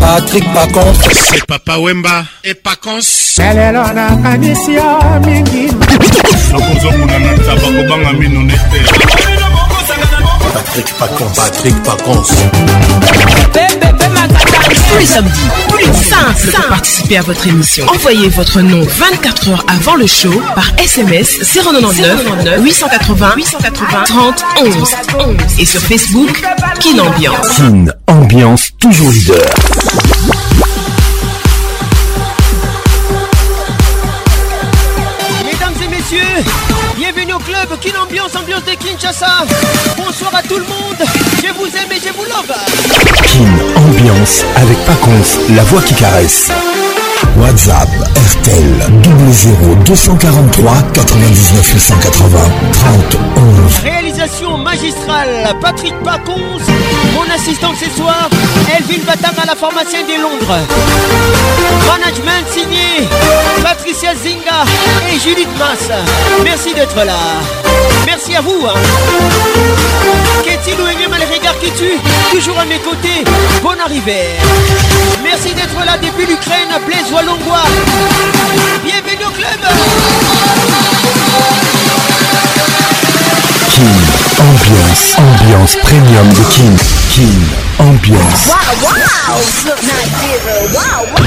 patrik pacons papa wemba e pacons elelo nakanisi yo mingi nakozonguna na taba kobanga mino nete patrik pacons patrik pacons bebe mpe tous les samedis, plus simple pour participer à votre émission. Envoyez votre nom 24 heures avant le show par SMS 099 880 880 30 11 et sur Facebook Kin Ambiance. Kin Ambiance toujours leader. Mesdames et messieurs, bienvenue au club Kin Ambiance, ambiance de Kinshasa. Bonsoir à tout le monde. Je vous aime et je vous love avec Paconce, la voix qui caresse. WhatsApp RTL 00243 99 880 30 11. Réalisation magistrale Patrick Pacons, mon assistant ce soir, Elvin Batam à la pharmacienne des Londres. Management signé Patricia Zinga et Judith Mass. Merci d'être là. Merci à vous. Hein. Qu'est-il ou les regards qui tuent Toujours à mes côtés. Bon arrivée. Merci d'être là depuis l'Ukraine, Blaise Walongois. Bienvenue au club. King, ambiance, ambiance premium de King. King, ambiance. Wow, wow,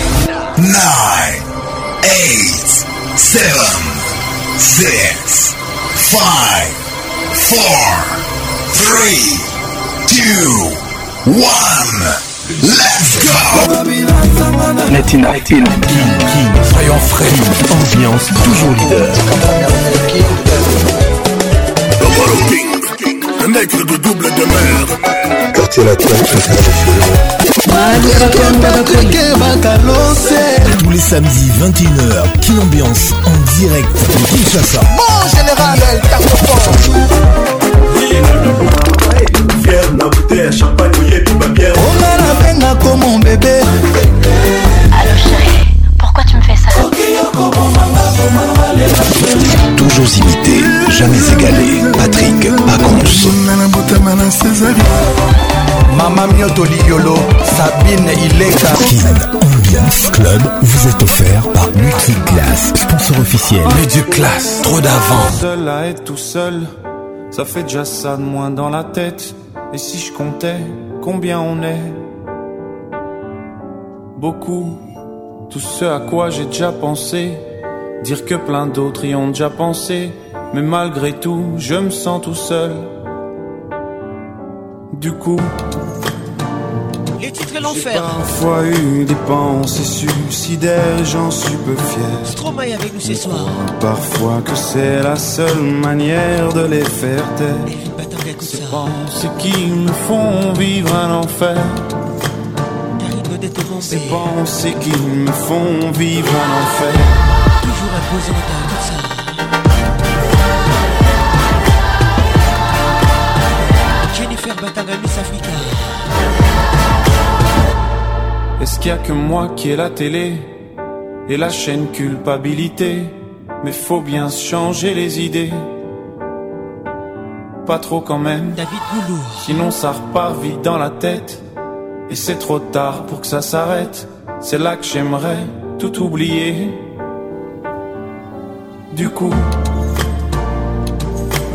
9, 8, 7, 6, 5, 4, 3, 2, 1. Let's go! 1919, King, King, soyons frais, ambiance toujours leader. Le King, un nègre de double demeure. Quartier latin, je suis un peu tous les samedis 21h, Kin Ambiance en direct de Kinshasa. Bon général, elle tape Fier la bouteille, champagne, bouillée, tout ma bière. On a la peine comme mon bébé. Allô chérie, pourquoi tu me fais ça Toujours imité, jamais égalé. Patrick Pacons. Mama Mioto Liolo, Sabine Ileka. est Ambiance Club vous est offert par Multiclass, sponsor officiel. classe trop d'avant. Seul à être tout seul, ça fait déjà ça de moins dans la tête. Et si je comptais combien on est Beaucoup, tout ce à quoi j'ai déjà pensé. Dire que plein d'autres y ont déjà pensé. Mais malgré tout, je me sens tout seul du coup. Les titres l'enfer. Parfois eu des pensées suicidaires, j'en suis peu fier. avec nous ce soir. Parfois que c'est la seule manière de les faire taire. Eh, bah, Ces pensées qui me font vivre un enfer. Ces pensées qui me font vivre un enfer. Toujours imposant poser tout ça. Est-ce qu'il y a que moi qui ai la télé et la chaîne culpabilité Mais faut bien changer les idées. Pas trop quand même. David Sinon ça repart vite dans la tête. Et c'est trop tard pour que ça s'arrête. C'est là que j'aimerais tout oublier. Du coup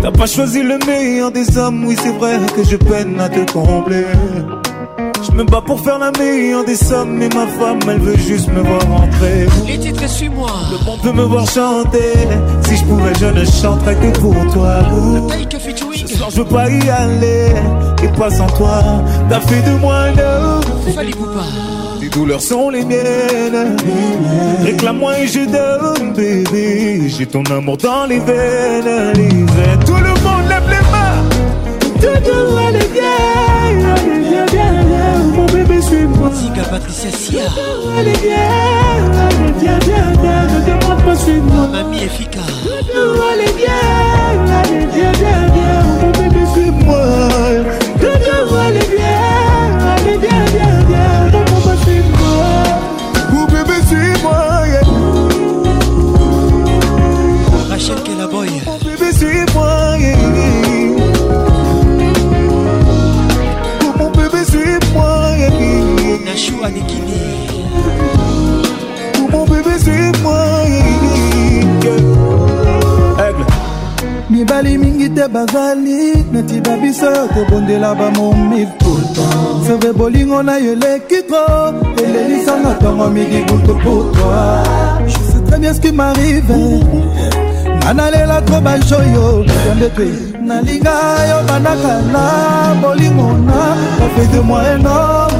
T'as pas choisi le meilleur des hommes, oui c'est vrai que je peine à te combler. Je me bats pour faire la meilleure des sommes, mais ma femme elle veut juste me voir rentrer. Les titres suis moi. Le monde peut me voir chanter. Si je pouvais, je ne chanterais que pour toi. Ce soir, je veux pas y aller. Et pas sans toi, t'as fait de moi un Fallait vous pas couleurs sont les miennes. Réclame-moi et je donne, bébé. J'ai ton amour dans les veines, Tout le monde lève les mains. Tout le monde est bien, bien, bien, Mon bébé, suis-moi. Siga Patricia Sia. Allez bien, viens bien, bien. Ne demande pas, suis-moi. Mamie efficace. Allez bien, allez viens bien, viens Mon bébé, suis-moi. Allez bébé c'est moi aigle mibali mingi te bazali netiba biso kobondela bamomiful seve bolingo na yo eleki tro elelisanga ntongo midi butu pour toi je sais très bien ce qui m'arrive nga nalela tro bajoyo yambe pe nalinga yo bandaka na bolingo na bafede moi énorme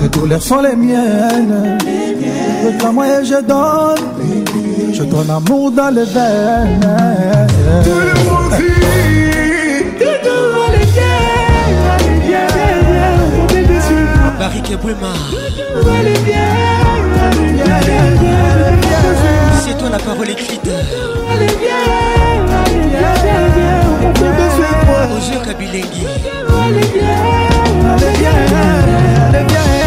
tes douleurs sont les miennes moi je donne. Je donne amour dans les veines. Tout le monde dit tout bien, bien. bien, bien, C'est toi la parole écrite. Tout bien, bien, bien, bien, bien.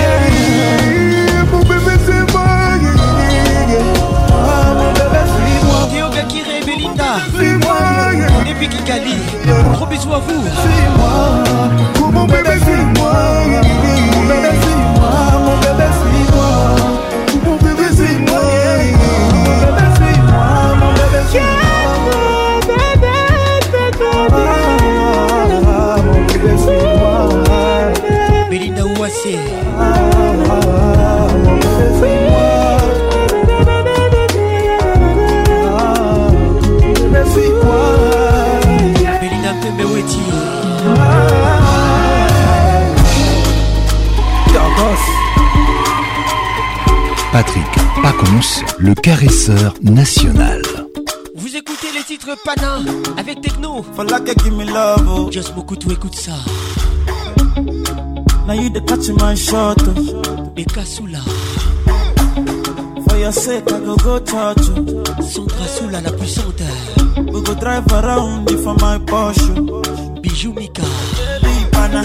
depuis Kigali. Gros bisous à vous. Patrick Pacons, le caresseur national. Vous écoutez les titres Pana avec Techno. Falla que give me love. Oh. Just écoute ça. Now you the catch my shot. Oh. Et Bekasula. For your sake, I go go touch oh. Sandra Soula, la puissante. We go drive around if I'm my Porsche. Oh. Bijou Mika. Baby Pana.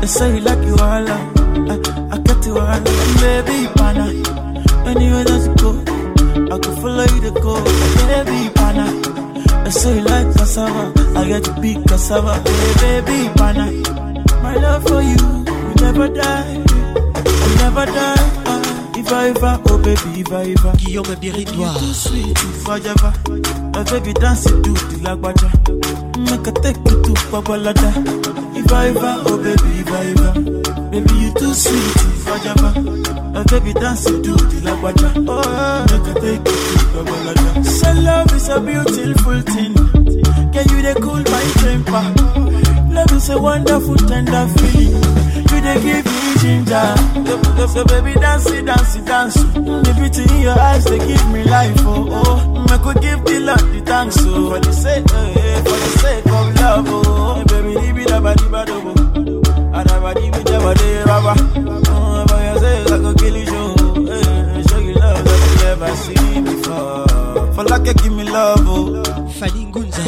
They say you like you all. I, I get you all. Anywhere that you go, I could follow you to go. Baby, pana. I say you like cassava. I got to be cassava. Hey, baby, pana. My love for you will never die. Will never die. Iva, Iva, oh baby, Iva, Iva. Guillaume Biridois. You're too My baby, dance to the lagwaja. Make a take you to Babalada. Iva, Iva, oh baby, Iva, Iva. Baby, you too sweet, Iva, Java. Oh, baby, dance to do like what you oh, Make can take it to the So love is a beautiful thing Can you the cool my temper? Love is a wonderful, tender feeling You they give me ginger So baby, dance dance dance it The beauty in your eyes, they give me life, oh, oh I could give the Lord the thanks, oh For the sake, oh, yeah, for the sake of love, oh Baby, di bi da ba di ba do bo Adaba di bi da never seen before. Falake give me love, oh. Fanny Gunza.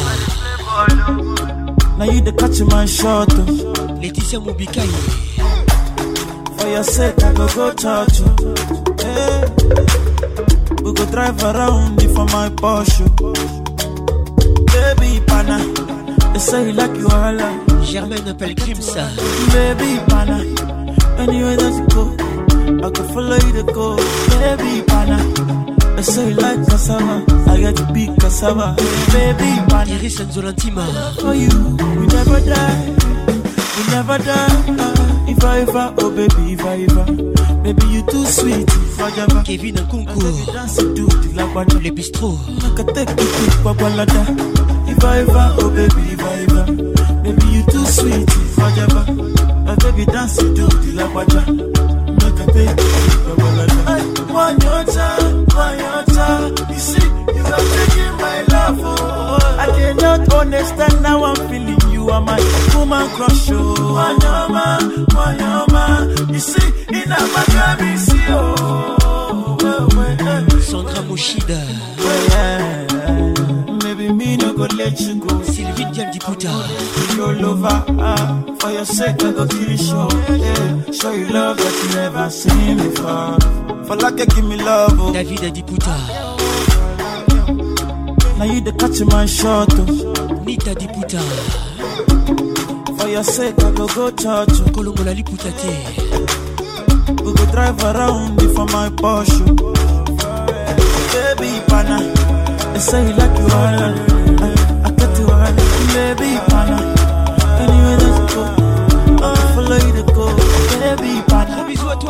Now you the catch my shot, oh. Leticia Mubikai. For your sake, I go go touch you. Oh. Hey. We go drive around for my Porsche. Oh. Baby pana, they say he like you all. Germaine appelle Grimsa. Baby pana, anyway that's go. I could follow you to go, baby pana. I say you like cassava, I got to be cassava. Baby, Maniris and Zolantima. For you, we never die, we never die. Ah, if I ever, oh baby, if I ever. Maybe you too sweet, if I ever. Kevin and Kunku. Dance do the labada. the bistro. I can take to Babalada. If I ever, oh baby, if I ever. Maybe you too sweet, if I ever. My ah, baby dance do the labada. I can take it to Babalada. One your time, one you see, you are taking my love, oh. I cannot understand how I'm feeling. You are my woman crush, oh. Wanyama, wanyama. You see, in Amagabi, see, oh. oh, oh eh, eh. Sandra Moshida. Maybe me no go let you go. Sylvie Dialdiputa. Your lover, ah, for your sake I go kill you. Yeah. Show you love that you never seen before. Falake give me love, oh. David Adiputa. Now you the catch my shot, oh. Nita Adiputa. For your sake, I go go church, oh. Kolongola Liputa te. We go drive around before my Porsche, oh. Baby, pana. They say you like you all. I, I get you all. Baby, pana.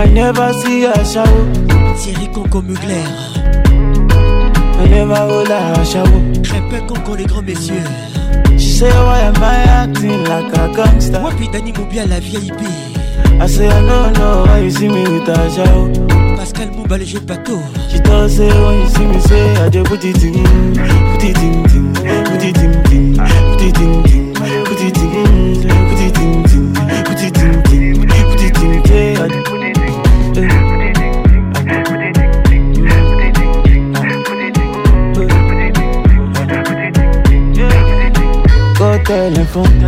I never see a shower. Thierry Conco Mugler. I never hold a shower. Crépin Conco les grands messieurs. She say why am I acting like a gangster? Moi puis Danny Moubia la VIP. I say I don't know why you see me with a shower. Pascal Mouba le jeu de bateau. She does say when you see me say I do put it in, put it in. confunde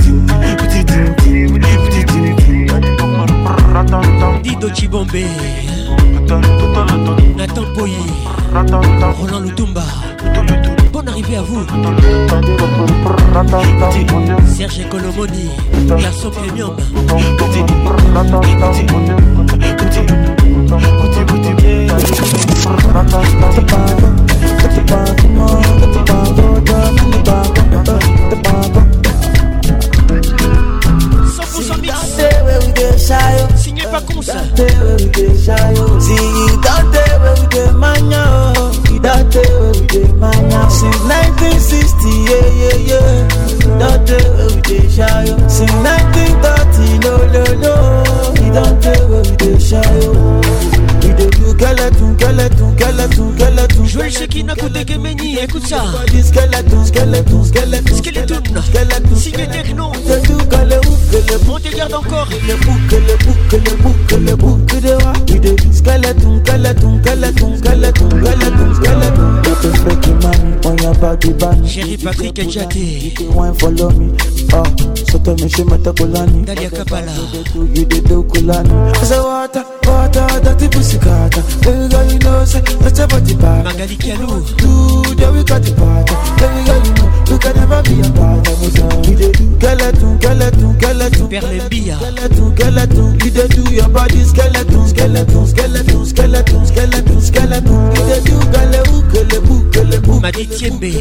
Dido Chibombe Nathan Poyi Roland Lutumba Bonne arrivée à vous Serge Colomoni Garçon Premium pas comme ça. Si yeah yeah. écoute ça. Skeleton, skeleton, skeleton, skeleton le bouc, te Le encore. Le bouc, le bouc, le bouc, le bouc de wa. Tu de skeleton, skeleton, skeleton, skeleton, skeleton, skeleton. You can fake it, on pas de Chérie Patrick et Jaté. follow me, oh. Soto me shimata kulani. Dalia Kabala. You de Kata, Baby you you Your body skeleton, skeleton, skeleton, skeleton, skeleton, skeleton Tiembe,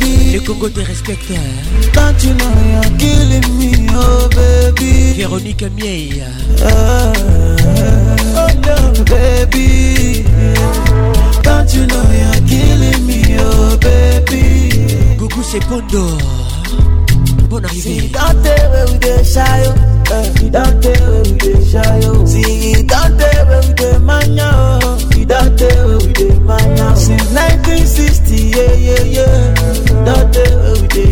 Baby Le Congo Docteur Quand you know you're killing me, oh baby Véronique Miei oh, oh no, baby Quand you know you're killing me, oh baby Coucou c'est Pondo Bonne arrivée Don't tell where we dey shy, oh Don't tell where we dey shy, oh See, don't tell where we dey mania, oh be that day where we dey man now. Since 1960, yeah, yeah, yeah. That day where we dey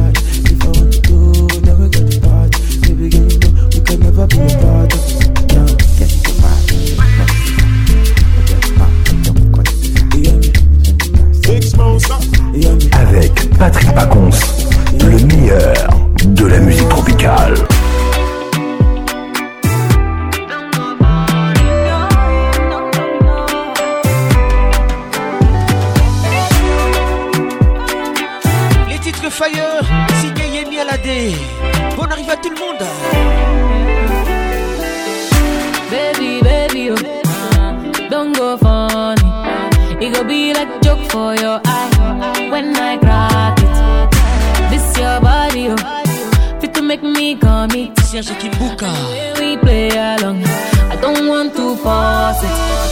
Et Avec Patrick Pacons, le meilleur de la musique tropicale. Les titres Fire, signé Yemi D Bon arrive à tout le monde. be like joke for your eye when I crack it. This your body, oh. fit to make me commit. Serge Kibuka. We play along. I don't want to force it.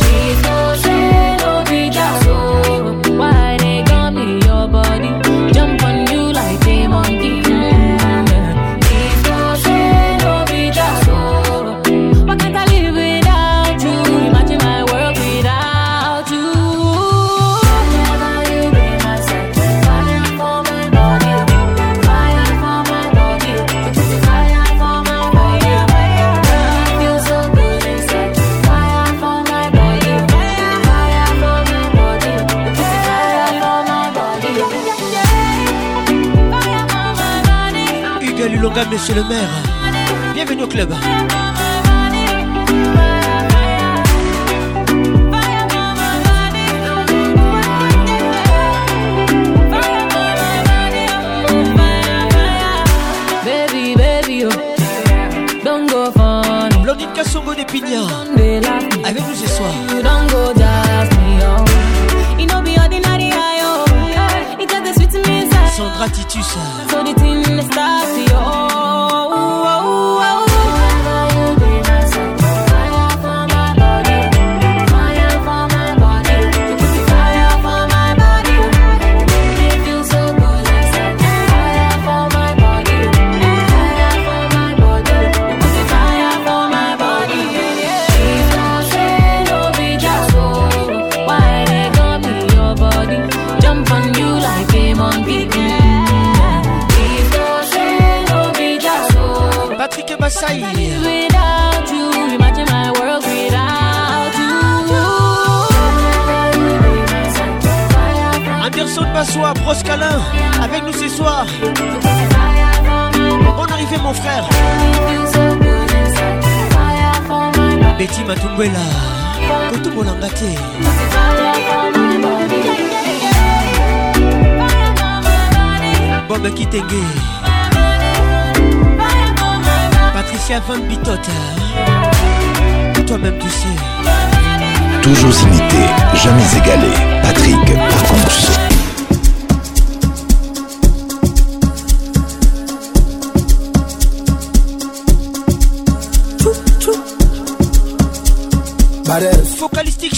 monsieur le maire. Bienvenue au club. Oh. Blondine Avec nous ce soir. Oh. You don't Massoa, proscalin avec nous ce soir. On arrivé mon frère. Betty Matumbela, Koto Bolangaté Bob Kitenge. Patricia Van Bitote. Toi-même, tu sais. Toujours imité, jamais égalé. Patrick contre.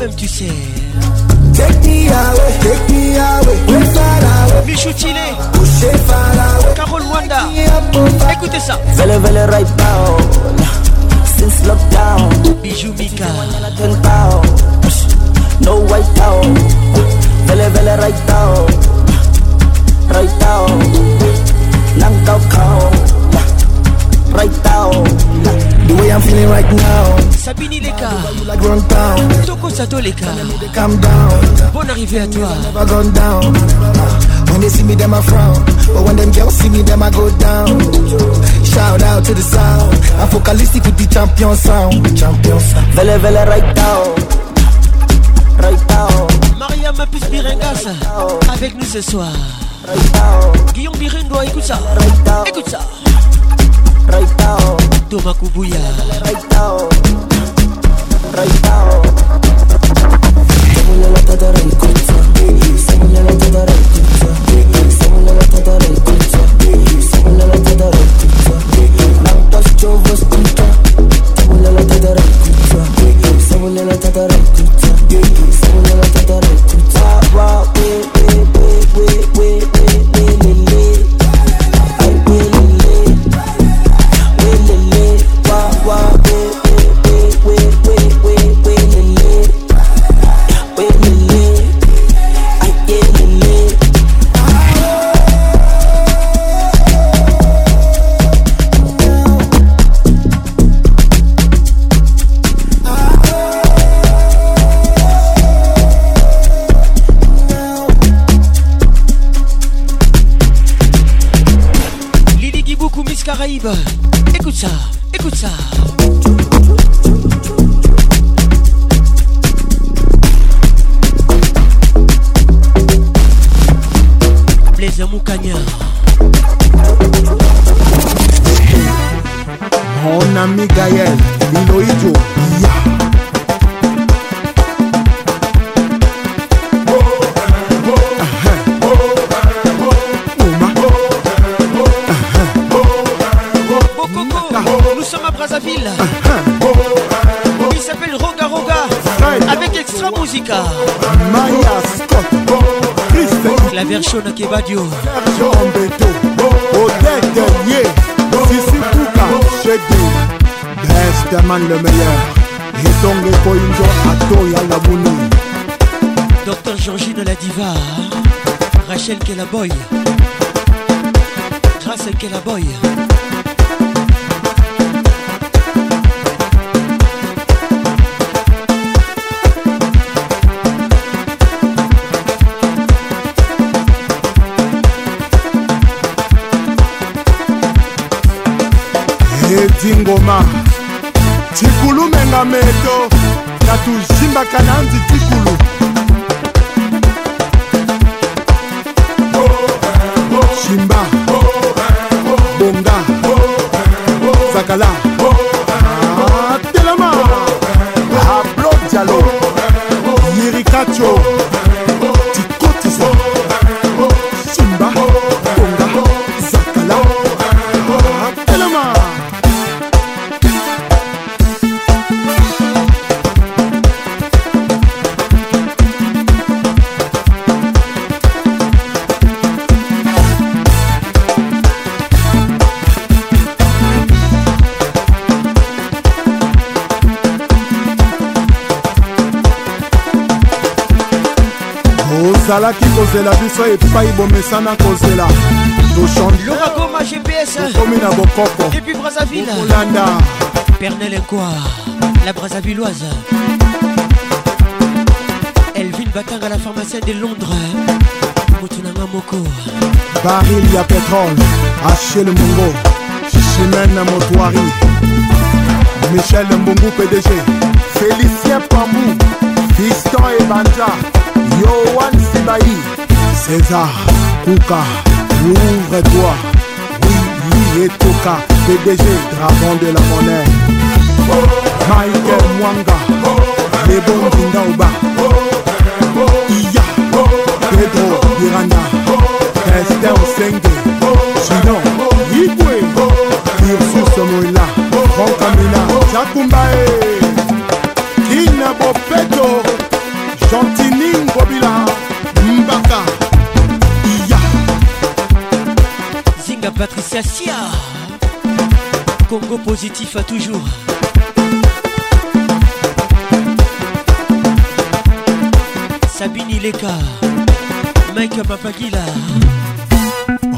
meme tu sais. Take me away, take me away, far away. far away. Carole Wanda, écoutez ça. Vele, vele, right now. Since lockdown, Bijou Mika. No white out. Vele, vele, right now. Right now. Nang kau kau. Right now. The way I'm feeling right now. Sabini Leka. Like run down. Moussa Toleka. Bonne arrivée à toi. When they see me, them I frown. But when them girls see me, them I go down. Shout out to the sound. I'm focalistic with the champion sound. Champion sound. Vele, vele, right down Right now. Maria Mapis Birengas avec nous ce soir. Right now. Guillaume Birengo, écoute ça. Right down Écoute ça. Right down Thomas Kubuya. Right down Right down ¡Suscríbete la canal! Grégoire, la Brazzavilloise. Elvin Batanga, la pharmacienne de Londres. Moutounanga Moko. Baril ya pétrole, Achille Mongo, Chimène Motoari, Michel Mbongo PDG, Félicien Pambou, Fiston Ebanja, Yohan Sibaï, César, Kouka, ouvre-toi, oui, oui et Toka, PDG, dragon de la monnaie. michael mwanga lebo mbindauba iya pedro irana ester osenge jino yibwe ursus moila frankamina jakumbae kina bopeto gentiningobila mbaka iya zinga patricia sia congo positif a toujours Papa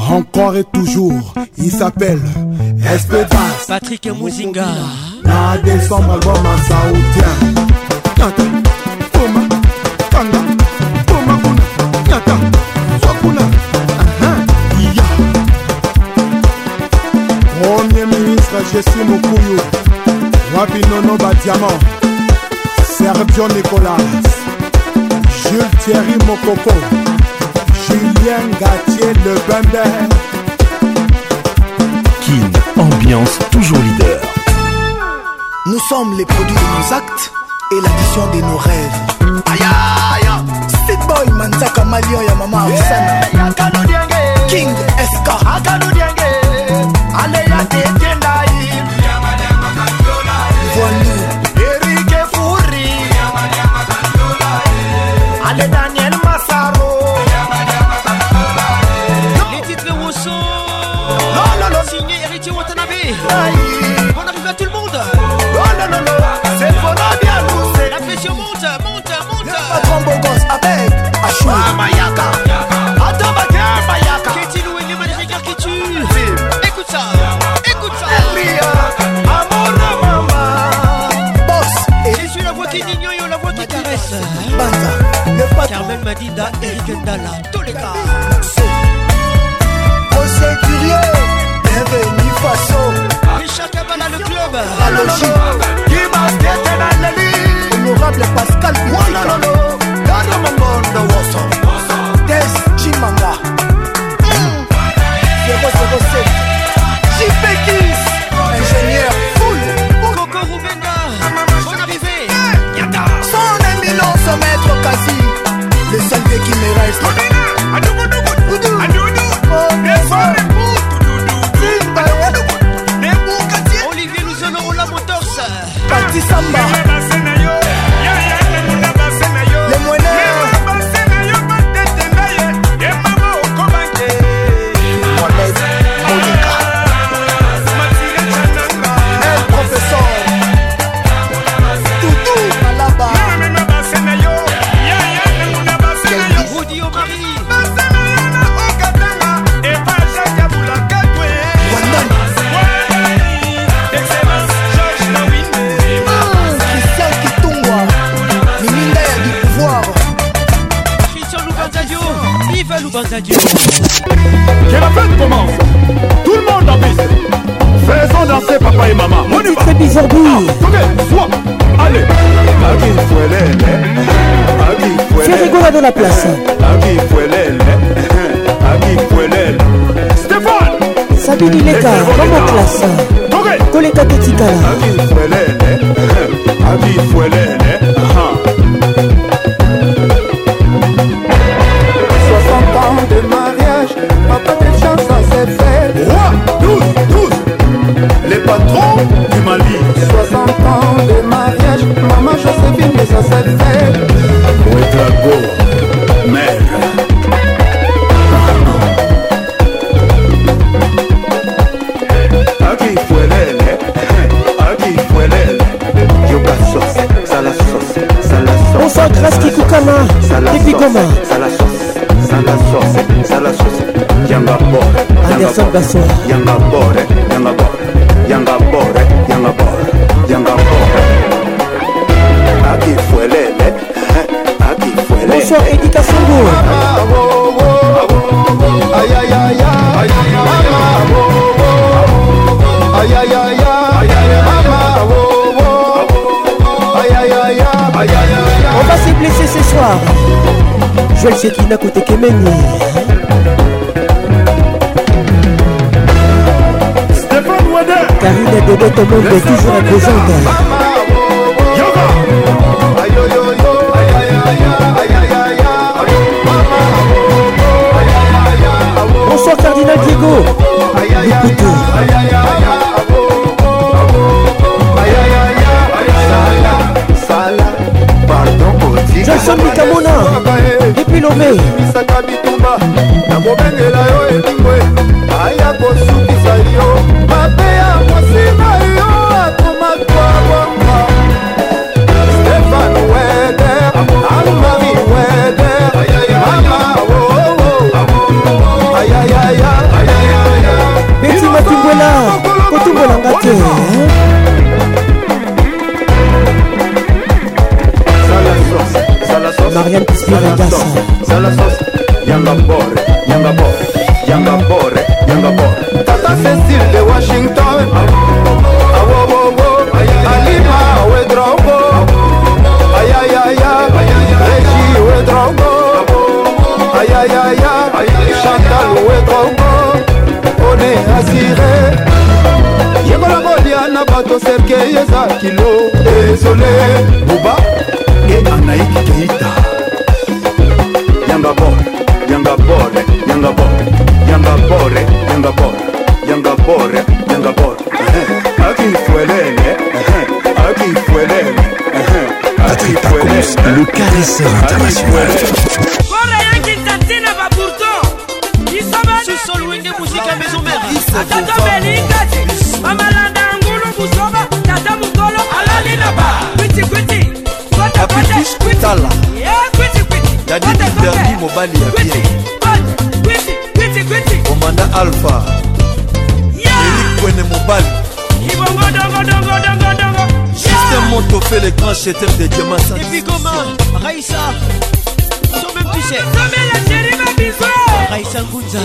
Encore et toujours, il s'appelle Espédas. Patrick Mouzinga. Na décembre, album à Saoudien. Tata, Toma, Tanga, Toma, Kuna, Tata, Sokula. Uh-huh. Premier ministre, je suis Wabinono Wabi Badiamant. Sergio Nicolas. Jules Thierry Mokoko. Julien Gatier le Bender. King, ambiance toujours leader. Nous sommes les produits de nos actes et l'addition de nos rêves. Aïe aïe Steve Boy Manzaka Malion ya mama Usana. King SK. Aleya Tetendai. Voilà. Eric Fouri. Ale Elle Isabelle Madida, Eric Ndala, tous les gars. je t'aime des diamants ça Et puis comment Raïssa Toi même tu sais Komela chérie ma bisou Raïssa Ngunza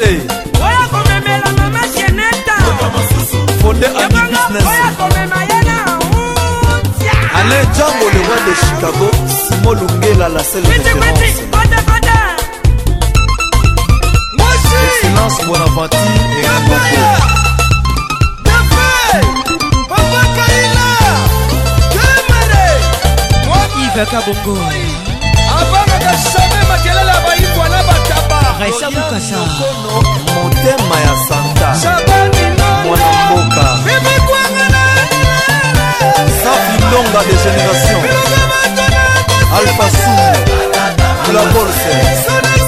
Oya komemela mama Cheneta Fondé à du business Oya komema yana Alain Django le roi de Chicago Simon Lungela la seule référence Bada bada Excellence Bonaventure et Kabaya kaka bongo avandaka same makelele ya baibwa na bataba raisa lukasa motema ya santa mwanamboka safi longa de génération alpha sou la borse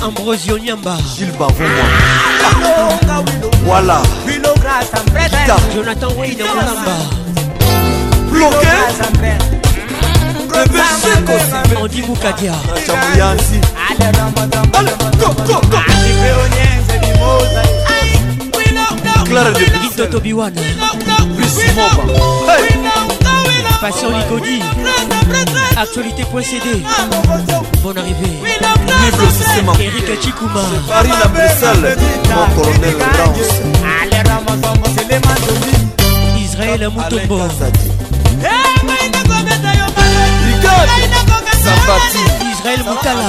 Ambrosio Nyamba Gilles Voilà Jonathan Wayne Nyamba. Bloqué eh ben, Andy Mukadia ah, Allez, Passion Licodi Actualité.cd Bonne arrivée Eric Mon colonel Israël Moutombo eh, Israël Moutala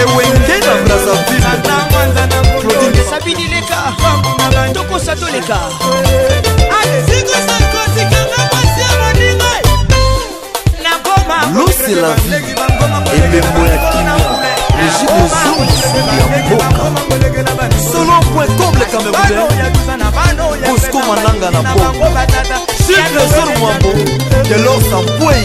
ewenge na brazaville sabini leka tokosa toleka lusi la vie ebembo ya kimia regi dezonsi ya mboka solo.com le camerounais kosko mananga na bo sud lesor mwambo delor sampwei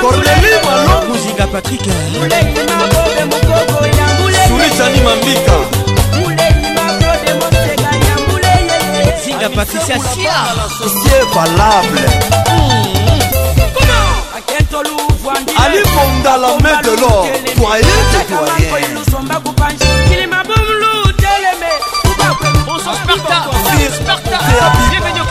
corneli malokuzinga patrik surisani mambika zinga patricia sia sie valable ali kondala main de lor toye citoyen Sparta, Sparta, Sparta.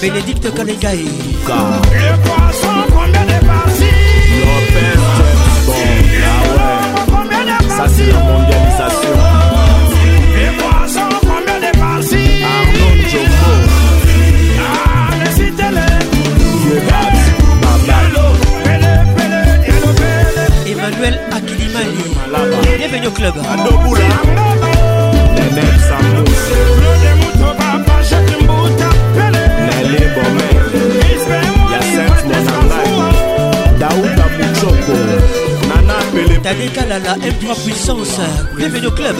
Bénédicte Kalegaïka Le poisson, combien de parties Combien de parties Ça, c'est la mondialisation. Le poisson, combien de parties Emmanuel au club. Comé Yacinthe Monangai Daouda Mouchoko Nana Pelé Tade Kalala M3 Puissance Bienvenue au club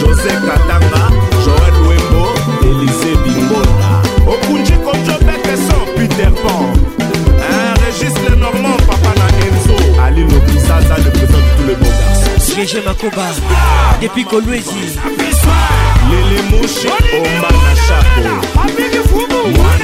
José Katanga Joël Wembo Élisée Bingola Okunji Komjobek sans Peter Pan Un Régis Le Normand Papa Nagenzo Ali Lobisaza le président de tous les beaux garçons GG Makoba Depuis Kolwezi Lele Mouche Omba Nachako Mwana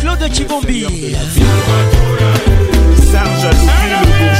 Claude Chibombi Serge Louis le bourgeois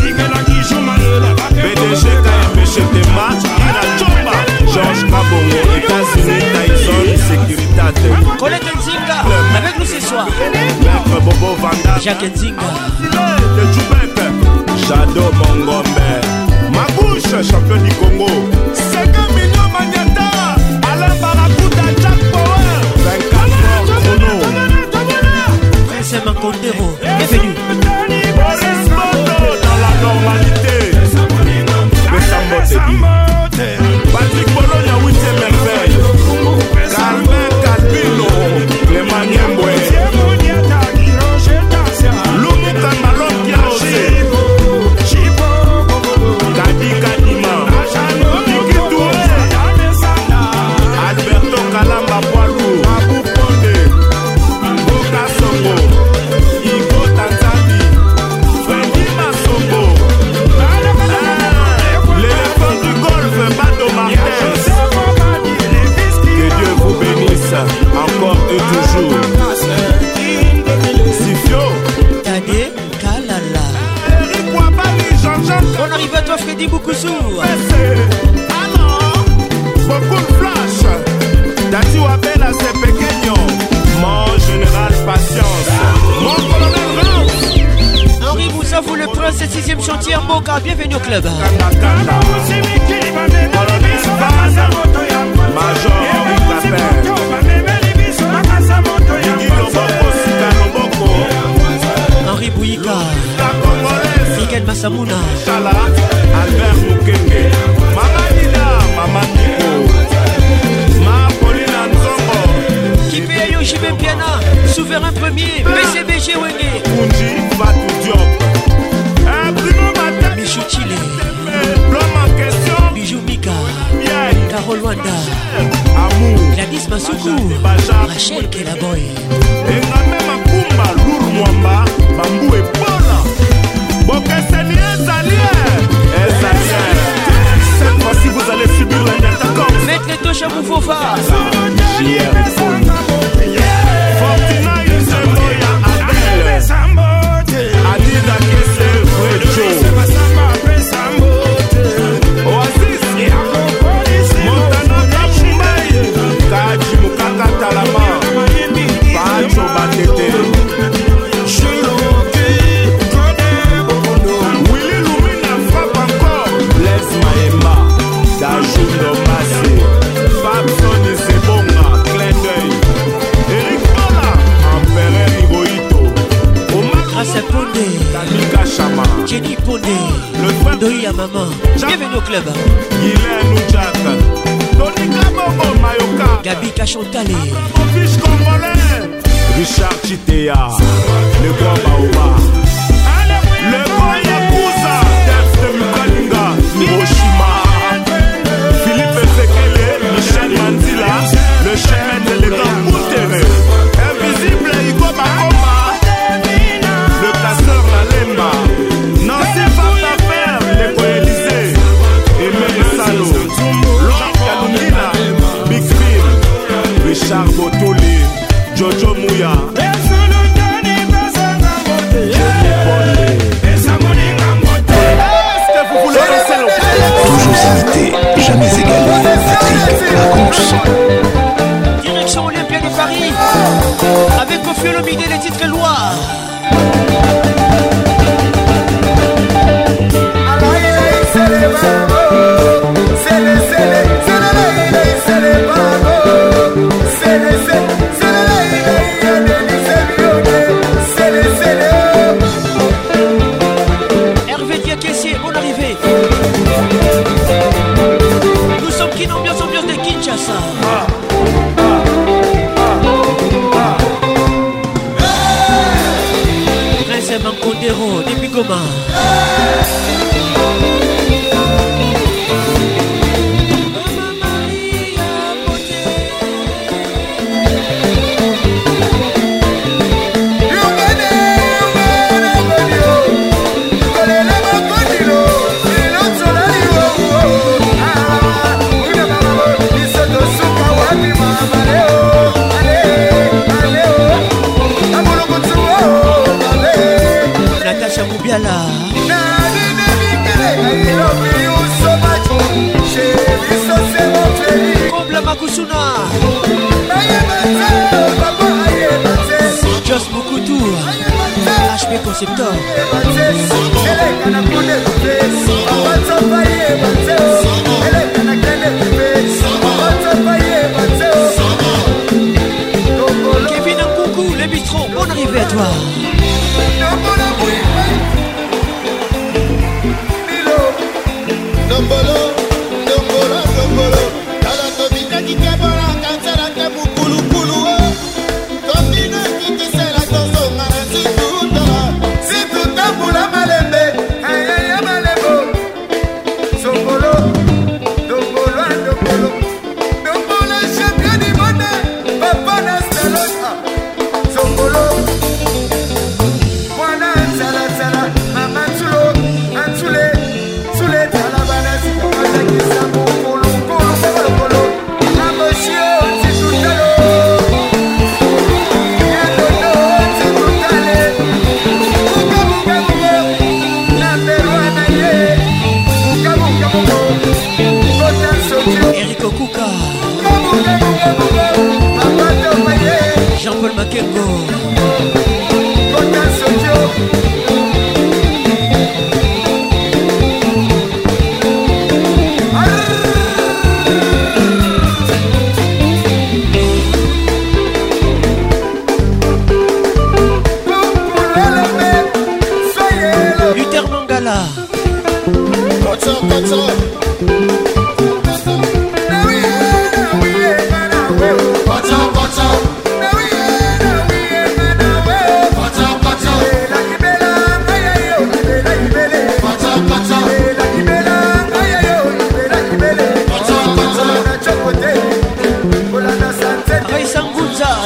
BDG KMB Chetema Ina Chomba Georges Kabongo États-Unis Tyson Sécuritate Colette Nzinga avec nous ce soir Maître Bobo Vanda Jacques Nzinga ah, De Djoubek Shadow Mongombe Magouche champion du Congo 50 millions Magnata Alain Barakuta Jack Power 24 heures chrono Prince Mankondero Bienvenue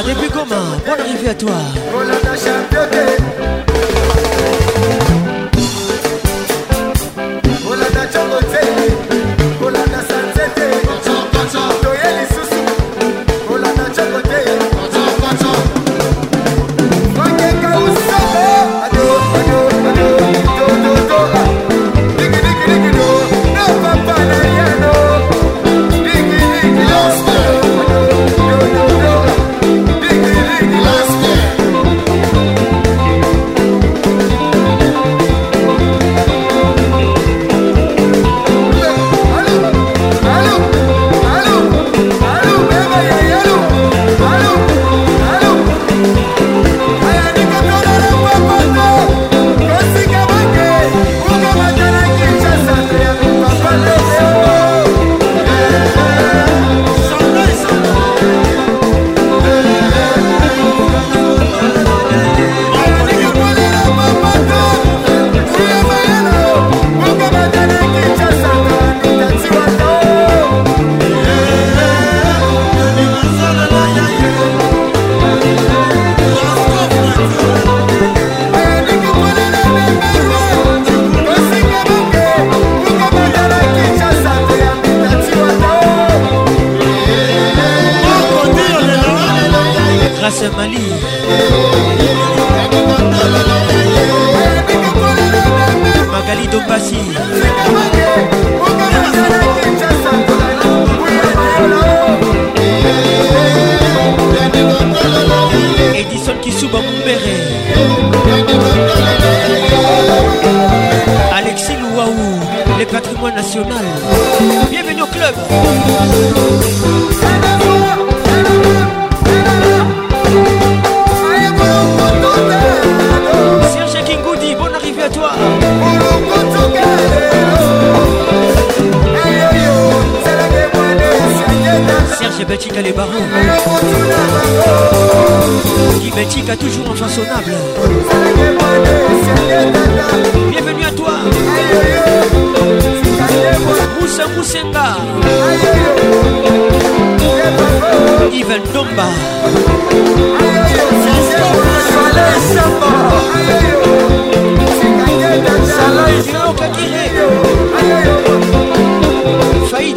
depuis comment Bonne arrivée à toi.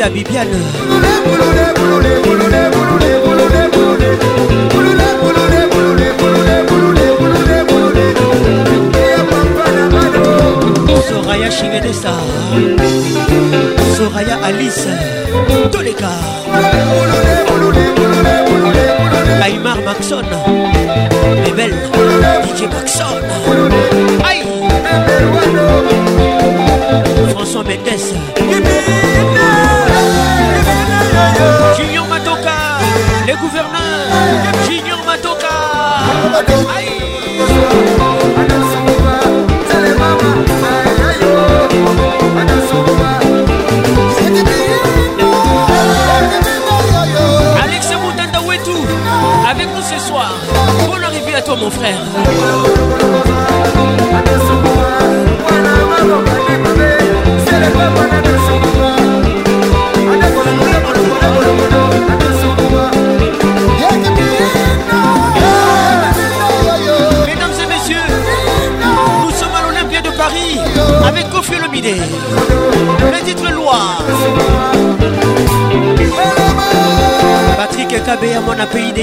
别被骗了。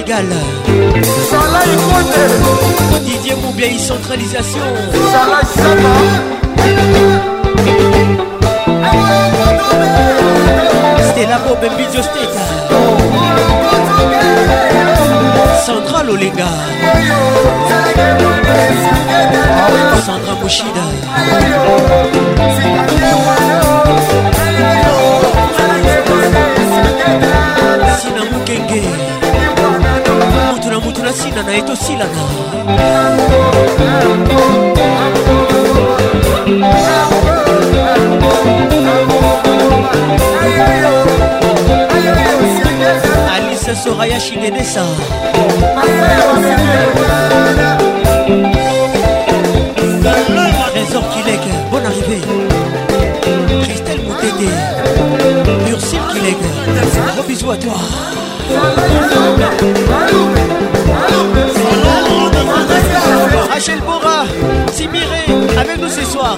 Sénégal Salah Ikote Didier Moubia centralisation Salah Sama Stella Bob Mbidjo Steka Central Olenga Sandra Mouchida la ekolosina na etosila na alice soraya chinenesa trésor kilek bon arrivé christelle motete ursule kilek gros bisous à toi avec nous ce soir.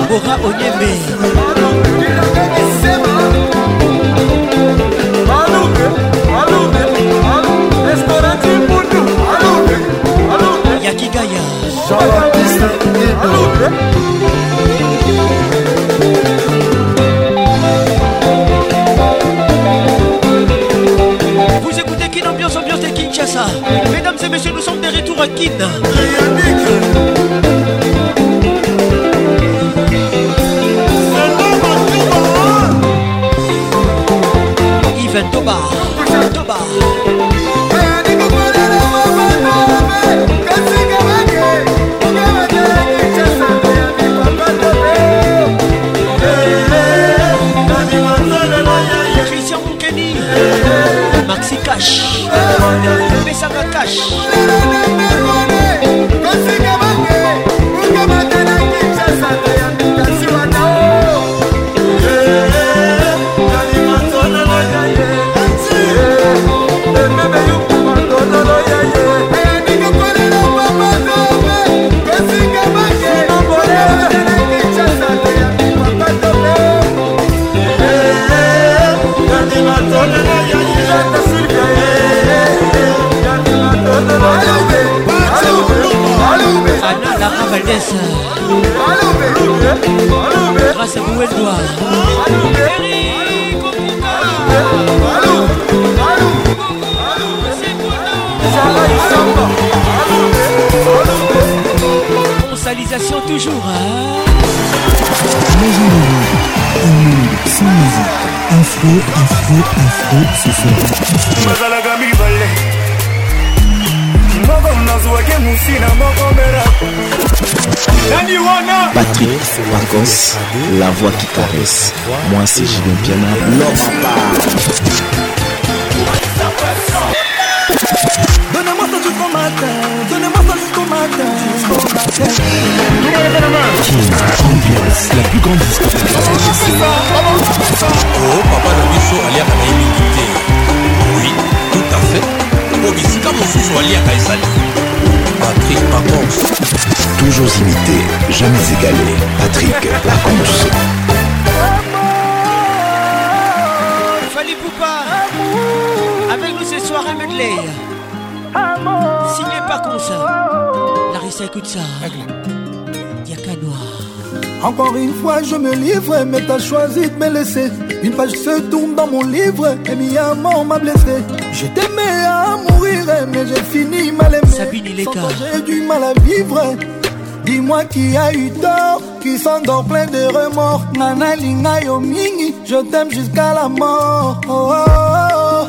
Bora Onyembe. caresse, la voix qui caresse. Moi, c'est Julien Piana, l'homme à part. Donnez-moi ça jusqu'au matin, donnez-moi ça jusqu'au matin. Ambiance, la plus grande discothèque. Oh, papa, le bichot a l'air à Oui, tout à fait. Patrick, bisika toujours imité jamais égalé Patrick, patrik pacons fali poupa avec nous ce soir Medley signé La Larissa écoute ça Yaka Noir encore une fois je me livre mais t'as choisi de me laisser une page se tourne dans mon livre et mi m'a blessé Je t'aimais à mourir, mais j'ai fini mal aimé. Sabine Ileka. J'ai du mal à vivre. Dis-moi qui a eu tort, qui s'endort plein de remords. Nana Lina Yomini, je t'aime jusqu'à la mort. Oh, oh, oh.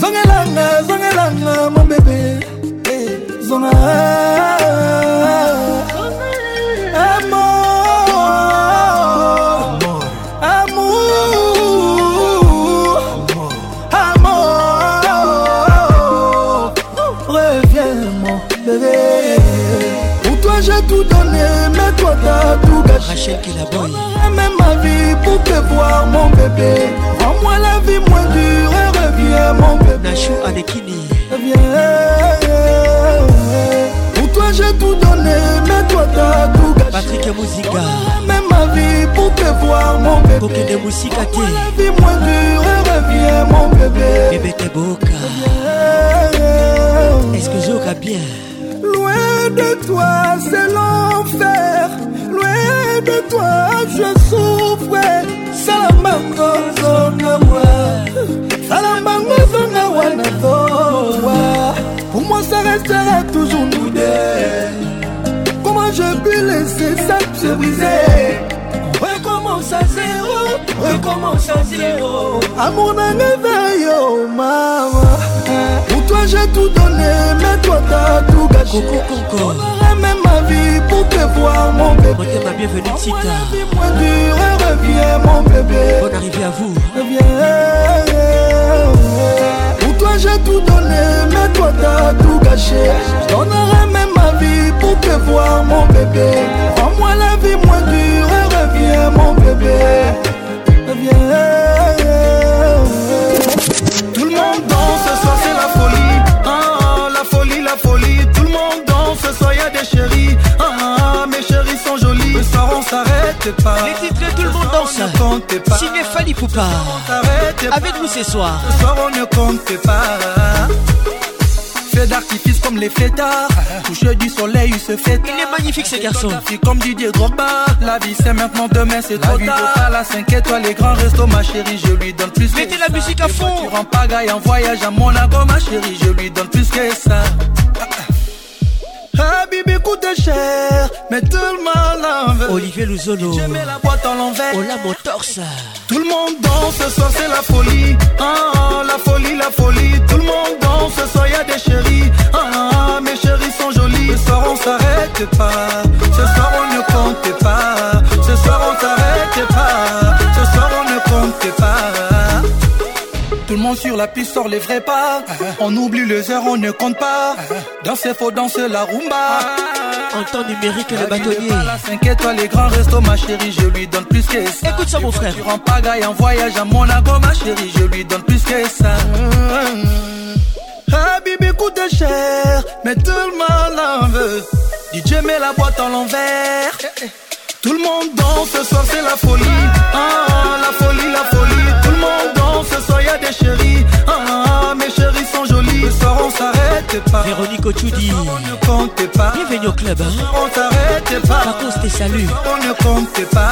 Zongelanga, zongelanga, mon bébé. Eh, zonga. Même ma vie pour te voir mon bébé Rends-moi la vie moins dure et reviens mon bébé Nachou Anekini Pour toi j'ai tout donné mais toi t'as tout gâché Patrick Même ma vie pour te voir mon bébé Pour que Moussika la vie moins dure et reviens mon bébé Bébé t'es boca Est-ce que j'aurai bien Loin de toi c'est l'enfer loin de toi, je souffre. Salamango zona moi, salamango zona wana toa. Pour moi, ça restera toujours nous deux. Comment je peux laisser ça se briser? Recommence à zéro, recommence à zéro. À mon réveil, oh maman. Pour toi, j'ai tout donné, mais toi, t'as tout gâché. Coco, coco. même ma vie pour te voir mon bébé ma bienvenue Tita moins dur reviens mon bébé Bonne arrivée à vous Reviens Pour toi j'ai tout donné mais toi t'as tout gâché Je donnerai même ma vie pour te voir mon bébé Rends-moi la vie moins dure reviens mon bébé s'arrête pas. Les titres de tout le monde danse. Signé Fali Poupa. Avec nous ce soir. Ce soir on ne compte pas. Fait d'artifice comme les fêtards. Toucher ah. du soleil, il se fête. Il est magnifique ce garçon. comme Didier Drogba. La vie c'est maintenant, demain c'est trop tard. La, la 5 étoiles, les grands restos, ma chérie, je lui donne plus. Mettez la musique à fond. Tu en pagaille, en voyage à Monaco, ma chérie, je lui donne plus que ça. bébé coûte cher, mais tout le monde en veut. Olivier Louzolo, je mets la boîte en l'envers. Oh la torse. Tout le monde danse, ce soir c'est la folie. Ah, ah, la folie, la folie. Tout le monde danse, ce soir y a des chéris. Ah, ah, ah mes chéris sont jolis. Ce soir on s'arrête pas, ce soir on ne compte pas, ce soir on s'arrête sur la piste sort les vrais pas. On oublie les heures, on ne compte pas. Danser faux danser la rumba. En temps numérique, le bâtonnier. La 5 étoiles, les grands restos, ma chérie, je lui donne plus que ça. Écoute ça, mon frère. Tu en pagaille, en voyage à Monaco, ma chérie, je lui donne plus que ça. Habibi mmh. ah, coûte cher, mais tout le monde en veut. DJ met la boîte en l'envers. Tout le monde danse, ce soir c'est la folie. Ah, la folie, la folie, tout le monde danse mes chéris, ah, ah, ah mes chéris sont jolis. Le soir on s'arrête pas. Véronique Ochudi, on ne compte pas. Bienvenue au club. Hein. On s'arrête pas. Par contre, tes saluts. On ne compte pas.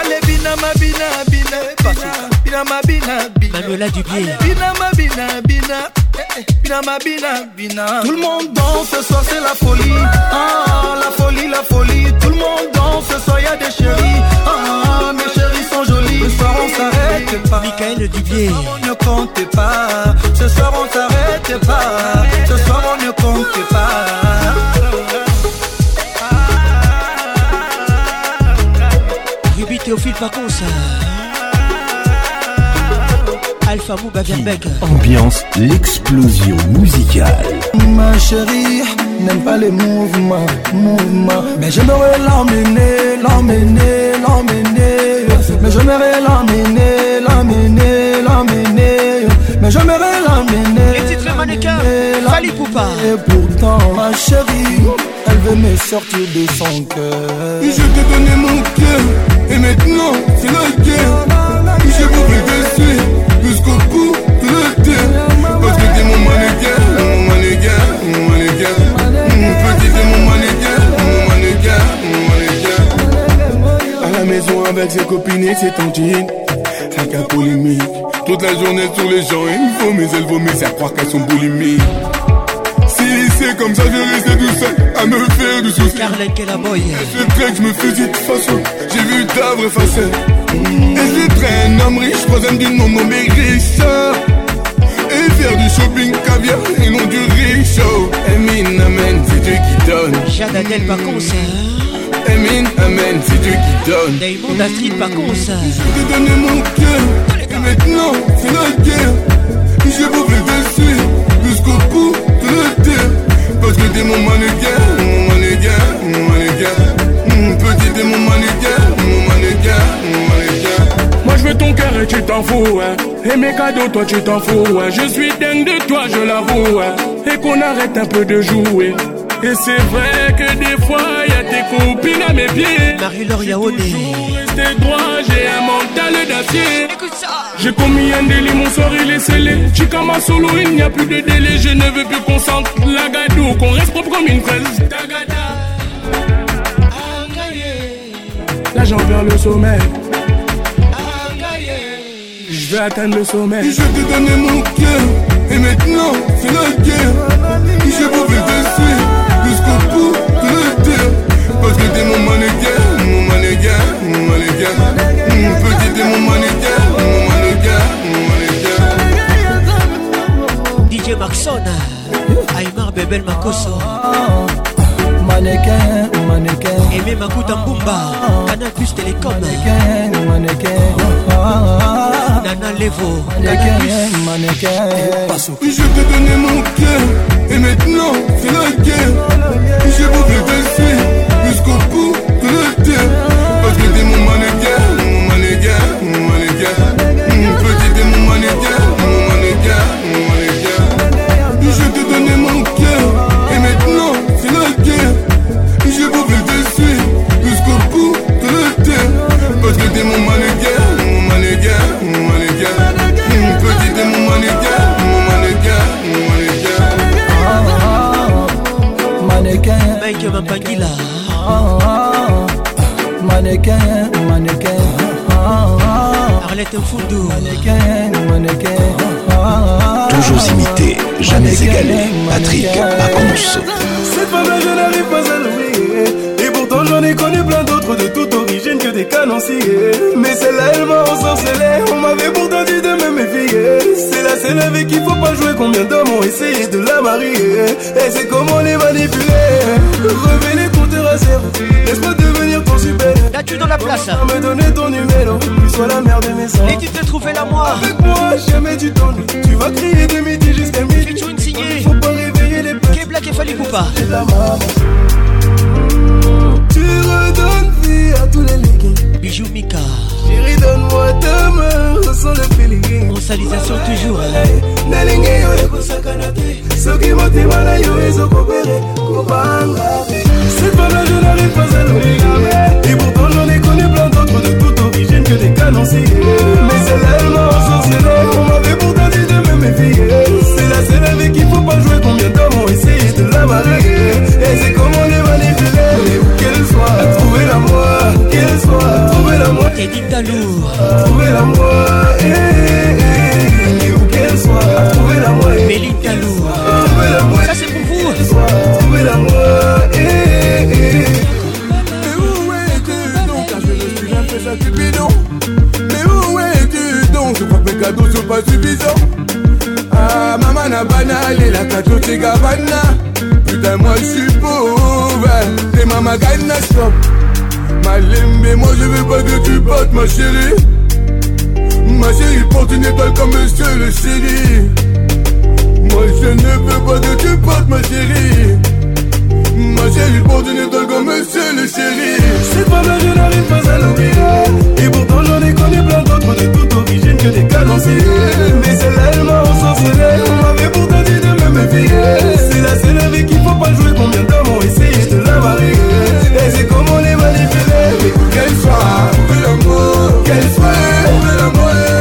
Allez, bina ma bina bina, bina ma bina bina. Manuela Dubier. Bina ma bina bina. Eh, eh. Bina ma bina bina. Tout le monde danse, ce soir c'est la folie. Ah, ah, la folie, la folie. Tout le monde danse, ce soir y a des chéris. Ah, ah mes chéris sont jolis. Ce soir on s'arrête pas Michael Dubier On ne comptez pas Ce soir on s'arrête pas Ce soir on ne compte pas Ruby Théophile par euh. Alpha Alpha Ambiance, l'explosion musicale. Ma chérie n'aime pas les mouvements, mouvements. Mais j'aimerais l'emmener, l'emmener, l'emmener mais j'aimerais l'amener, l'amener, l'amener Mais j'aimerais l'amener Les titres pas Fali Et pourtant ma chérie, elle veut me sortir de son cœur Je te donné mon cœur, et maintenant c'est la guerre Je vous dessus, jusqu'au bout de la terre avec ses copines et ses tantines. polémique. Toute la journée sur les gens, il vont mais elles vomissent à croire qu'elles sont boulimiques. Si c'est comme ça, je reste rester tout seul à me faire du souci. Carlec et la boy. Je traîne, je me fusille de façon. J'ai vu ta vraie facette. Et je un homme riche, troisième d'une nom, non mais riche. Et faire du shopping caviar et non du riche. mine amen, c'est Dieu qui donne. Jean-Daniel par concert Amen, Amen, c'est Dieu qui donne. Diamond Astrid, par contre, ça. Je t'ai donné mon cœur, et maintenant, c'est la guerre. Je vous le jusqu'au bout de la terre. Parce que t'es mon mannequin, mon mannequin, mon mannequin. Mmh, petit, t'es mon mannequin, mon mannequin, mon mannequin. Moi, je veux ton cœur et tu t'en fous, hein. Et mes cadeaux, toi, tu t'en fous, hein. Je suis dingue de toi, je l'avoue, hein. Et qu'on arrête un peu de jouer. Et c'est vrai que des fois, rester copines à mes pieds. Marie-Laure Yaoné. Toujours resté droit, j'ai un mental d'acier. J'ai commis un délit, mon soir il est scellé. un solo, il n'y a plus de délai. Je ne veux plus qu'on sente la gadou, qu'on reste propre comme une fraise. Là j'en perds le sommeil. Je veux atteindre le sommet. Je vais te donner mon cœur. Et maintenant, c'est la guerre. Je vais vous dessus jusqu'au bout de la terre. Parce que t'es mon mannequin, mon mannequin, mon mannequin. Mon petit, t'es mon mannequin, mon mannequin, mon mannequin. DJ Maxon, Aymar Bebel Makoso. Mannequin, mannequin. Aimé Makouta Mbumba, Canal Plus Télécom. Mannequin, mannequin. Nana Levo Mannequin, Je te donnais mon cœur Et maintenant c'est la guerre Je vous le dessus jusqu'au bout de la terre. Parce que t'es mon mannequin, mon mannequin, mon mannequin. Mon petit démon mon mannequin, mon mannequin, mon mannequin. Je te donnais mon cœur, et maintenant c'est la guerre. J'ai beau le dessus jusqu'au bout de la terre. Parce que t'es mon mannequin, mon mannequin, mon mannequin. Mon petit démon mon mannequin, mon mannequin, mon mannequin. Mannequin, mannequin. Mannequin, mannequin. Arlette Foudou. Mannequin, mannequin. Toujours imité, jamais égalé. Patrick Pacons. Cette femme-là, je n'arrive pas à l'oublier. Et pourtant, j'en ai connu plein d'autres de toute origine que des canonciers. Mais celle-là, elle m'a ensorcelé. On m'avait pourtant dit de me méfier. C'est là, c'est la vie qu'il faut pas jouer. Combien d'hommes ont essayé de la marier. Et c'est comment les manipuler. Revenez Laisse-moi devenir ton super. Là, tu dans la place. Hein. me donner ton numéro. Tu sois la mère de mes sens. Et tu te trouves là, moi. Avec moi, jamais tu t'ennuies Tu vas crier de midi jusqu'à midi. Tu une signée. Faut pas réveiller les peines. Qu'est black et ou pas. Tu redonnes vie à tous les ligues. Bijou Mika. Chérie, donne-moi ta main, ressens le feeling. En salutation toujours. Nalenge yo ekosakana te, soki motema na yo ezokobere kobanga. Cette balade, je n'arrive pas à l'oublier. Et pourtant, j'en ai connu plein d'autres de toute origine que des canonciers. Mais celle-là, elle m'a ensorcelé. On m'avait pourtant dit de me méfier. C'est la seule avec qui faut pas jouer. Combien d'hommes ont essayé de la marier. Et c'est ma chérie Ma chérie porte une étoile comme monsieur le chéri Moi je ne veux pas que tu partes ma chérie Ma chérie porte une étoile comme monsieur le chéri Cette femme-là je n'arrive pas à l'oublier Et pourtant j'en ai connu plein d'autres de toute origine que des canonciers Mais celle-là elle m'a ensorcelé On m'avait pourtant dit de me méfier C'est la seule qu'il faut pas jouer Combien d'hommes ont essayé de la marier Et c'est comme on est qu'elle soit, on me l'envoie.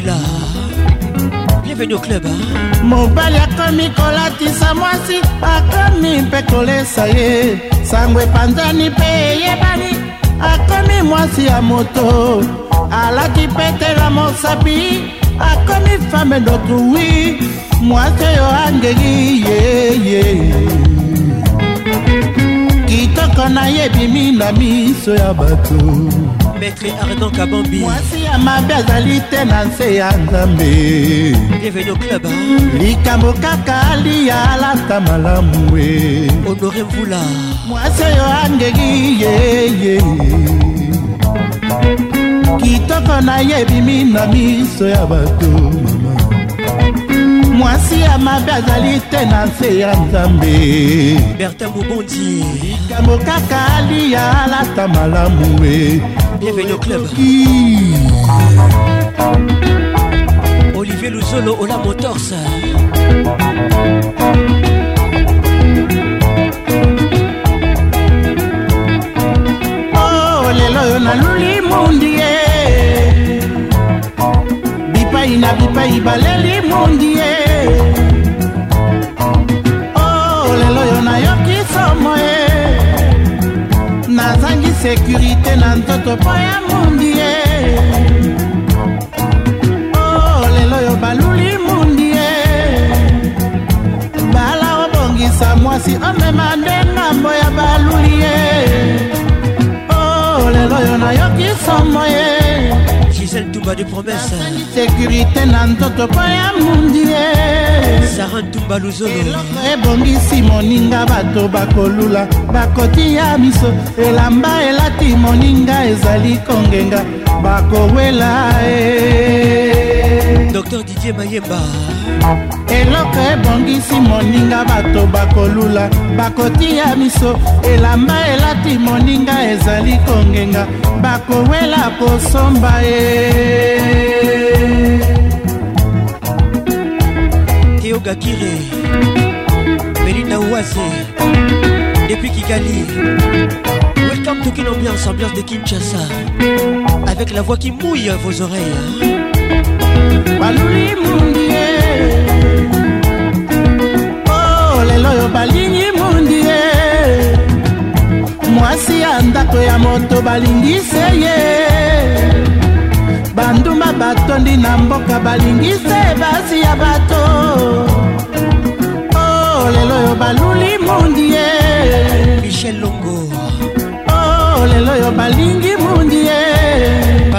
kabila bienvenu au club mobali akomi kolatisa mwasi akomi mpe kolesa ye sango epanzani mpe eyebani akomi mwasi ya moto alati petela mosapi akomi fame d'autrui mwasi oyo angeli yeye kitoko nayebi mi na miso ya bato maître ardan kabambi mwasi ya mabe azali te na nse ya nzambe bienvenu club likambo kaka liyalata malamu we honore mvula mwasi oyo andeki yeye kitoko nayebimi na miso ya bato mama mwasi ya mabe azali te na nse ya nzambe bertin bobondi likambo kaka liyalata malamu we Bienvenue au club. Olivier Luzolo, Ola Motors. Oh, lelo yo naluli mundi ye bipai na bipai baleli mundi ye insécurité na nzoto mpo ya mundi ye o oh, lelo oyo baluli mundi ye bala obongisa mwasi omema nde ngambo ya baluli ye o oh, lelo oyo nayoki somo ye ntumba de promese sekurité na nzoto mpo ya mundi sara ntumba luzolo ebongisi moninga bato bakolula bakoti ya miso elamba elati moninga ezali kongenga bakowela e dr didie mayemba eloko ebongisi moninga bato bakolula bakotia miso elamba elati moninga ezali kongenga bakowela kosomba ye teogakire Oasé Et depuis kigali welcome to kin ambiance ambiance de kinshasa avec la voix qui mouille vos oreilles hein. baluli mundi oh lelo balingi mwasi ya ndako ya moto balingise ye banduma batondi na mboka balingise basi ya bato oh, lelo oyo baluli mundi ye michel longo oh, lelo oyo balingi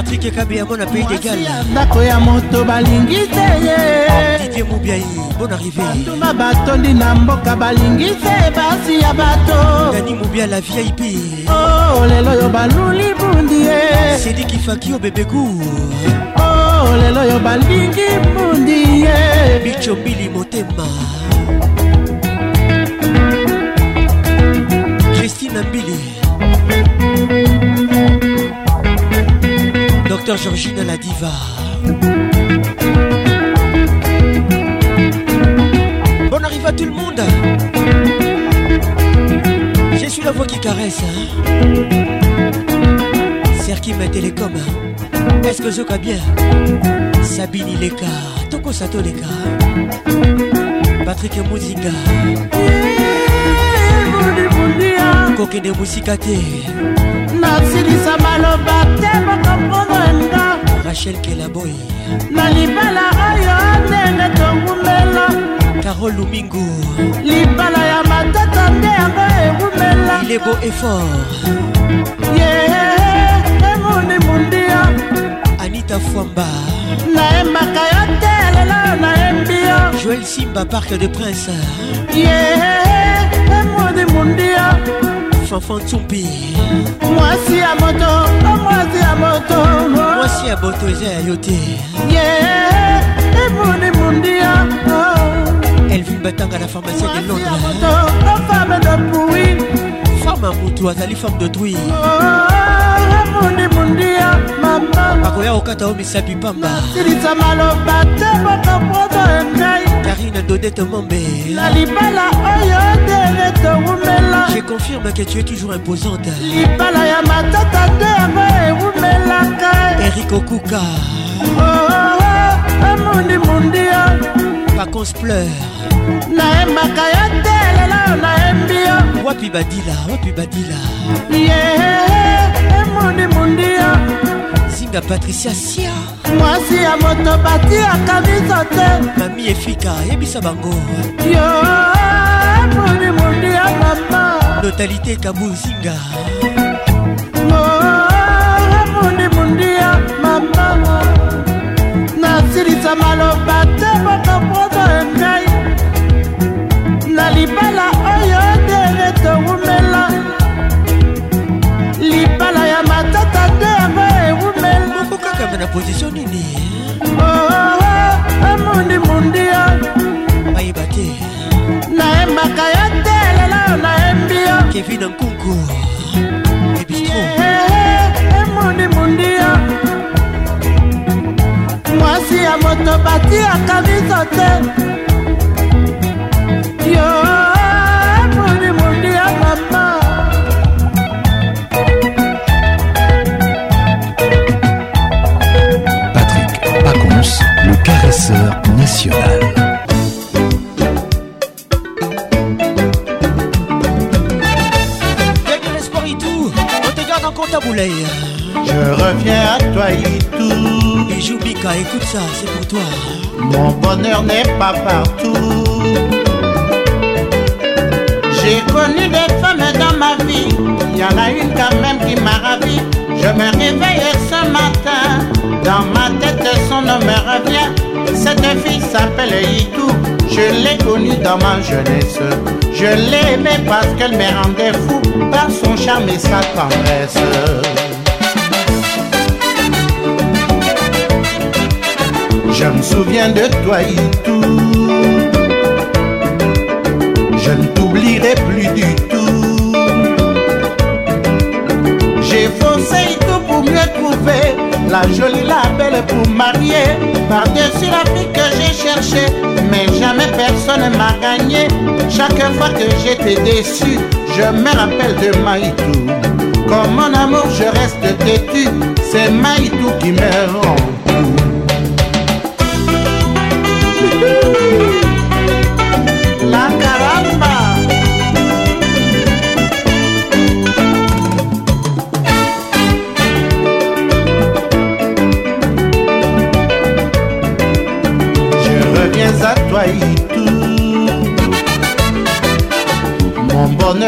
patrik ekabeyango na pays degal ndako ya moto balingi te ye didie mobiai bon arrivé batuma batondi na mboka balingi te basi ya bato dani mobia la vip o oh, lelo oyo baluli bundi ye sedikifaki o oh, bebeku o oh, lelo oyo balingi bundi ye bicho mbili motema christine ambili Docteur Georgine la diva. Bonne arrivée à tout le monde. Je suis la voix qui caresse. Serki ma télécom. Est-ce que Zoka bien Sabine Ileka, Toko Sato Leka, Patrick Muzinga. Kokende Moussika basilisa baloba te bokomprendre nga rachel kelaboy na libala oyo ndenge tongumela karol lumingu libala ya matata nde yango egumela ilebo effort ye emoni mundia anita fwamba nayembaka yo te lelo nayembi yo joel simba parc de prince ye yeah. fantumpi oh, mwasi ya moto mwasi ya moto mwasi ya moto eza ya yo te emoni mundia elvin batanga na pharmacie de londres oh, femme ya motu azali femme d'autrui oh, akoya kokata o misapi pamba karine dodete mombe na libala oyo tere touma je confirme que tu es toujours imposante libala ya matata te yango ewumelaka erik okuka emundimundi oh, oh, oh, pacons pleur nayembaka yo te lelo nayembi yo wapi badila wapi badila ye emundimundi eh, yo zinga patricia sia mwasi ya moto batiaka biso te mami efika yebisa bango yo emundimundi eh, yo mama totalité kabuzinga mondimondia mama nasilisa maloba te mpona poso engai na libala oyo tere towumela libala ya matata te yango ewumela moko kaka me na pozisio nini oh, oh, oh, mondimondia bayeba te nayembaka yo te lelo nayembi yo kevin nkunku ebistro emundimundi yo mwasi ya moto batiaka miso te yo emundimundi yo mama patrick pacons le caresseur national Je reviens à toi, tout. Et qu'à écoute ça, c'est pour toi. Mon bonheur n'est pas partout. J'ai connu des femmes dans ma vie. Il y en a une quand même qui m'a ravi. Je me réveille ce matin. Dans ma tête, son nom me revient. Cette fille s'appelle Itou. Je l'ai connue dans ma jeunesse. Je l'aimais parce qu'elle me rendait fou par son charme et sa tendresse. Je me souviens de toi et tout. Je ne t'oublierai plus du tout. J'ai foncé tout pour mieux trouver la jolie, la belle pour marier. Par-dessus la vie que j'ai cherché, mais jamais personne ne m'a gagné. Chaque fois que j'étais déçu, je me rappelle de Maïtou. Comme mon amour, je reste têtu, c'est Maïtou qui me rend.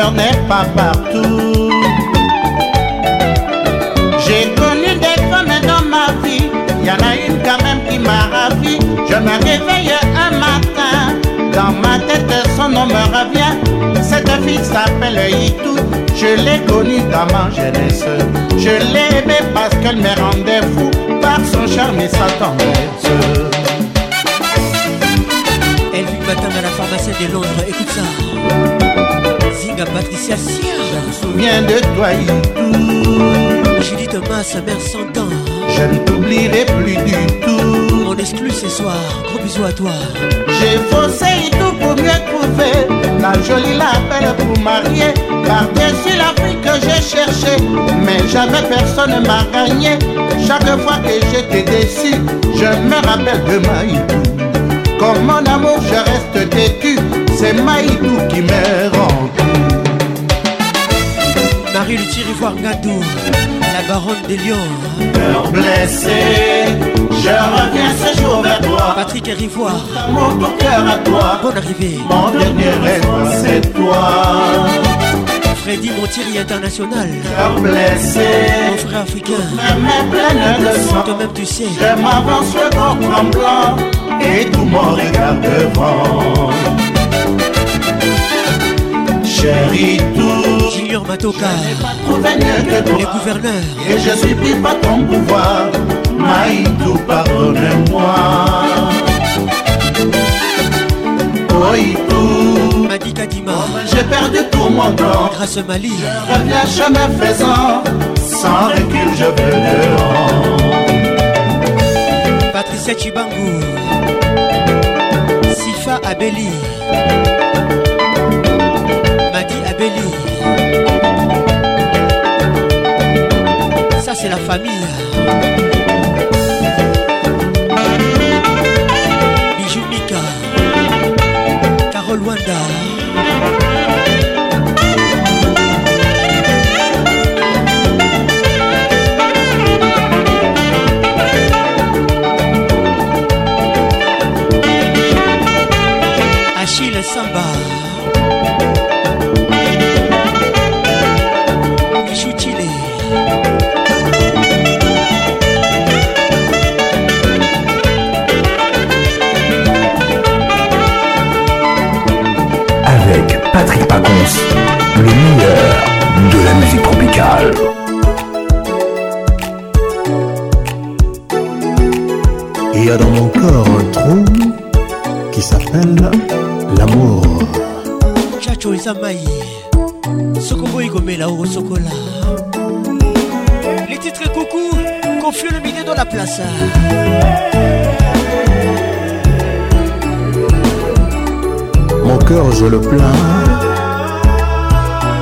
n'est pas partout. J'ai connu des femmes dans ma vie, il y en a une quand même qui m'a ravi. Je me réveille un matin, dans ma tête son nom me revient. Cette fille s'appelle Itou, je l'ai connue dans ma jeunesse. Je l'ai aimée parce qu'elle me rendait fou, par son charme et sa tendresse. Elle vit matin la pharmacie de Londres, écoute ça. Patricia Je me souviens de toi J'ai dit Julie Thomas, sa mère s'entend. Je ne t'oublierai plus du tout. On exclut ce soir, gros bisous à toi. J'ai faussé et tout pour mieux trouver. La jolie belle pour marier. Car la vie que j'ai cherché. Mais jamais personne ne m'a gagné. Chaque fois que j'étais déçu, je me rappelle de Maïou Comme mon amour, je reste têtu. C'est Maïdou qui me rend. Marie Luthier Ivoire la baronne des lions. Cœur blessé, je reviens ce jour vers toi. Patrick Rivoire, mon bon cœur à toi. Bonne arrivée. Mon dernier rêve, c'est toi. Freddy Montieri International. Cœur blessé, mon frère africain. Je pleine de sang. Toi-même tu sais. Je m'avance le corps blanc et tout mon regard devant. Chérie, tout Junior Matoka, les gouverneurs. Et je suis pris par ton pouvoir, Maïdou, pardonne-moi. Oïdou, Madika Dima, oh, j'ai perdu tout mon temps. Grâce Mali, je reviens chemin faisant, sans recul je veux dehors. Patricia Chibangu, Sifa Abeli. da família. le meilleur de la musique tropicale. Il y a dans mon corps un trou qui s'appelle l'amour. Chacho Isamaï, Sokobo Igomela au Sokola. Les titres coucou, confluent le milieu dans la place. Mon cœur, je le plains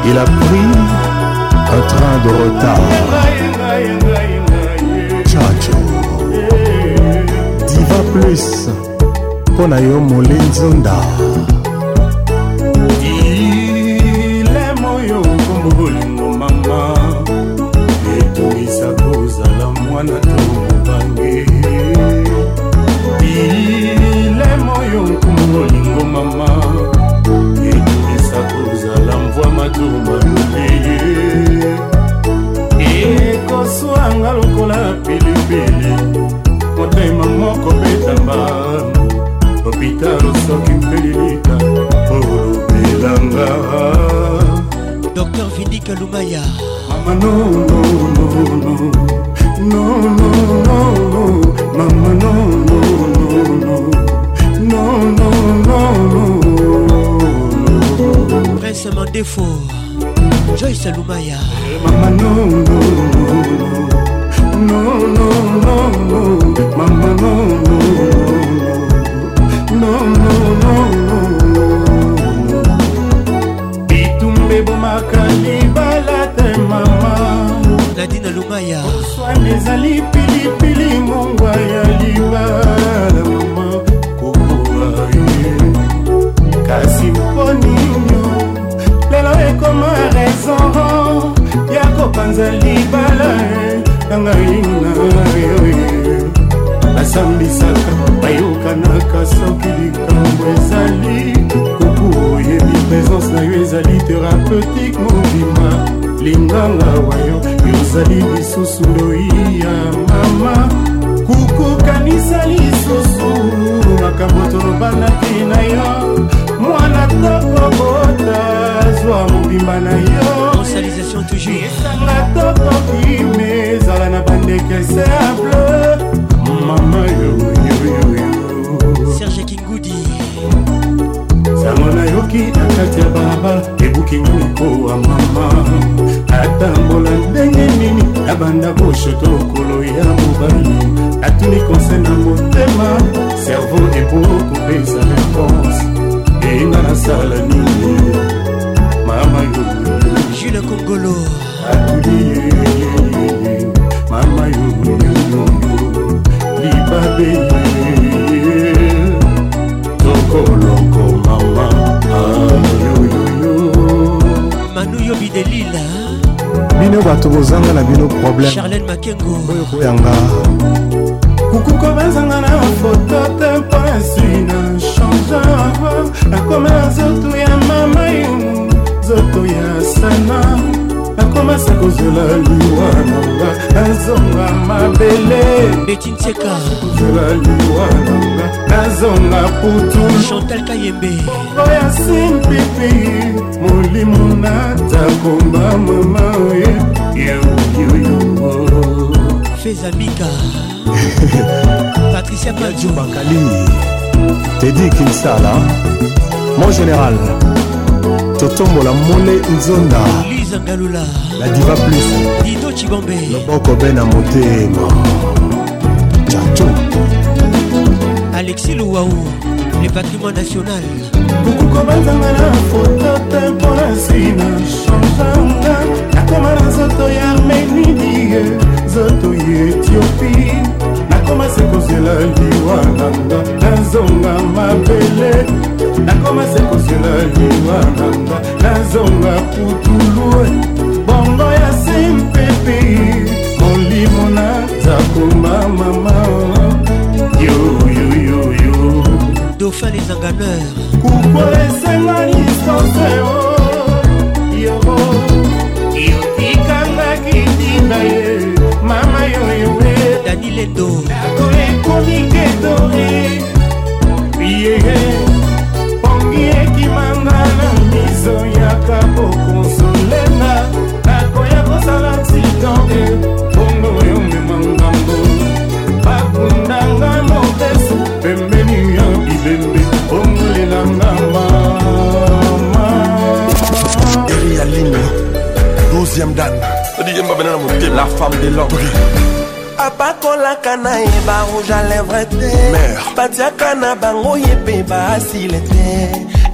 il a pris un train de retard. Chacho. Diva Plus. Pour Nayo Molenzonda. soki mpelilita olobelanga dr vindike lumaya mama nononono nononono mama nononono nononono prince mandefo joyce lumaya mama nononono no no no no mama no no bitumba ebomaka libala te mama ladina lumaya swane ezali pilipili mongwa ya libala mama kokoa kasi mpo nino lelo ekoma raison ya kopanza libala na ngai na yo basambisaka bayokanaka soki likambo ezali kuku oyebi présence na yo ezali thérapeutique mobima linganga wayo yozali lisusu loi ya mama kukokanisa lisusu makambo tolobana te na yo mwana tokobota zwa mobimba na yoesanga tokokime ezala na bandeke seable mama yoyoyo serge kingudi sango nayoki na kati ya balabala ebukinga mikowa mama natambola ndenge nini nabanda boshoto lokolo ya mobali natuni konse na motema servo epokopesa reponse eyinga nasala nini mama yoyo jules kongolo atuli mama yoyo babeye tokoloko mama manuyo bidelila bino bato bozanga na bino problème charlene makengo oyo koyanga kukuko bazanga na foto te mpasi na change nakoma na nzoto ya mama yo nzoto ya sana nakomasa kozela liwa nanga nazonga mabele betintiekakozela liwa nanga nazonga putu chantal kayembe bongo ya simpipi molimo natakomba mama yaoyoyongo fezamika patricia padio bakali tedi kinsala mon général totombola mole nzonda lizangalula la diva plus dido cibambe loboko be na motema chacho alexis louwau le patrimoine national okokobanzanga na foto te mpona nsina changanga nakoma na nzoto ya armenidie nzoto ya etiopi nakoma se kozela liwa nanga nazonga mabele nakoma se kosila liwa nanga nazonga putulu bongo ya simpepe molimo nazakoma mama yoyoyoyo dauphin les enganeurs kuko esenga lisose yo yotikangaki ntina ye mama yoyoe daniledo ako ekomi ketore ye yeah. te bongo yomema ngambo bakundanga nopesi pembeni ya bibembe ongolelanga mama eri ya lino 12e dan odijemba bena na motema la femme de l'homme bakolaka na ye barouge a lèvre te batiaka na bango ye mpe baasile te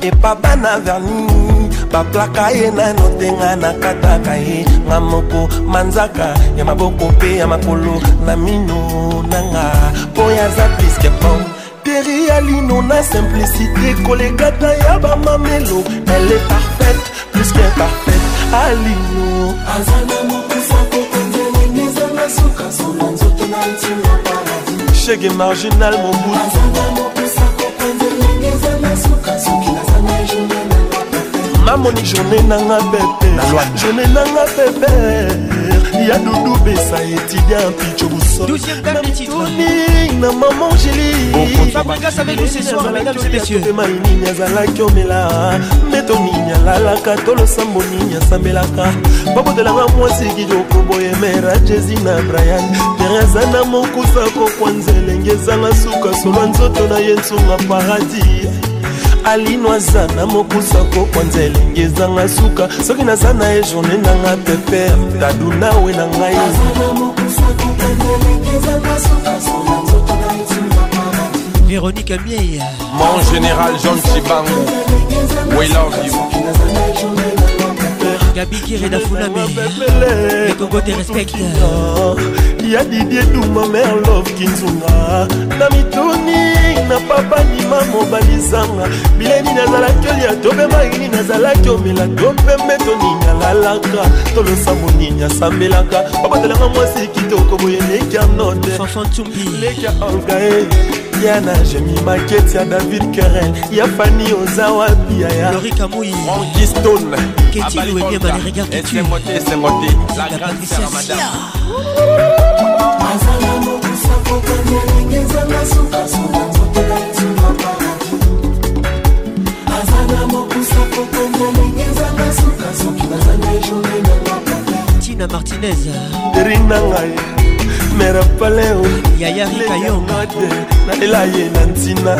epa bana vernis baplaka ye nano te nga nakataka ye nga moko manzaka ya maboko mpe ya makolo na mino nanga mpo yaza pliske pom teri ya lino na simplicité kolekata ya bamamelo ele parfaite pluske parfaite alino shege marginal mobutu namoni journée nanga pepere journée nanga pepere ya dudu besa étudiant picho busoni na mama angélimainini azalaki omela mbeto nini alalaka to losambo nini asambelaka babotelanga mwasi kidioko boyemera jesi na brian teraza na mokusa kokwa nzelenge ezanga suka solwa nzoto na ye nsunga paradis alino aza na mokusa kokwanza elengi ezanga suka soki naza na ye journe nanga pepere dadu nawe na ngai Véronique Amieille Mon général John Chibango We love you Gabi Kiré Dafounami Les Congo te respecte Ya Didier Douma Merlov Kinzunga Na mitoni na papa ndima mobali zanga bileni nazalaki olia tobemaini nazalaki omela to mpembe toninya lalaka tolosa moninya asambelaka babatelanga mwasi kitoko boye leka note leka olgae diana jemi maketi ya david keren ya fani oza wapi yayaorikamoyiankistone ketiluebebalerigaketu esengote la grande sera madame tina martinez derinangai merapa leo nalela ye na ntina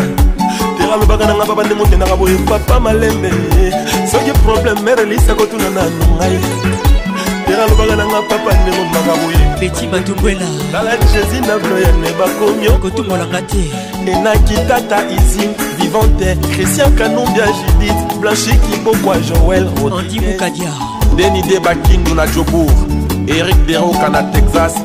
tera alobaka nanga papa ndengo tendaka boye papa malembe soki problème mere elisa kotuna na nongai tera alobaka nanga papa ndengo maka boye beti batumbwela tala jésus na bloyane bakomi okotumbolanga te enaki tata izin vivante christian kanumbia judith blanchi kibokwa joel rodriguez deni de bakindu na jobour erik deroka na texas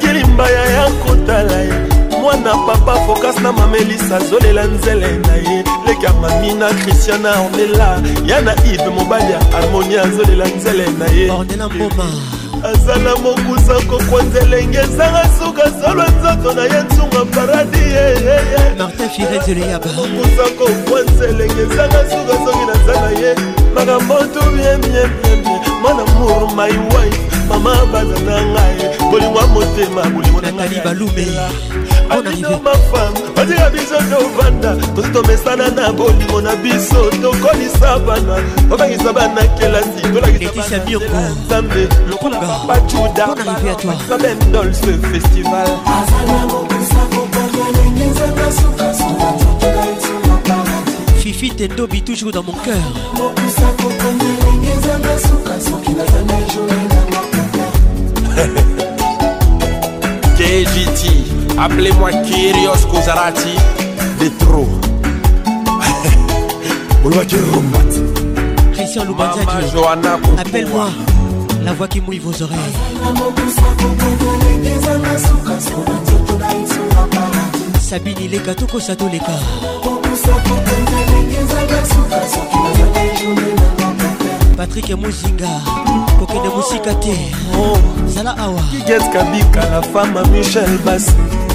baya ya kotala ye mwana papa fokas na mamelisa azolela nzele na ye leki ya mamina kristiana ornela ya na ive mobali ya harmoni azolela nzele na ye azala mokusa kokwanza elenge ezanga suka solwa nzoto na ye ntunga paradi yemokusa kokwanza elenge ezanga suka soki naza na ye makambo tu biemiebiemie mwana mur my wife mama bana na ngai bolingo motema bolingo batika biso tovanda tozi tomesana na bolingo na biso tokolisa bana tobangisa bana kelasi tolakisanzambe lokola bacudabendolse festival Fifi Tendobi toujours dans mon cœur. KGT, appelez-moi Kyrios Kozarati de trop. Christian Johanna appelle-moi la voix qui mouille vos oreilles. Sabine les gâteaux Kosato les gars. Patrick et mozinga kokende de te oh, zala awa kiges kabika la fama michel basi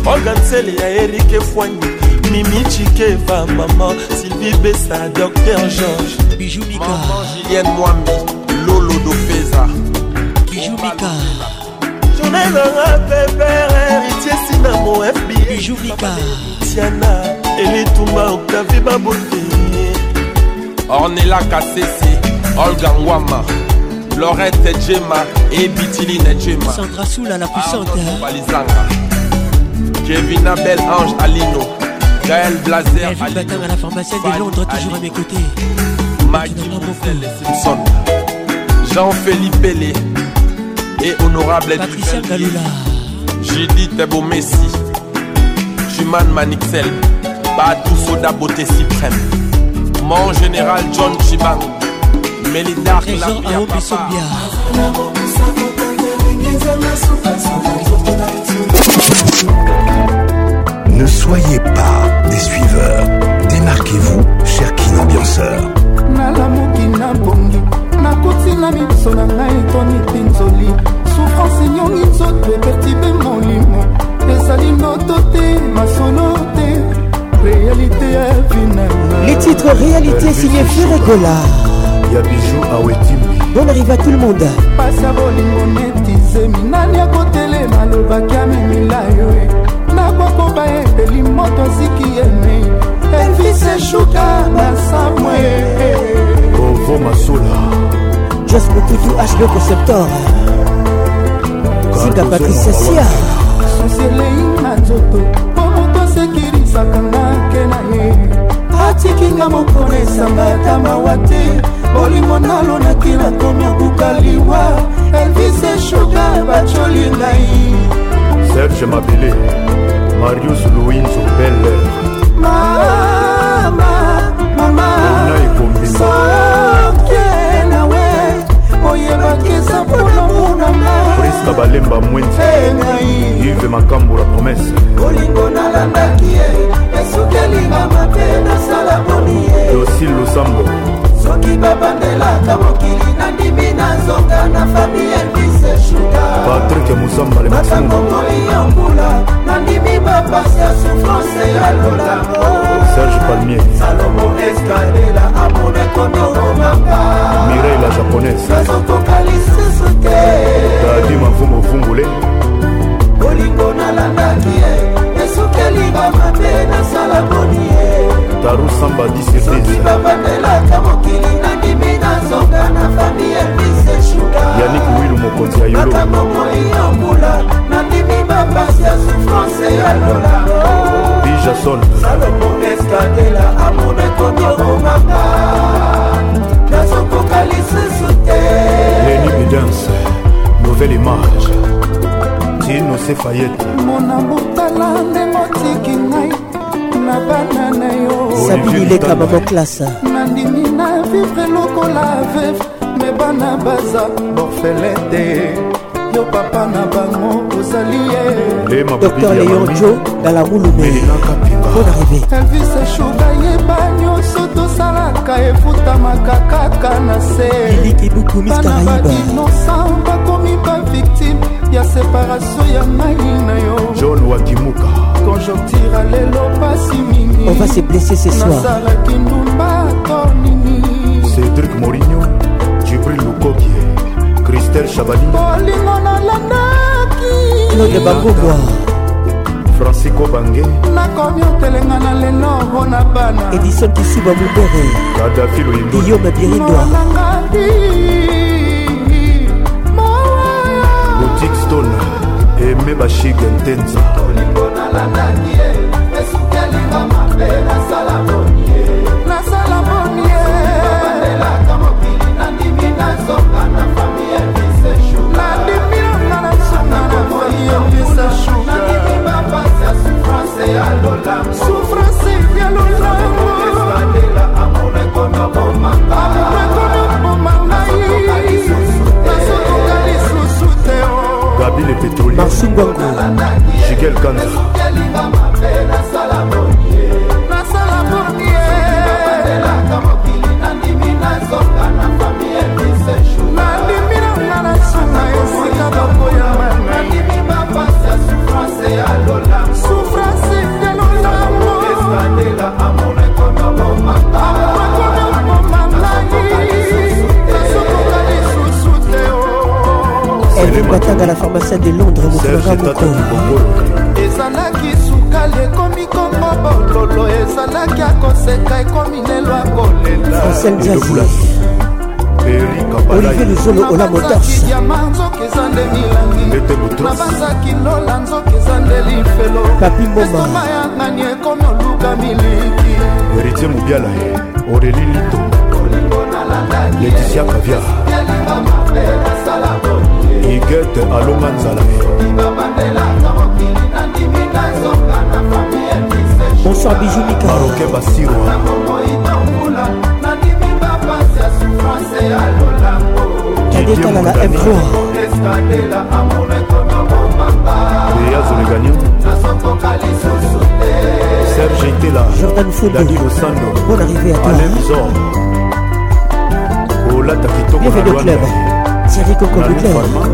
organsele ya erike fwani mimi chikeva Maman, sylvie Bessa docteur george Mika julienne mwambi lolo dofeza Mika, journée la pépère héritier sina fb Bijou Mika tiana Touma, octavie babote Ornella, kasese Olga Nwama, Laurette Djema et Bitiline Djema. Sandra Soula la puissante. Hein. Kevin Abel Ange Alino, Gaël Blazer Alino. vit à la pharmacie de Londres, toujours à mes côtés. Maggie Simpson, Jean-Philippe Pellet et Honorable Patricia Galoula. Judith Messi Juman Manixel, Batou Soda Beauté Suprême, mon général John Chibang. Ne soyez pas des suiveurs. Démarquez-vous, cher King Les titres réalité signés Furegola. ya bijou awetimbi ah bon arrive à tout le monde pasa bolingo neti zemi nani akotelema alobaki amemila yo e nakokoba epeli moto asiki eme elvise shuka na samwe eh. ovo masula jos mokutu h2 conceptor singa patricia sia susi elei na nzoto mpo moto asekirisaka ngake na ye atikinga mokona esamba ta mawa te bolingo nalo naki nakomi akuka liwa elvise shuga bacoli ngai serge mabele marius louis zobele mama mama soke nawe oyebakisa mpona monanga krista balemba mwenzi ive makambo la promese bolingo nalandaki ye esukeli nga mabe nasala boni ye yosi lusambo soki babandelaka mokili nandimi na nzonga na fami elvis shudapatrike mosambalebatango moi ya mbula nandimi bapasi ya souffrance ya lolango serge palmier salomo escadela amona ekomioromaka mirei la japonaise nazokoka lisusu te tadi mavumbu vungule bolingo nalandaki ye esukeli bamabe nasala boni ye daru samba 10 babatelaka mokili nandimi nazonga na fami elise shuka yanik wilu mokonzi ya yolomakambo moiyambula nandimi mapasi ya souffrance ya lola bijason salomo eskadela amona ekotokomaka nazokoka lisusu te leni bidance nouvelle image tino sefayete mona botala nde motiki ngai na bana na yo sabinileka baboklasa nandimi na vivre lokola veve me bana baza borfele te yo papa na bango ozali ye dr leon jo galarulu mpona rebe elvis eshuga yeba nyonso tosalaka efutamaka kaka na sebana badinosan bakomi bavictime ya separatio ya mai na yo john wakimuka konjoktira lelo pasi mingi on va se blesser ce soir nazalaki ndumba to nini cedrik morigno jibril lukokie kristel chabali olingo nalandaki claude bakubwa francisco bange nakomi otelenga na lelo mpona bana edison kisiba mubere kadafi loyindo guillaume birindoir boutique stone eme bashigentenza nasala nani ye esuki elinga mabe nasala boni ye nasala boni ye babandelaka mokili nandimi nazonga na fami ebise shuga nandimi nanga na songa na moi ebise shuga nandimi bapasi ya souffrance ya lolamo souffrance ya lolamo esandela amona ekona bomanga amona ekona bomanga nazokoka lisusu te gabi le petrolier marsi ngwango jigel kanza batanga la pharmacie de londres mokolara moko ezalaki sukali ekomi kongo bololo ezalaki akoseka ekomi lelo akolelaolivier luzolo ola motarsiama nzoka eza nde milangi nabanzaki lola nzoka eza nde lifelo papi momaestoma yangani ekomi oluka miliki héritier mobiala eh. aurélie lito Laetitia Kavia Igete Aloma Nzala Bonsoir Bijou Mika Maroke Basiro Didier Kalala M3 Eyazolegagnon Serge Itela Jordan Fodo Bonne arrivée à toi Alain Zorn olata kitoko na club Thierry Coco Butler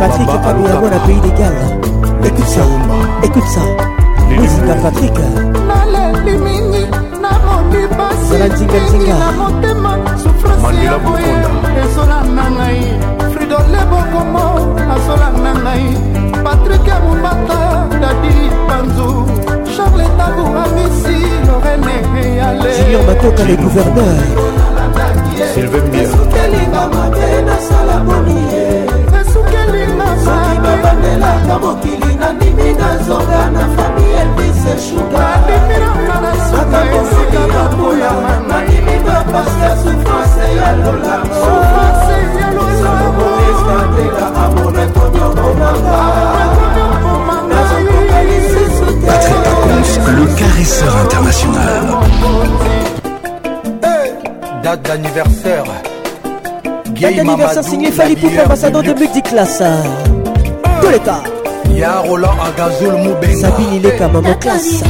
Patrick Kabirabo na pays d'égal Écoute ça, écoute ça Musique à Patrick naleli mingi namongi pasiingi na motema souffrance ya boye ezolanda ngai fridole bokomo azolanda ngai patrik ya mombata dadi panzu charles tabu amisi lorene eyale junior batoka le gouverneur s'il veut mieux esukelinga mabe nasala boni ye esukelinga soki babandelaka mokili nandimi na zonga na fami elbise shugaatakokolia baboya nandimi na paske souffrance ya lolamoestatela amona ekomiobomaka Patrick Pacons, le caresseur international. Date d'anniversaire. Date d'anniversaire signé Fali Pouf, ambassadeur de multiclasse. Tout l'état. Y'a Roland Agazoul Moubenga. Sabine Ileka, maman classe.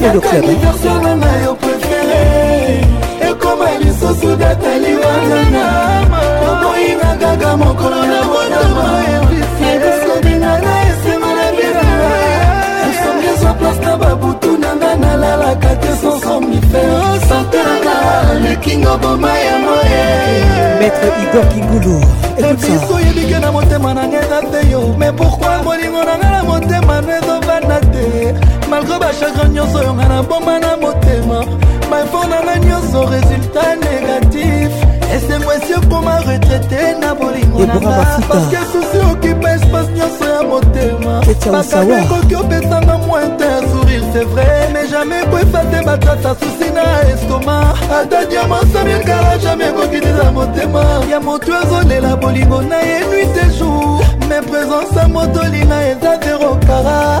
mondo club ekoma lisusu data liwangana okoyina kaka mokolo na botama ebisodingana esima na bina esongezwa place na babutu nanga nalalaka te sosomnifere santeranga lekingo boma ya moye maître igor kingulu ebiso oyebike na motema nanga eza te yo mais pourkui molingo nanga na motema no ezobanda te malgré bachagrin nyonso yonga nabomba na motema baefort nanga nyonso résultat négatif esengo esi okoma retraite na bolingo nanga parceke susi okipa espace nyonso ya motema bakaka ekoki opesanga mointe ya sourire c'est vrai mais jamais koyefa te batata susi na estoma ata diamansamikala jamai ekokitisa motema ya moto azolela bolingo na ye nuit de jour mais présence ya motolinga eza zero para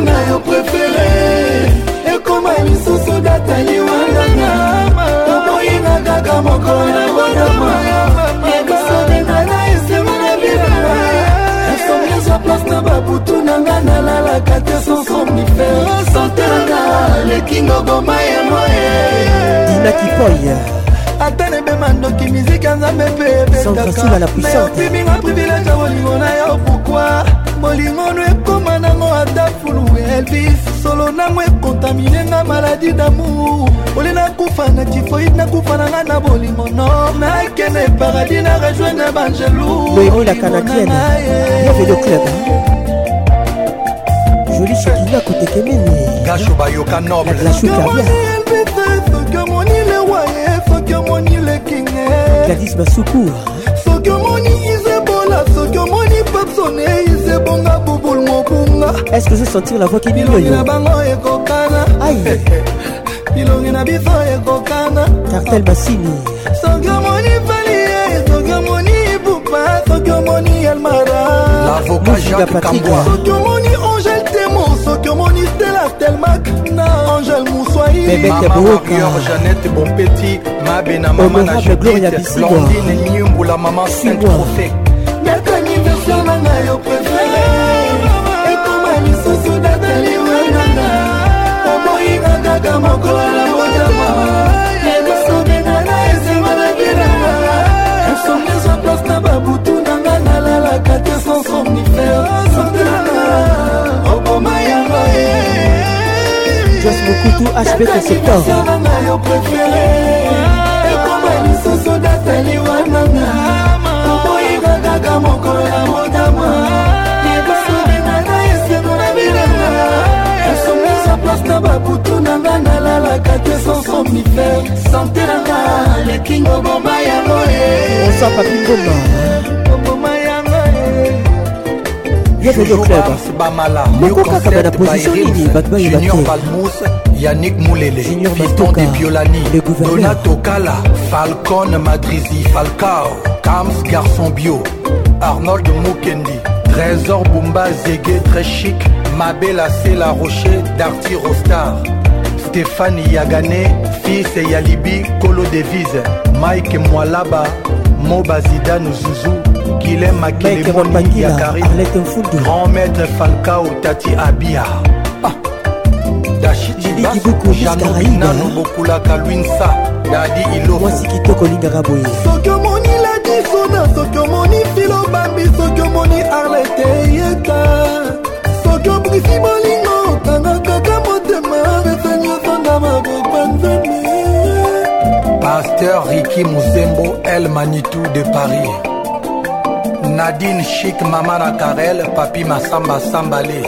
liwanga yo prefere ekoma lisusu data liwanga na oboyinga kaka moko na botama yakasodenana esemana bibala esomesa place na babutu nanga nalalaka te sosomnifere santanga lekingo goma ye moye dinakipoye ata nebema ndoki miziki ya nzambe mpe ebetaka nayopiminga privilege ya bolingo na yo pourkui bolingo no e elvis solo nango ekontaminenga maladi damour oli nakufa na tifoid nakufa nanga na bolimo no nakende paradis na rejoindre bangelou oh, joli chakila kotekemenigasho bayoka noblesoki omoni lewaye soki omoni lekinge gladis basukur soki omoni bango est-ce que je sentir la voix qui bilongi na bango ekokana aye bilongi na biso ekokana cartel basini soki omoni falie eh, soki omoni ibupa soki omoni almarasoki omoni angel temo soki omoni stela telmak na angel muswaijanette bompeti mabe na mama na jetite blondine nyumbula mama saint profet nakani version na ngai kaka moko ala motama ebasobena na esenga na binanga esomniso place na babutu nanga nalalaka te sans somnifere sotana oboma yango ye jos mokutu hbk sector kaka te sans somnifère santeranga leki ngoboma yango e osapapikoma oboma yango moko kaka bana position nini bato bayebate yannick moulele fiston de piolani donato kala falcon madrisi falcao kams garçon bio arnold mukendi trésor bumba zege très chic mabela sela rocher darty rostar stéphane yagane fils ya libi kolo devise mike mwalaba moba zidane zuzu guilin makelemoni ya karine grand maître falcao tati abia ah. tashitibasjanobinano bokulaka lwinsa dadi ilomwasi kitoko lingaka boye soki omoni ladisona soki omoni filo bambi soki omoni arlete yeka soki obrisi bolingo okanaka Pasteur Ricky Mouzembo El Manitou de Paris Nadine Chic Mamana Karel Papi Massamba Sambalé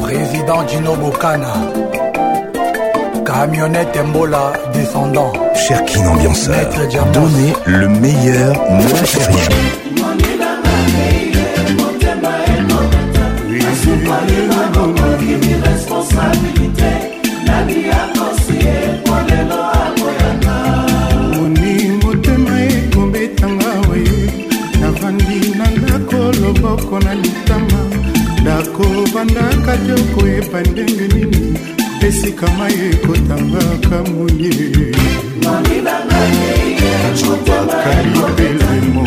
Président Dino Bokana Camionnette Mbola descendant Cherkin Ambianceur Donnez le meilleur nigérien oui. loboko na litama nakobandaka joko yeba ndenge nini esika mai ekotangaka monie kalibelemo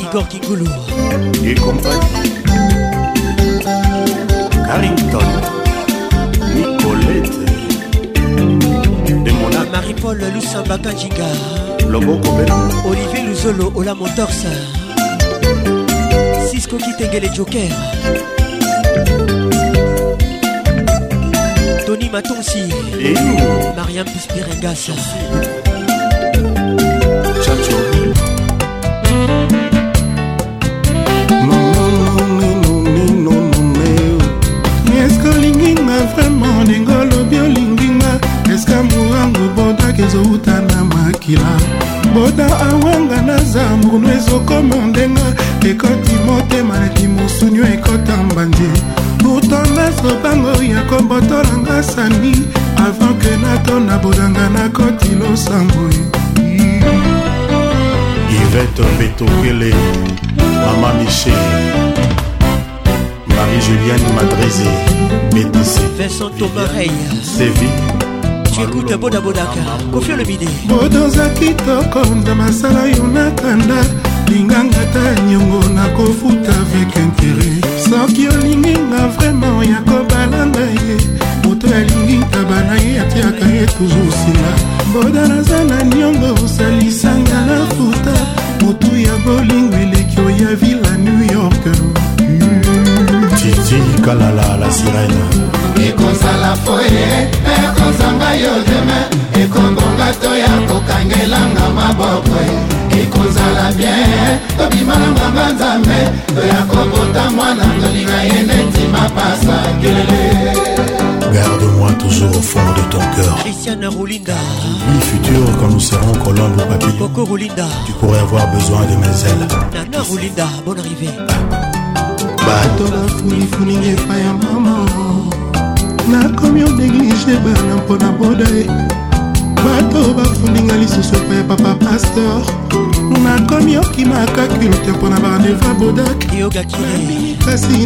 Igor Kikoulou Et compagnie Carrington Nicolette De Monaco Marie-Paul Lusamba Kanjiga Lobo Kobela Olivier Luzolo Ola Motorsa Cisco Kitengele Joker Tony Matonsi Et Mariam Pispirengas ndenge olobi olinginga eska morango bodak ezowuta na makila boda awanga na zamburnu ezokoma ndenga ekoti motema neti mosunio ekota mbanje pourtant nasobango ya kobotolanga sani avant ke natona bodanga nakoti losango ivete mbetokele mama michel et Juliane Madrizé BTC Vincent Tomareille Sévi tu écoutes boda bodaka kofi olobide bodoza kitoko na masala yo nakanda linganga ta niongo nakofuta avec intere soki olingi nga vraimen ya kobalanga ye moto alingi ntaba na ye atiaka ye toujour nsima boda naza na niongo osalisanga na futa motu ya bolingo eleki oya vila new york titikalala la sirene ekozala foye ekozanga yo deme ekobonga to ya kokangelanga maboko ekozala bien tobimalanganga nzambe toya kobota mwana tolinga ye neti mapasa kelele Garde-moi toujours au fond de ton cœur. Christiane Roulinda. Oui, futur, quand nous serons colombes ou papilles. Coco Roulinda. Tu pourrais avoir besoin de mes ailes. Nana Roulinda, bonne arrivée. Ah. bato bafungifuningi epai ya mama nakomi odeglige bana mpona boda e bato bafundinga lisusu epai ya papa paster nakomi okimaka culte mpo na barandeva bodakasi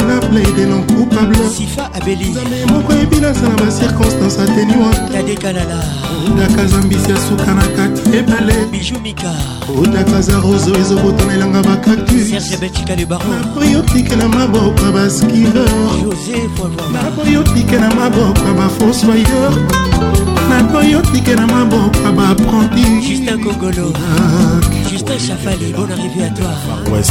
na plaide non coupablezambe moko ebinasa na bacirconstance ateniwatodaka zambisi ya suka na kati ebale odaka za roso ezobotana elanga bakaktusnapriotike na maboko ya baskiver napriotike na maboko ya bafosoyeur napriotike na maboko mboka bapranti justin kongolo justin chafali bon arrivé à toi ouest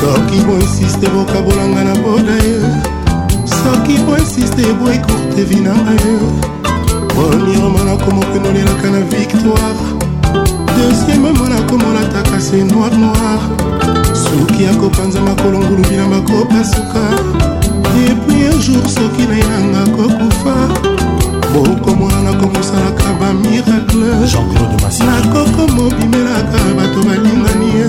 soki boinsiste bokabolanga na boda ye soki boinsiste boekurte vinanga ye premièrement nakomokenolelaka na victoire deuxièmement nakomona taka se noir noir soki akopanza makolo ngulubi na bakopasuka depuis un jour soki na ye nanga kokufa bokomonana komosalaka bamiracle nakoko mobimelaka bato balingani ye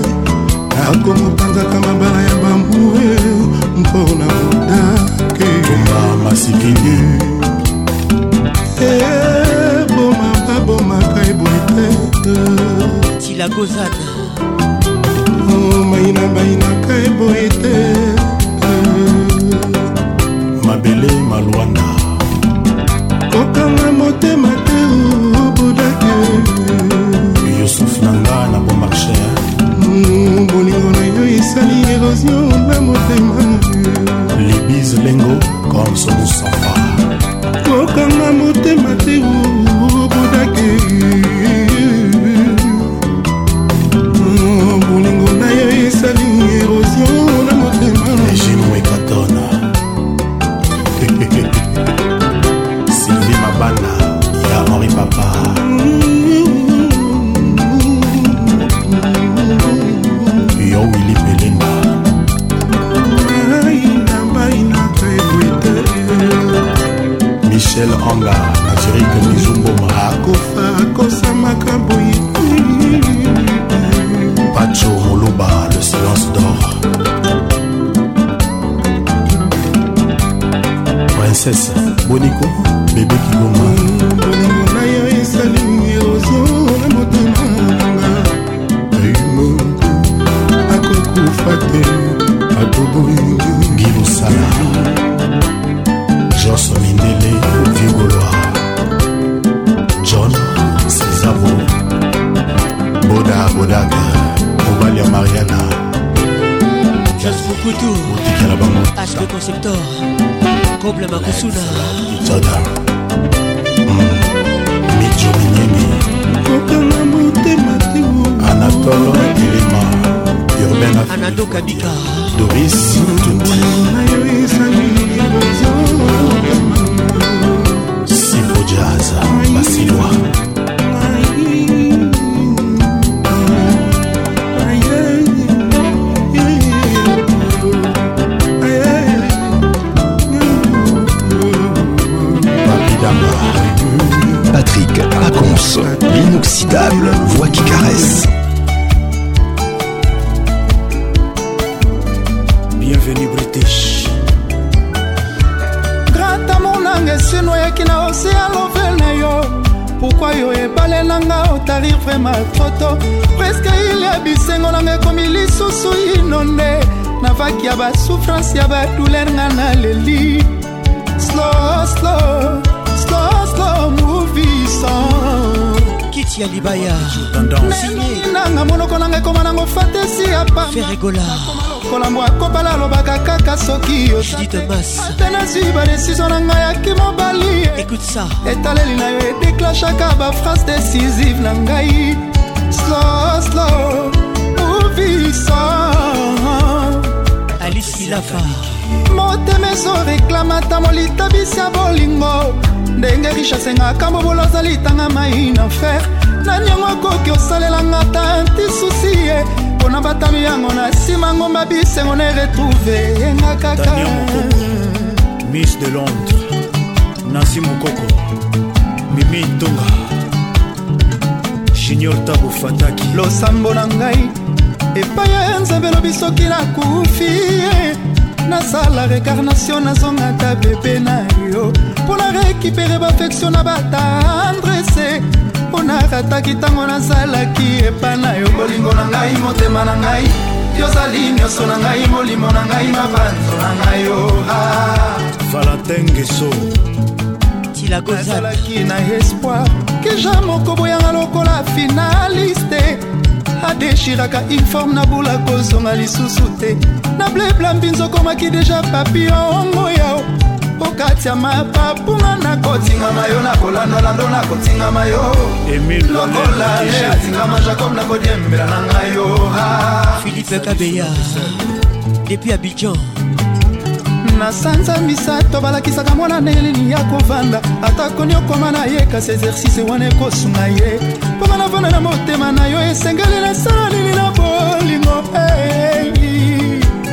nakomopanzaka mabala ya bambue mpona modake masikini eboma eh, babomaka eboye te tilagozana omaina oh, bainaka eboye te motema lwanda kokanga motema te obudake yusuf na nga na bomarche hmm, bolingo na yo esali erosio na motema libise lengo comme solution judith mas ata nazwi badesizio na ngai yaki mobali écoute ça etaleli na yo edeklashaka baphrase décisive na ngai slow slow moviso alice filafa motema ezoreklamata molitabisi ya bolingo ndenge richasengaka mobolo azalitanga mai na fer nani yango akoki osalelanga ta ntisusi ye mpona batami yango na nsima ngomba bisengo na eretrouve yenga kaka miss de londres nansi mokoko mimi ntonga junior tabo fataki losambo na ngai epai ya nzambe elobi soki nakufi eh. nasala rekarnation nazonga ta bebe na yo mpo na rekipere bafektio na batanda nakataki ntango nazalaki epa na yo bolingo na ngai motema na ngai yozali nyonso na ngai molimo na ngai mabanzo na ngai oha ah. valentin geso ezalaki na espoir keja moko boyanga lokola finaliste adeshiraka informe na bula kozonga lisusu te na blebla mbinzo okomaki deja papiongo oh, yao kati ya mapapunga nakotingama yo nakolandolando nakotingama yo lokola le atingama jacob nakodiembela na ngai yo philipe kabeya depuis abidjan na sanza misato balakisaka mwana nelini ya kovanda atako niokoma na ye kasi exercice wana ekosunga ye mpo banavanda na motema na yo esengeli nasala nini na bolingo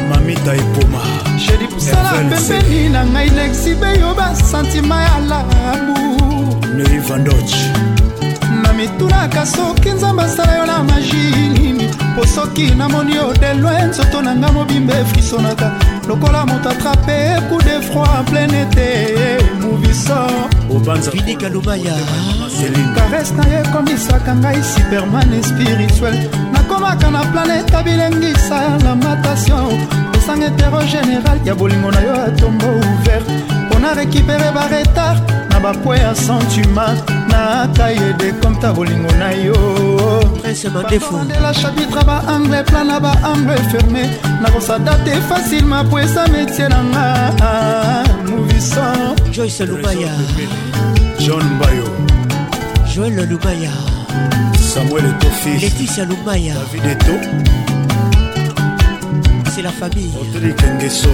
mamita epoma sala pembeni na ngai lexibeyo basantima ya labu na mitunaka soki nzambe asala yo na magi nini mpo soki namoni yo delwe nzoto na ngai mobimba efrisonaka lokola moto atrape coup de froid plein ete movisokares na ye ekomisaka ngai superman spirituel nakomaka na planeta bilengisa la matation esanga etero général ya bolingo na yo atombo ouvert mpona récupere baretard na bapwe ya sentima nakayede komta bolingo na yo bakolandela eh, chapitre baangle plan na baangle ferme nakosada te facilement po eza metie nanga mouvison joyce lubaya john mbayo joel lubaya samuel etofi leticia lubaya david eto c'est la famille. Anthony Kengeso,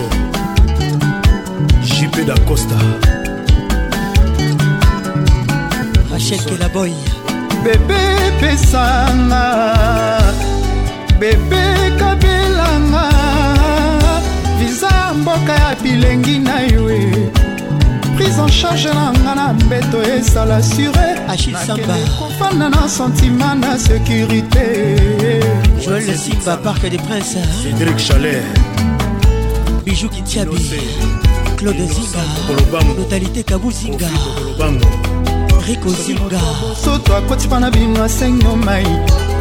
JP da Costa. Rachel Kelaboy. Bébé Pesanga, bébé Kabelanga, visa mboka ya bilengi na yoe. prise en charge nanga na mbeto ezala sure nakende kofanda na sentima na sécurité Joël Le Simba, Parc des Princes. Cédric Chalet. Bijou Kintiabi. Claude Zinga. Notalité Kabou Zinga. Rico Zinga. soto akotipa na bino asengo mai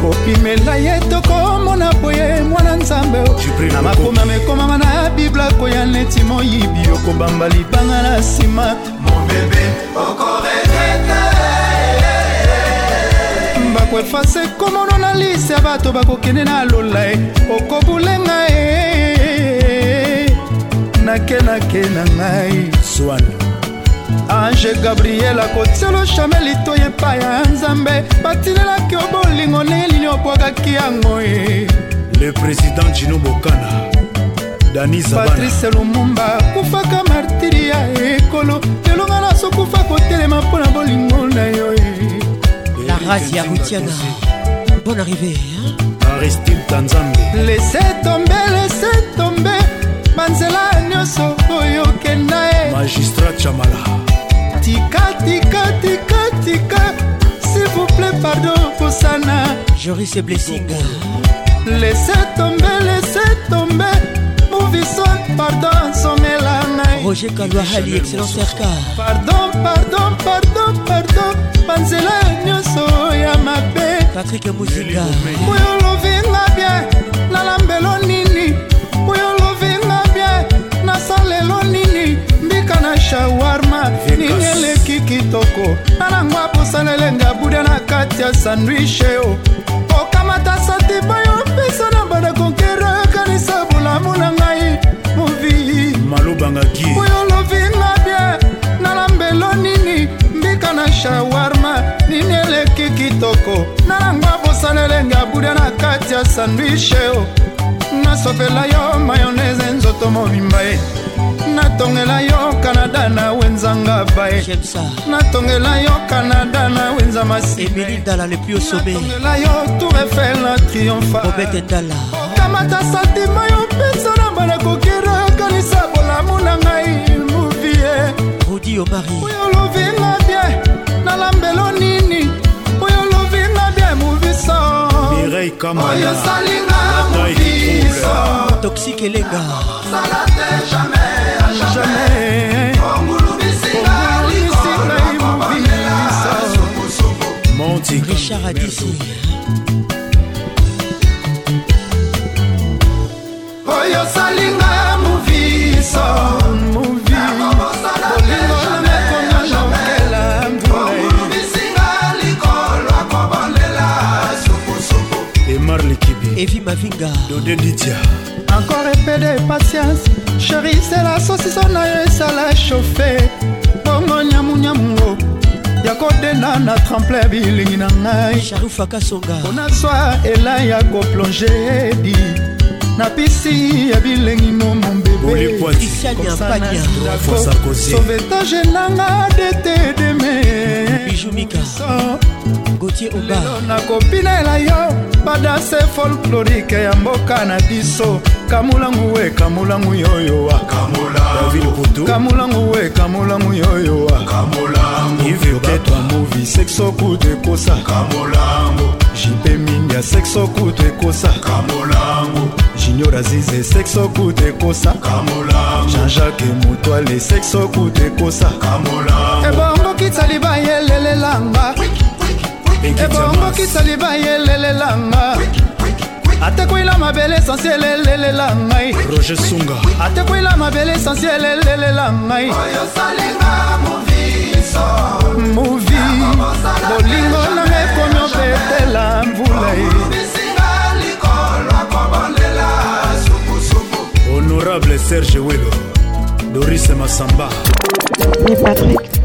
kopimela ye tokomona boye mwana nzambe na makomami ekomama na bible akoya neti moyibi okobamba libanga na nsima mobebe okore koefase komono na lise ya bato bakokende na lola e eh. okobulenga e eh. nakenake na ngai swan ange gabriel akotiolo shame litoi epai ya nzambe batinelaki o bolingo nelini obwakaki yango e le président jino bokana patrice lumumba kufaka martiri ya ekolo lelonga naso kufa kotelema mpo na bolingo na yo e vous Boutiana. Bonne arrivée. Hein? Aristide Tanzan. Laissez tomber, laissez tomber. Manzela Nyoso Koyokenae. Magistrat Chamala. Tika, tika, tika, tika. S'il vous plaît, pardon, Fosana. Joris ses Blessing. Laissez tomber, laissez tomber. Mouvissot, pardon, Somelanae. Roger Kalouahali, excellent cerca. Pardon, pardon, pardon, pardon. Manzela patrik muzinga oyo olovinga bien nalambelo nini oyo olovinga bien nasalelo nini mbika na shawarma nini eleki kitoko nanango aposalelenga buda na kati ya sandwiche o okamata santiba yo mpesa na badakonkere oyokanisa bolamu na ngai movi malobangaki oyo olovinga na shawarma nini eleki kitoko nalango bosalelenga buda na kati ya sandwiche eh, o oh. nasopela yo mayonese nzoto mobimba ye eh. natongela yo kanada na wenzanga bae eh. natongela yo kanada na wenza masimeelidala lepuis osometongela yo tour efel na triomphaobetendala okamata santima yo mpesa na bana kokira kanisa bolamu na ngai muvie rudi omari kamaaoyo osalinga mofisa toxike elenga sala te jamais jamais ongulubisinga likongai mobisa monti richard adisi oyo osalinga mofisa evi mavinga dodelidia encore epe de patience sheri sela sosiso na yo esala chauffe bongo nyamunyamu o ya kodenda na tremple bilingi na ngai sharufakasonga mpona zwa ela ya koplonge di na pisi ya bilengi no mombebesovetage nanga dete deme bijumika so, gautier obalelo nakopilela yo badase folklorike ya mboka na biso kamulangu we kamulangu yoyowa kamulangu we kamulangu yoyowa iveketwa movi sexo kutu ekosa jipe mindia sexo kutu ekosa junior azize sexo kutu ekosa jean-jacke motwale sexo kutu ekosa ebongo kitsa libayelelelanga ebongokisa libai elelela nga atekwila mabele essentiel elelela ngai roger sunga atekwila mabele essentiel elelela ngai movi bolingo nanga ekomi opetela mbula honorable serge welo doris masamba mais patrick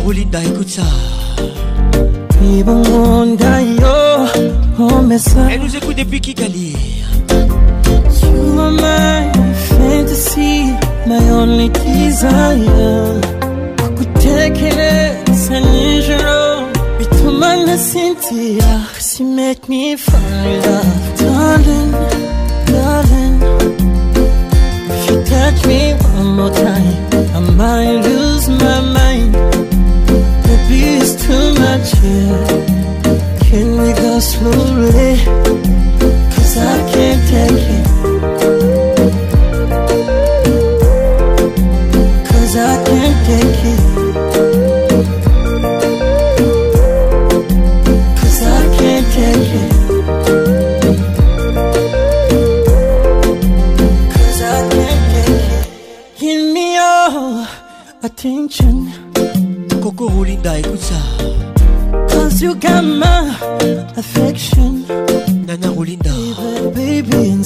Rolida, écoute ça. Elle nous écoute depuis Kigali. You are my fantasy, my only desire. I kugutekereza gusa nijoro bituma ntasinzira you make me fall in love, darling darling if you touch me one more time I might lose my mind keys too much. chair. Can we go slowly? Cause I can't take it. gars, bah, écoute ça. Cause you got my affection. Nana Rolinda. Baby,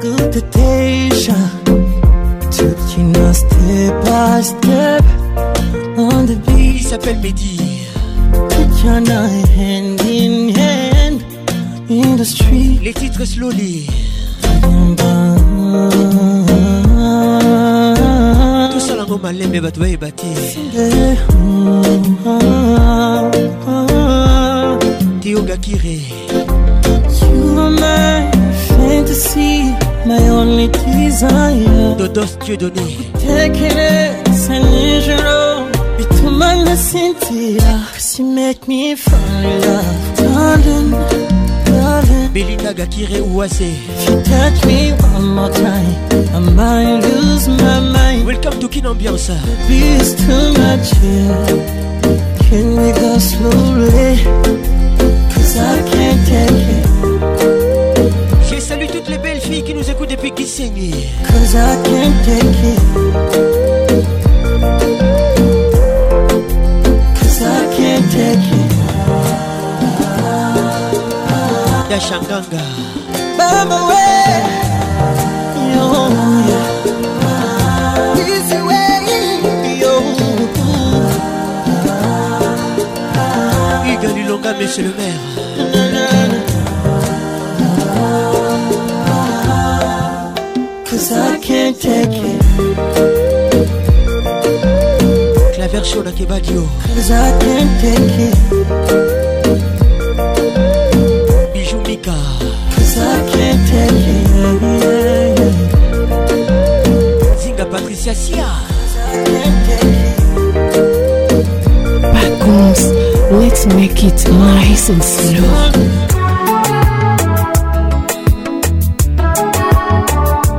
Good temptation. Took you now step by step on the beat. Il s'appelle Mehdi. Put night hand in hand in the street. Les titres slowly. malembe bato bayebati teogakire My only desire Dodos Dieudonné Between my cynthia Cause you make me fall in love Darling darling. Gakire Ouase. If you touch me one more time, I might lose my mind. Welcome to Kin Ambiance. to too much here. Can we go slowly? Cause I can't take it. Je salue toutes les belles filles qui nous écoutent depuis Kisséni. Cause I can't take it. Cause I can't take it. Shanganga. Baba we. Yo. Easy way. Yo. Iga monsieur le maire. Cause I can't take it. Claver chaud la Kebadio. Cause I can't take it. Africa. Zinga Patricia Sia. Backons, let's make it nice and slow.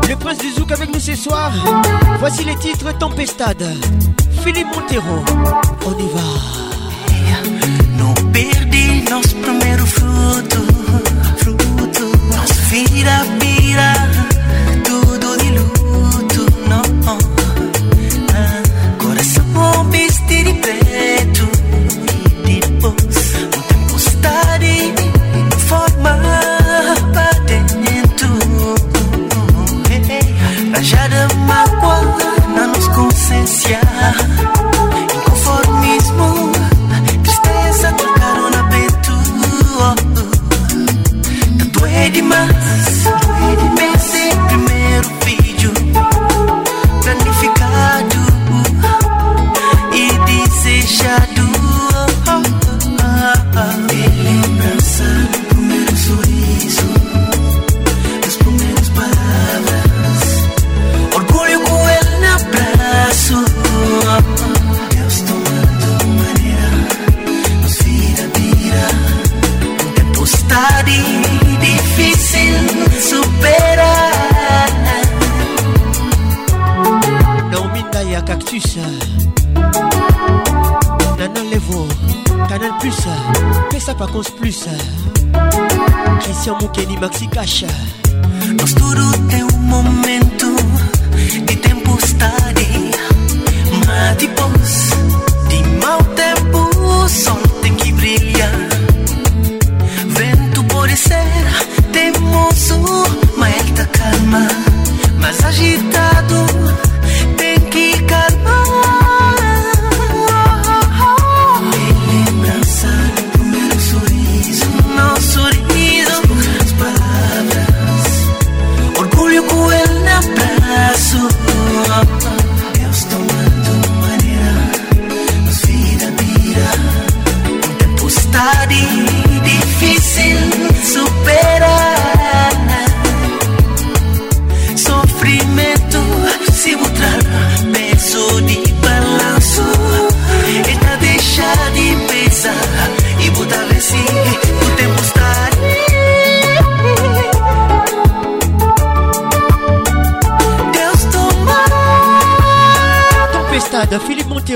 Le prince du Zouk avec nous ce soir. Voici les titres Tempestade. Philippe Montero. On y va. up susa nana levo canal plus pesa pacons plus christian mokeni maxi Cacha Nos tudo tem um momento e tempestade mas depois de mau tempo o som tem que brilhar vento pode ser Temoso mas ele tá calma mas agita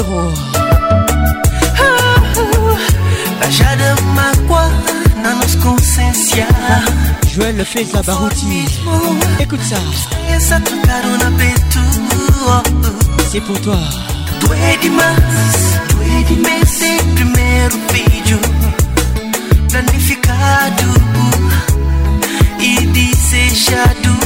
terror. Tajada ah, ah, Magua na nos consciência. Joël fez la barouti. Écoute ça. C'est pour toi. Doé demais, doé demais esse primeiro vídeo planificado e desejado.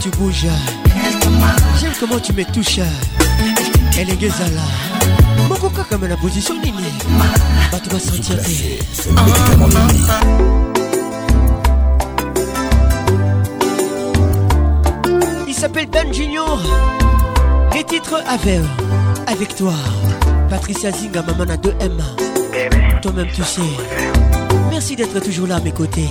tu bouges. J'aime comment tu me touches. Elle est gazala. Mon coca comme la position nini. Bah tu vas sentir Il s'appelle Dan Junior. Les titres avec avec toi. Patricia Zinga, maman à 2M. Eh ben, Toi-même tu sais. Merci d'être toujours là à mes côtés.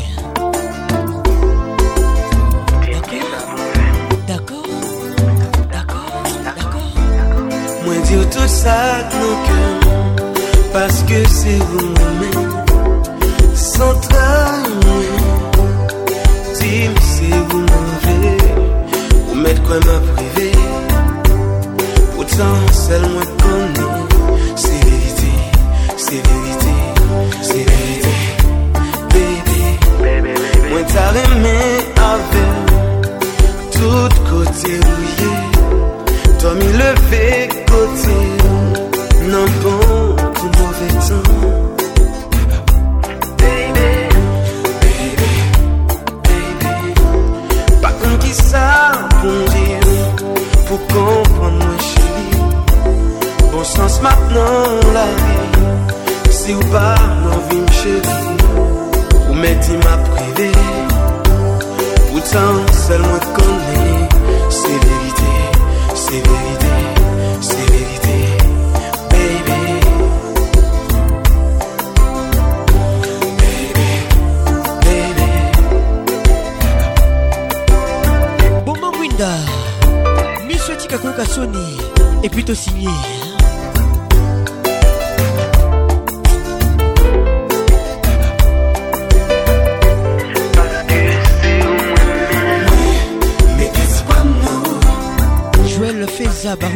dire tout ça nos cœurs parce que c'est vous même sans trahir dis-moi si vous m'avez mettre quoi ma privé pourtant seul moi connais c'est vérité c'est vérité c'est vérité baby baby baby moi t'as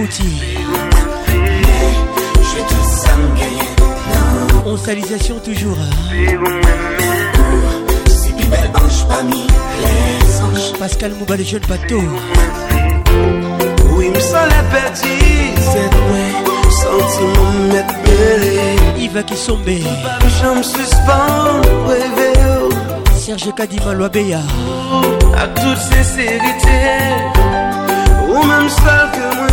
Gauthier. On salisation toujours. Hein. Pascal Mouba, le jeune bateau. Oui, me sens la petite. C'est ouais, sentiment m'être belé. Yves qui sombe. Je me suspends, Serge Kadima Loabeya. À toute sincérité, ou même seul que moi.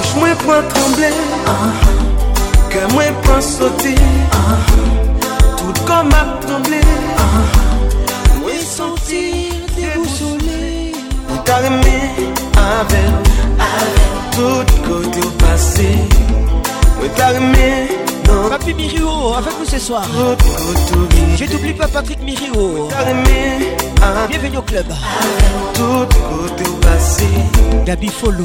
Bouche mwen pran tremble Ke mwen pran sote Tout kom ap tremble Mwen senti vous Mwen avec avem Tout kote ou pase Mwen non. Papi Mirio, avec nous ce soir. Je t'oublie pas Patrick Mirio. Bienvenue au club. Gabi Follow.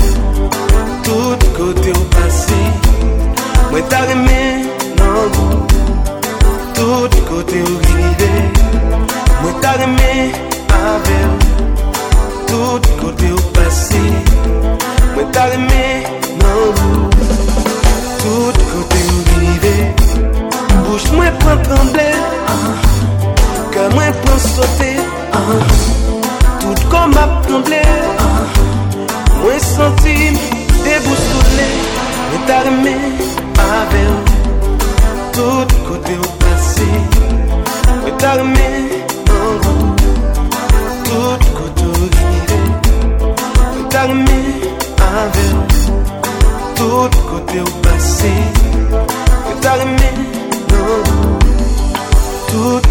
Toute kote ou pasi Mwen ta reme nan mou Toute kote ou vive Mwen ta reme A ver Toute kote ou pasi Mwen ta reme Nan mou Toute kote ou vive Bouch mwen pan tremble Ka mwen pan sote Toute kon ma tremble Mwen soti mi De bou sole, me ta reme ave yo, tout kote ou pase, me ta reme nan lou, tout kote ou gignire. Me ta reme ave yo, tout kote ou pase, me ta reme nan lou, tout kote ou gignire.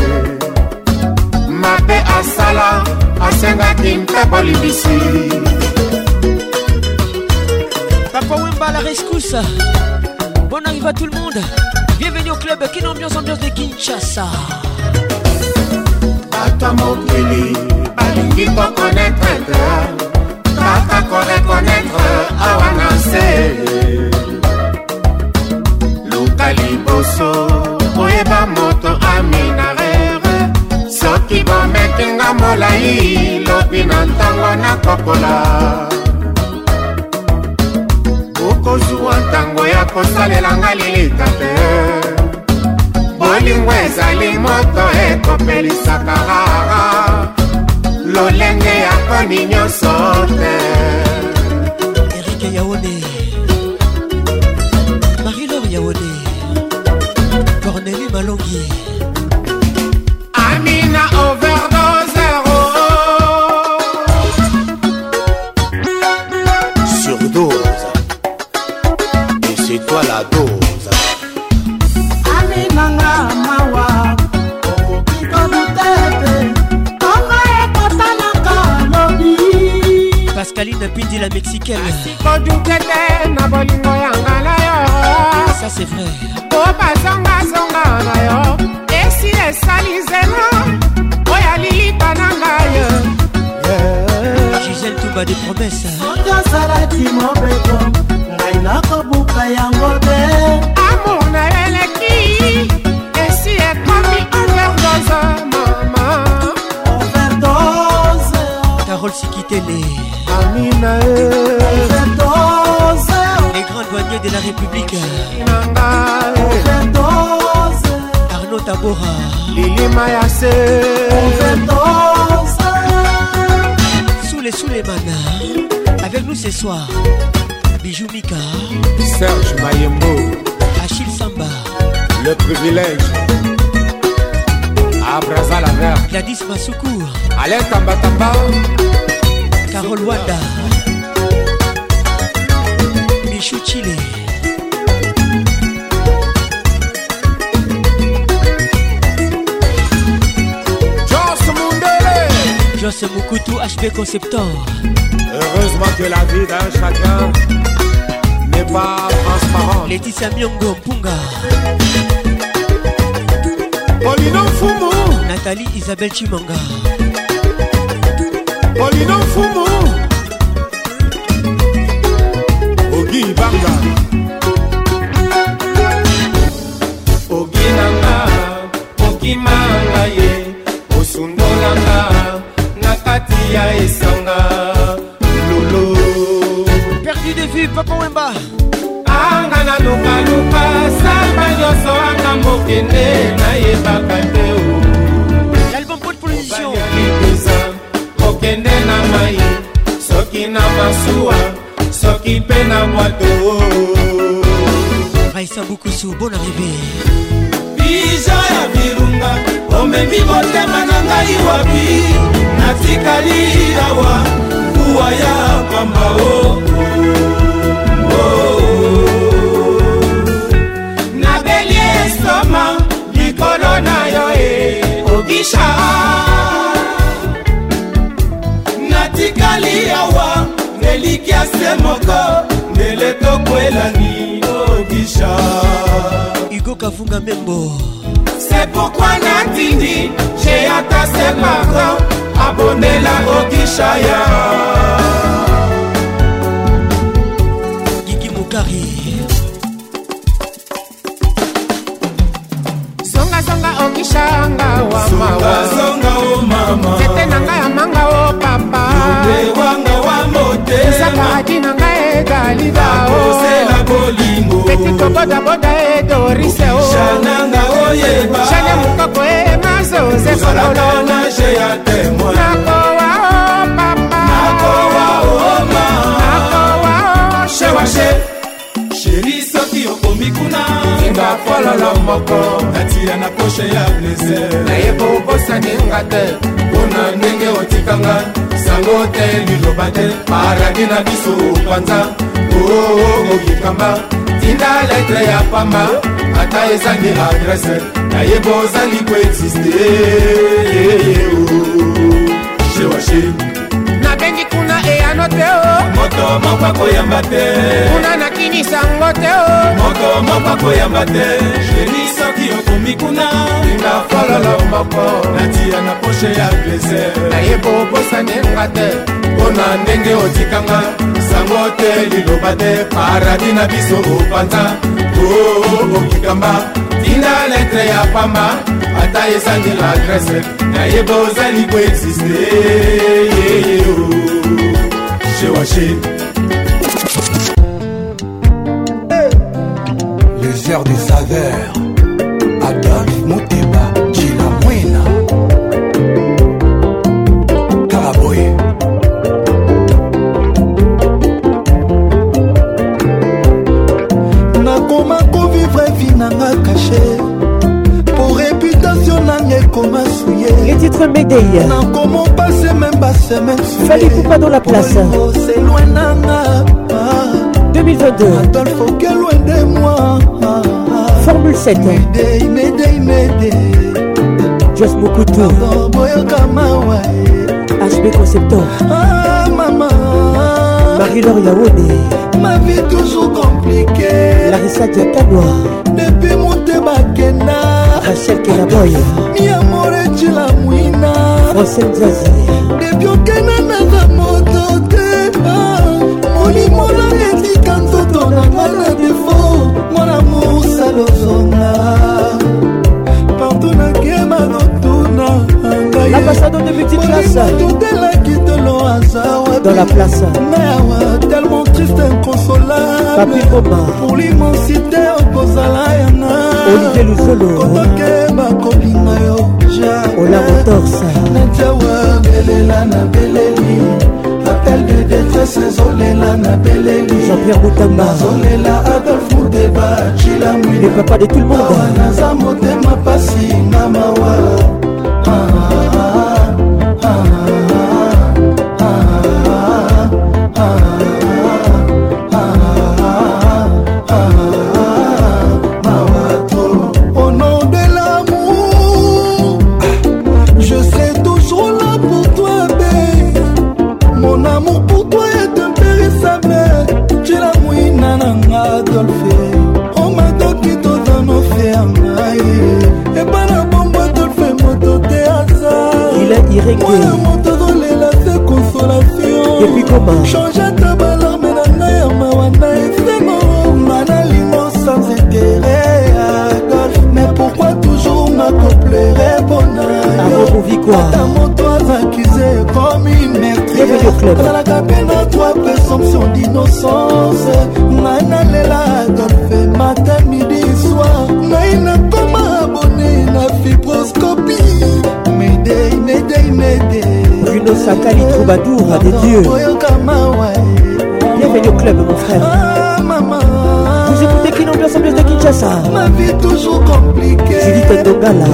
osengaki mpe bolibisi papa wemba la rescousse bon arrive à tout le monde bienvenue au club kin ambiance ambiance de kinshasa bato mokili balingi kokonetre te baka korekonetre awa na se luka liboso koyeba mo bametinga molai lobi na ntango nakopola okozwa ntango ya kosalelanga lilita te bolingo ezali moto ekopelisaka rara lolenge ya koni nyonso te erike yaone marilor yaone corneli malongi bonsoir Bijou Mika Serge Mayembo Achille Samba Le privilège Abraza la Gladys Masukour Alain Tambatamba Carole Wanda Los Mukutu HP Conceptor. Heureusement que la vie d'un chacun n'est pas transparente. Laetitia Myongo Mpunga. Polino Fumu. Nathalie Isabelle Chimanga. Polino Fumu. Ogi Banga. te nayebaka te obalipeza kokende na mai soki na masuwa soki mpe na bwato raisa bukusu bon arrivé biza ya birunga omemi motema na ngai wapi natikali awa kuwa ya pamba o oh, oh, oh. yo e obisha natikali awa neliki ase moko ndele tokwelani obisha igo kafunga membo c'est pourquoi natindi j'ai ata se pardon abondela okishaya shanga wa mawa nzete oh na ngai amanga o oh papa ezaka adi na ngai egalida o peti kobodaboda e dorise oshane oh. mokoko e mazoze kololo nakowa o papa nakowa o she kuna tinga fololo moko natia na poshe ya bleser nayeba obosaninga te mpona ndenge otikanga sango te liloba te paradi na biso panza oo mokikamba tinda letre ya pamba ata ezangi adrese nayeba ozali koexiste shewashe nabengi kuna eyano te o moto moko akoyamba te kuna na okinisango te moto moko akoyamba te jeni soki okomi kuna linga falala omoko natia na poshe ya plaisir nayeba obosanenga te mpona ndenge otikanga sango te liloba te paradi na biso opanza o okikamba tina letre ya pamba ata ezangi la grese nayeba ozali koexiste yeyeo shewashe créateur des saveurs, Adolphe Mouteba Gila Mouina. Caraboy. nakoma kovivre vi nanga kashe po reputation nanga ekoma suye titre médeye nakoma opase meme basemaine fali kupa dans la place c'est loin nanga 2022 adolfo ke loin de moi ah. formule 7 jos mokutu hb conceptor marie-laure yaone ma vie toujours compliquée larissa diakadwa depuis monte bakenda rachel kelaboy miamoretila mwina francel zazi depuis okenda naza moto te molimola eti kozonga partout nakema notuna ngaiatotelaki tolo azawaaawa tellement triste inconsolablepour l'immensité okozala yangakotoke bakolinga yo jaolatorsanatia wabelela na beleli appel de détresse ezolela na beleli jean-pierre botamba nazolela adolf mudeba cilamwile papa de tout le monde naza motema pasi na mawa ah, ah, ah. présomption d'innocence ngai nalela adolfe mata midi soir ngai nakoma abone na fibroscopie medei medei medei bruno sakali troubadour des dieux oyokamawa bienvenue au club mon frère ah, maman vous écoutez qui l'ambiance anglaise de Kinshasa ma vie toujours compliquée Judith Ndongala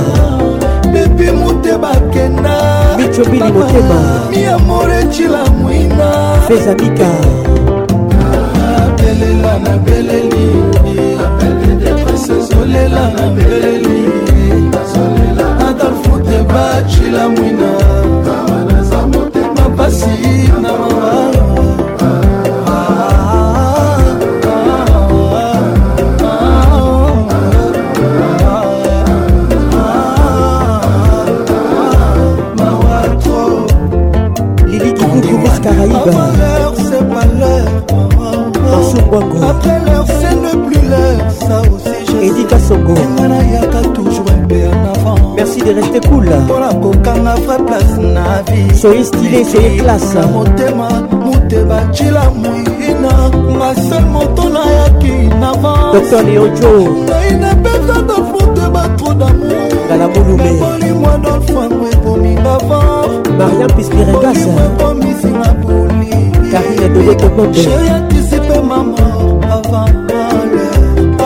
depuis moteba kena michobili moteba mi amore chilamu feza mika abelela na beleli apete deprese zolela na beleli zolela adolfo te bacila mwina mapasi soye stile soye klasa motema mute bacila moina ngasel moto nayaki navadr leojo ngai napeta dolfute batro damourbolimwa dolfango ekomi gavar mariam pispiregasa ekomisinga boli karine dodekoboberi anticipe mama avant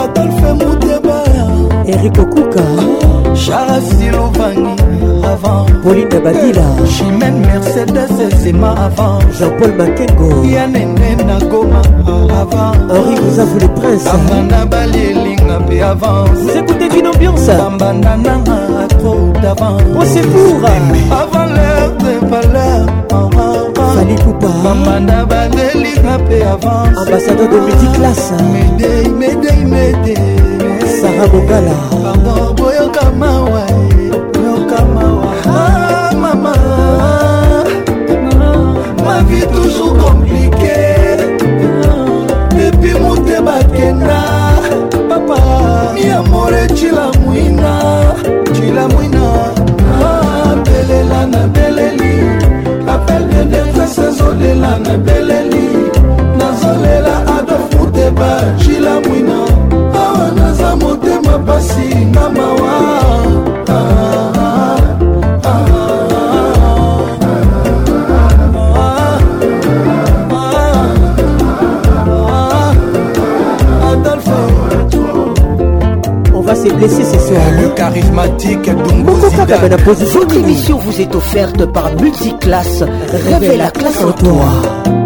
adolfe muteba erik okuka charasilovani avant Pauline Badila Chimène Mercedes Zema avant Jean-Paul Makengo Yanene Nagoma avant Henri Cousin vous les princes Amanda Balielinga P avant Vous écoutez une ambiance Ambanda Nana trop d'avant On c'est pour Avant l'heure de valeur Fali Poupa Amanda Balielinga P avant Ambassadeur de multiclasse Médei, médei, médei Sarah Bogala Pardon, boyoka mawa Boyoka mawa la vie toujours compliquée depuis motema kenda papa miamore cila mwina cila mwina abelela na beleli apel de defesezolela na bel s'est blessé ce soir. Le charismatique Bongo Kababa la Votre émission vous est offerte par Multiclasse. Révèle la classe en toi.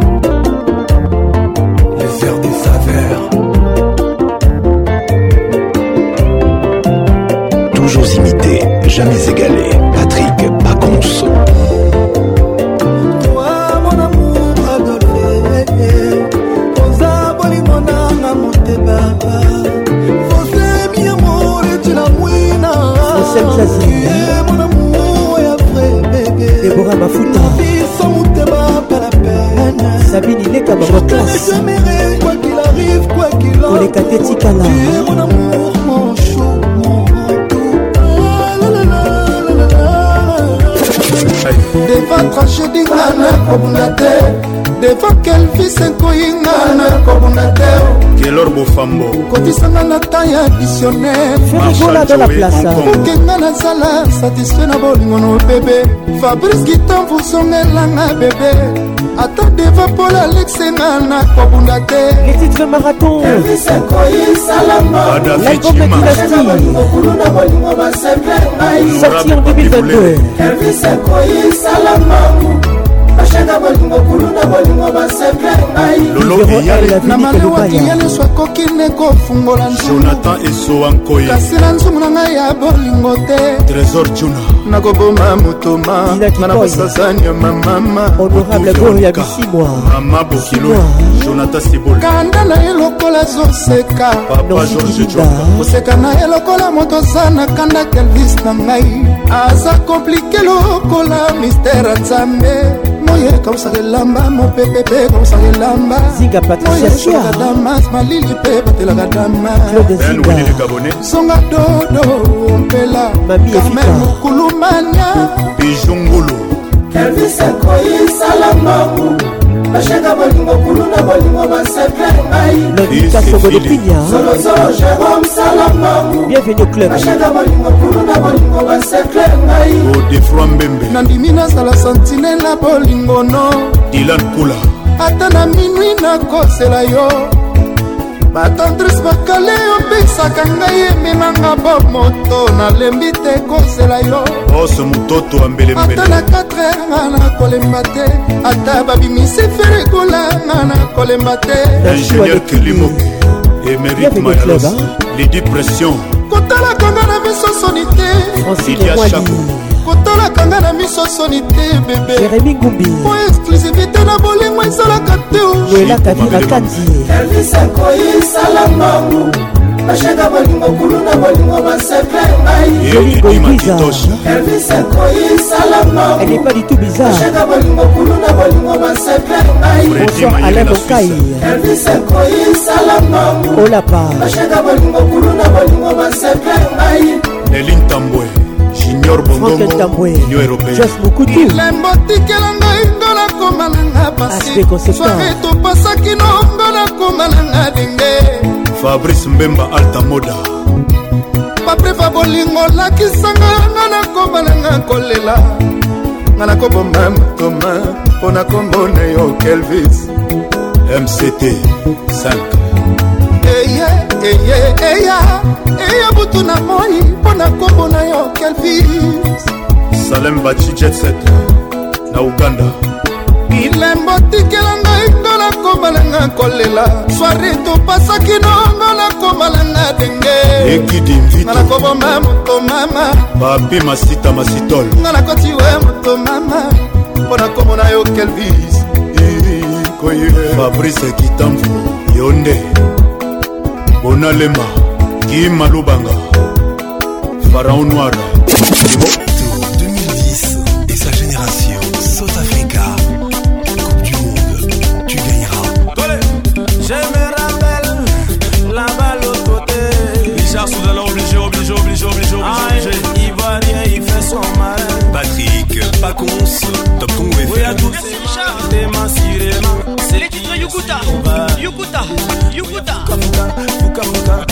fambo kotisanga na tan ya dictionnaireenga nazala satisfait na bolingo na bebe fabrice gitan vusongelanga bebe ata deva mpol alexenga na kobunda te Sorti en 2022. basenga bolingo kuluna bolingo basekle ngaina malewa kiyeleso akoki nde kofungola jonathan esowa nkoye kasi na nzumu na ngai ya bolingo te trésor juna nakoboma motoma na basasani ya mamama honorable bol ya bisibwa mama bokilo jonathan sibol kanda na ye lokola azoseka koseka na ye lokola moto aza na kanda kelvis na ngai aza komplike lokola mistere nzambe moye ekawusaka elamba mopepe mpe ekawusaka elamba zinga patricia sia damas malili mpe batelaka damasonga dodo ompela karmel mokulumania bijungulu elvis akoyi salanga bashaka bolingo kuluna bolingo basekre ngaisolozo jérôme salamangu bashaka bolingo kuluna bolingo basekre ngai nandimi nazala santine na bolingo no dilan kula ata na minwi nakosela yo batantrise bakale obikisaka ngai eminanga bamoto nalembi te kozela yo ose mototo ambeleata na 4 nga na kolemba te ata babimisi ferikola nga na kolemba te ingénieur kelimo emerik mayalos lidi pression kotalaka nga na biso soni te ilia chako kotalaka nga na miso soni te bebe jeremi gumbi simplicité na bolingo ezalaka te elakadielvisakoisalambangu bashenga bolingo kulu na bolingo basepe ngai pas du tout bizarre bashenga bolingo kulu na bolingo basepe ngai bonsoir alain bokai elvisakoisalambangu olapa bashenga bolingo kulu na bolingo basepe ngai nelin tambwe junior bongongo union européenne jeff bukutu lembo tikelanga motema nanga pasisware topasaki nongo nakoma nanga denge fabrice mbemba altamoda paprefa bolingo olakisanga nga nakoma nanga kolela nga nakoboma motoma mpo na kombo na yo kelvis mct 5 eya eya eya eya butu na moi mpo na kombo na yo kelvis salem baci jet set na uganda bilembo tikela ngai ngo nakomalanga kolela swari topasaki nongo nakomalanga denge ekidimvitnga nakoboma moto mama papi masita masitol nga nakoti we moto mama mpo nakomona yo kelvis fabrice kitamvu yo nde bonalema kimmalubanga faraon noir les titres yukuta yukuta yukuta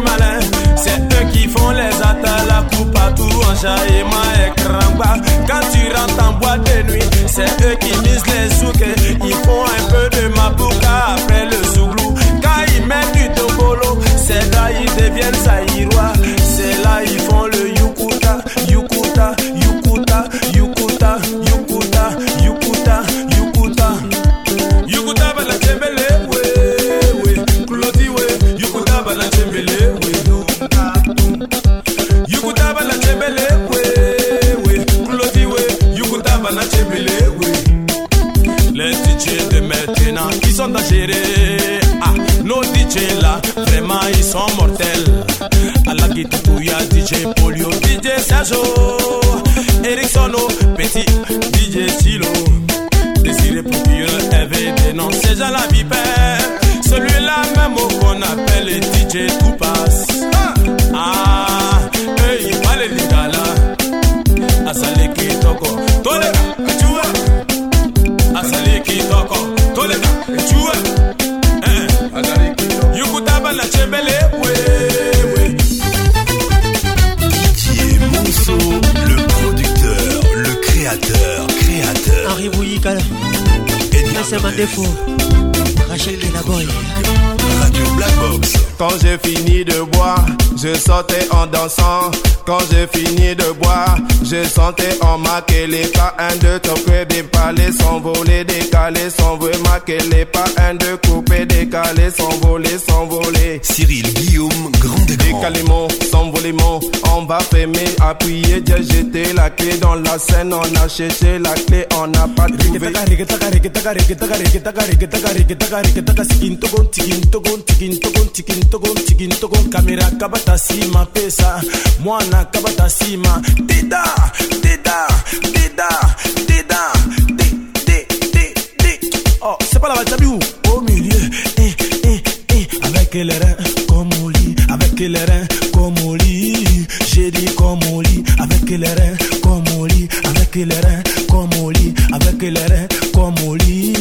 malin. C'est eux qui font les attaques, la coupe à tout en jaillement et cramba. Quand tu rentres en boîte de nuit, c'est eux qui misent les soukés. Ils font un peu de mabouka après le souglou, Quand ils mettent du tobolo, c'est là ils deviennent saïrois. C'est là ils font Kitty Touya, DJ Polio, DJ Sajo, Ericssono, Petit, DJ Silo. Désiré pour pire, RVD, non, c'est Jean la vipère. Celui-là même qu'on appelle DJ Tout passe. Ah, hey, allez les gars là. Asale Kitoko, Tolera, Kachua. Asale Kitoko, Marcel Mandefo Rachel Kinaboy Quand j'ai fini de boire, je sortais en dansant. Quand j'ai fini de boire, je sentais en marquer les pas. Un, de deux, bien sans s'envoler, décaler, s'envoler, marquer les pas. Un, de couper, décaler, s'envoler, s'envoler. Cyril Guillaume, grand grand. Décaler mon, s'envoler mon, on va fermer, appuyer, j'ai jeté la clé dans la scène, on a cherché la clé, on n'a pas trouvé. ntogo ntigi ntogo kamera kabata nsima pesa mwana kabata nsima dida dida dida dida Oh, c'est pas la Vachabiou au milieu, eh, eh, eh, avec les reins comme au lit, avec les reins comme au lit, j'ai dit comme au lit, avec les reins comme au lit, avec les reins comme au lit, avec les reins comme au lit.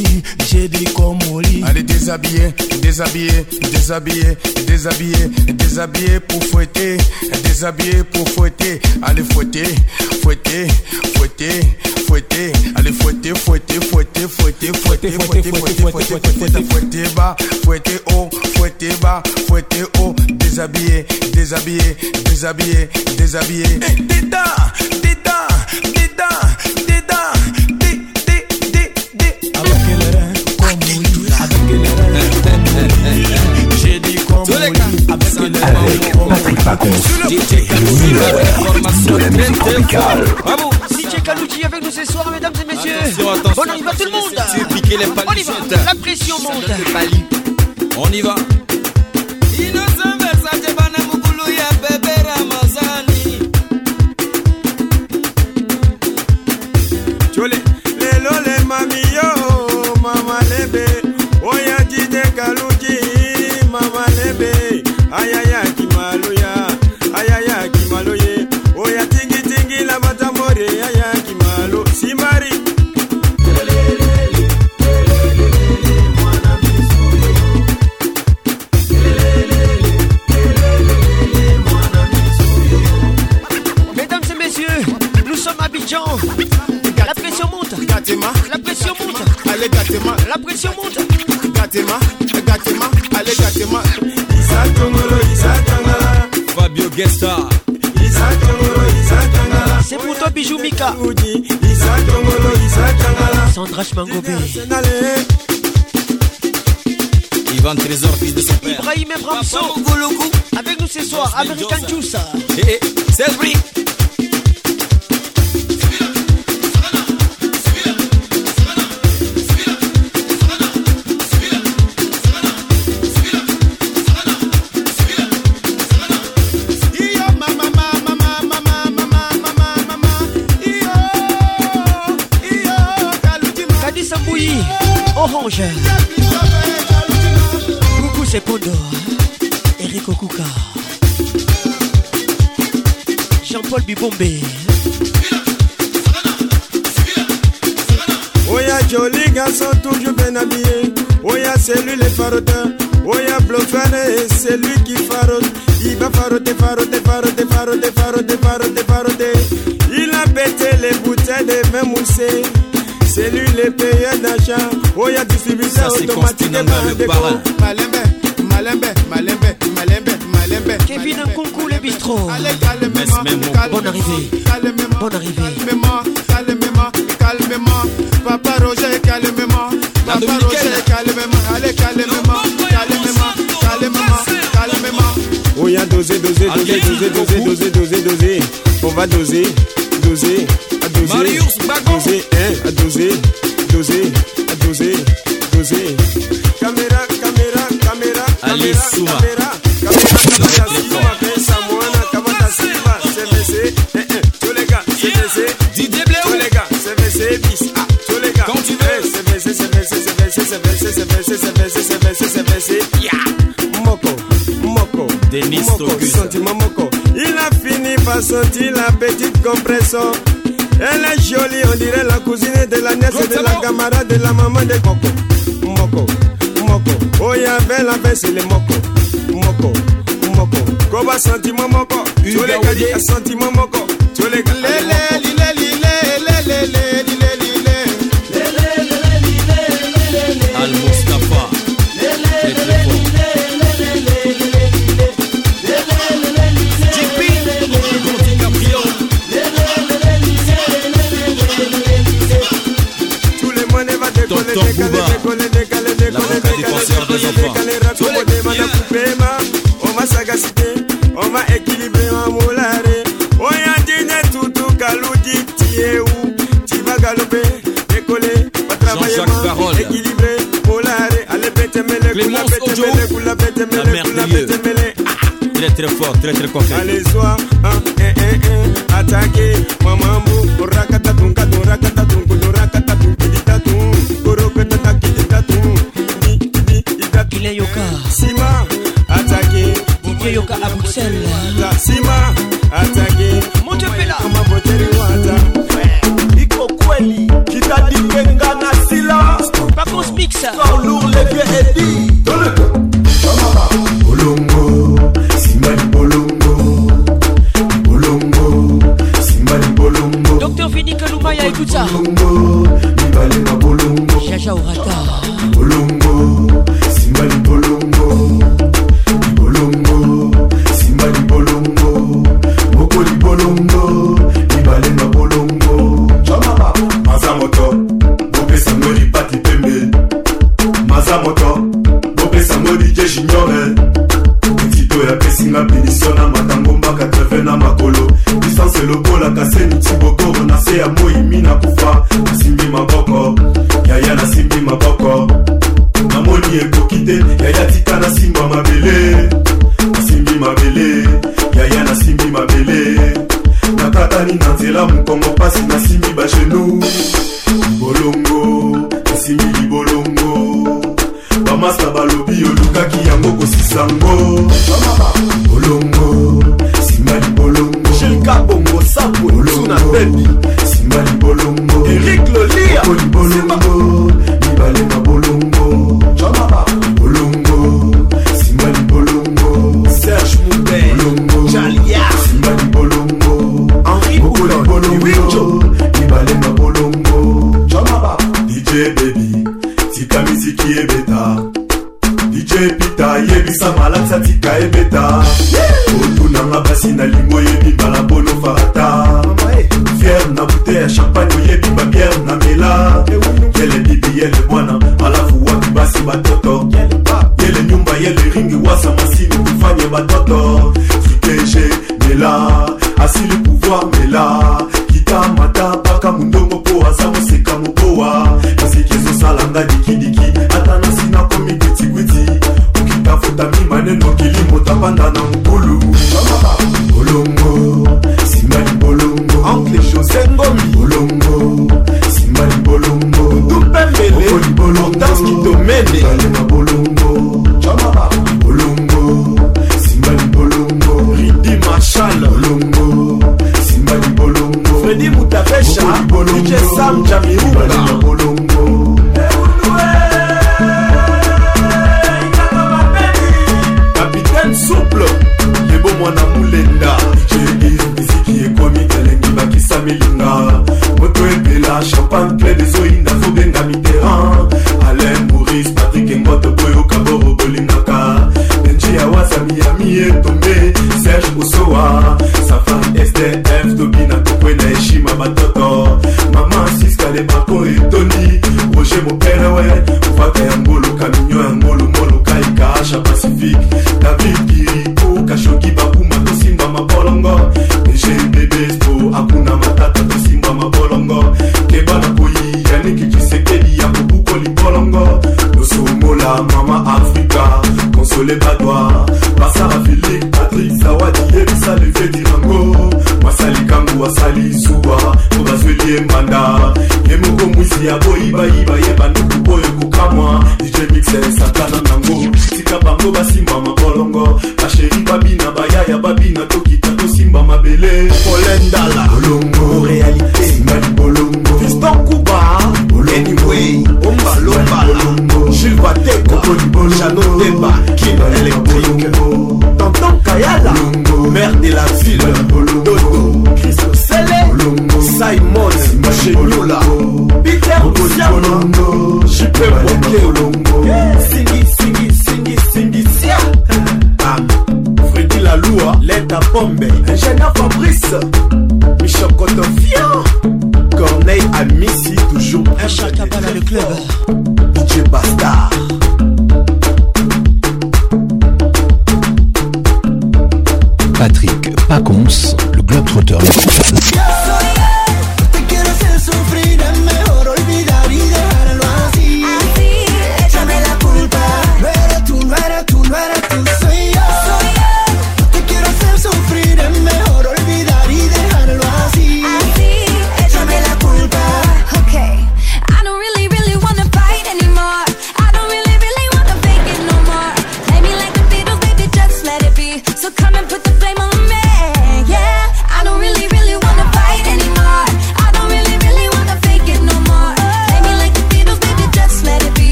chéri comme Allez déshabiller, déshabiller, déshabiller, déshabiller, déshabiller pour fouetter, déshabiller pour fouetter. Allez fouetter, fouetter, fouetter, fouetter. Allez fouetter, fouetter, fouetter, fouetter, fouetter, fouetter, fouetter, fouetter, fouetter, bas, fouetter haut, fouetter bas, fouetter haut. Déshabiller, déshabiller, déshabiller, déshabiller. Dédans, Avec Patrick le de la musique DJ avec nous ce soir, mesdames et messieurs. Attention, on tout le monde. On y va, la pression monte. On y va. mami La pression monte. La pression monte. Allez, gâtez La pression monte. Gâtez-moi. Gâtez-moi. Allez, gatema, Isa Tongolo, Isa Tangala. Fabio Guesta. Isa Tongolo, Isa Tangala. C'est pour toi, Bijou Mika. Isa Tongolo, Isa Tangala. Sandra Chmangobé. Ivan Trésor, fils de son père. Ibrahim Ebramso. Avec nous ce soir, American Juice. Et eh, eh, hey, bombé. Oya joli garçon toujours bien habillé. Oya c'est lui le faroteur. Oya blofane c'est lui qui farote. Il va faroter, faroter, faroter, faroter, faroter, faroter, faroter. Il a pété les bouteilles de vin moussé. C'est lui le payeur d'achat. Oya distributeur automatique. de malembe, malembe, malembe bistrot. Bonne arrivée. Bonne arrivée. Calmement, calmement. Papa Roger, calmez-moi. Papa Roger, calmement. Allez, calmez-moi, calmez-moi. Oh, y'a dosé, dosé, dosé, dosé, dosé, dosé, doser, dosé, On va doser, doser, à doser. Doser, hein, à doser, doser, à doser, doser. Caméra, caméra, caméra, caméra, caméra. Denis Sentiment moko. Il a fini par sortir la petite compression. Elle est jolie, on dirait la cousine de la nièce de la camarade de la maman de Coco. Moko, Moko. Oh, y'avait la baisse, les Moko. Moko, Moko. Koba sentiment moko. Tu les gars, sentiment moko. Tu les gars, ma équilibré en moulare. Oya dîner toutou kalou dit où Tu vas galoper, décoller, va travailler. Jean-Jacques Parole. Équilibré, Molaré, Allez, bête mêlée, coula, bête mêlée, coula, bête mêlée, coula, bête mêlée. Très très fort, très très fort. Allez, sois, un, un, un, un, attaquer, maman. let go. you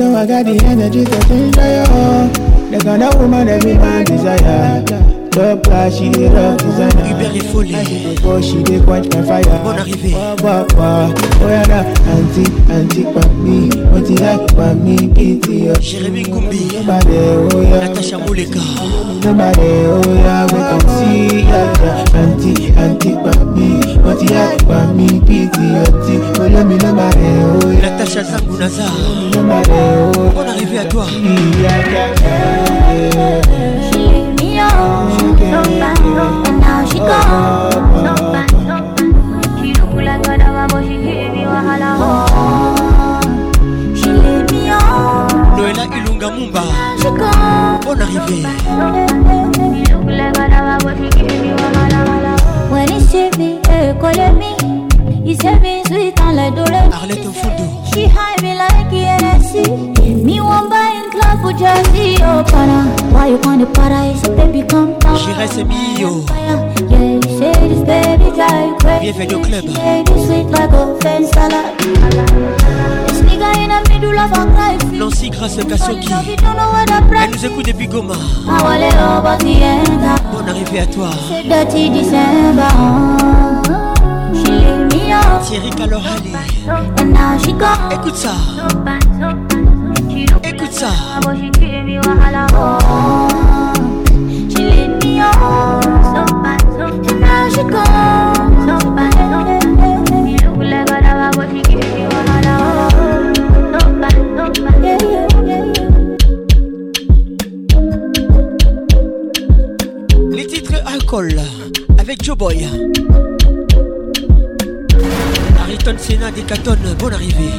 know I got the energy to think of you. They got a woman that fire, she the rock designer. Hubert et Folly. She the go, she the quench my fire. Bonne arrivée. Wah, wah, wah. Oh, yeah, nah. Auntie, auntie, papi. Auntie, like, papi, pity. Jérémy Koumbi. Nobody, oh, yeah. Natacha Mouleka. Nobody, oh, yeah. We can see, yeah, yeah. Auntie, auntie, papi. Auntie, like, papi, pity. Auntie, oh, let me nobody, oh, yeah. Natacha Zangounaza. Nobody, oh, yeah. Bonne arrivée à toi. Yeah, yeah, yeah, yeah. c'est club. Nancy grâce à Kasoki. Elle nous écoute depuis Goma. Bonne arrivée à toi. Thierry Kalorali. Écoute ça. Écoute ça. Cowboy. Ariton des bonne arrivée.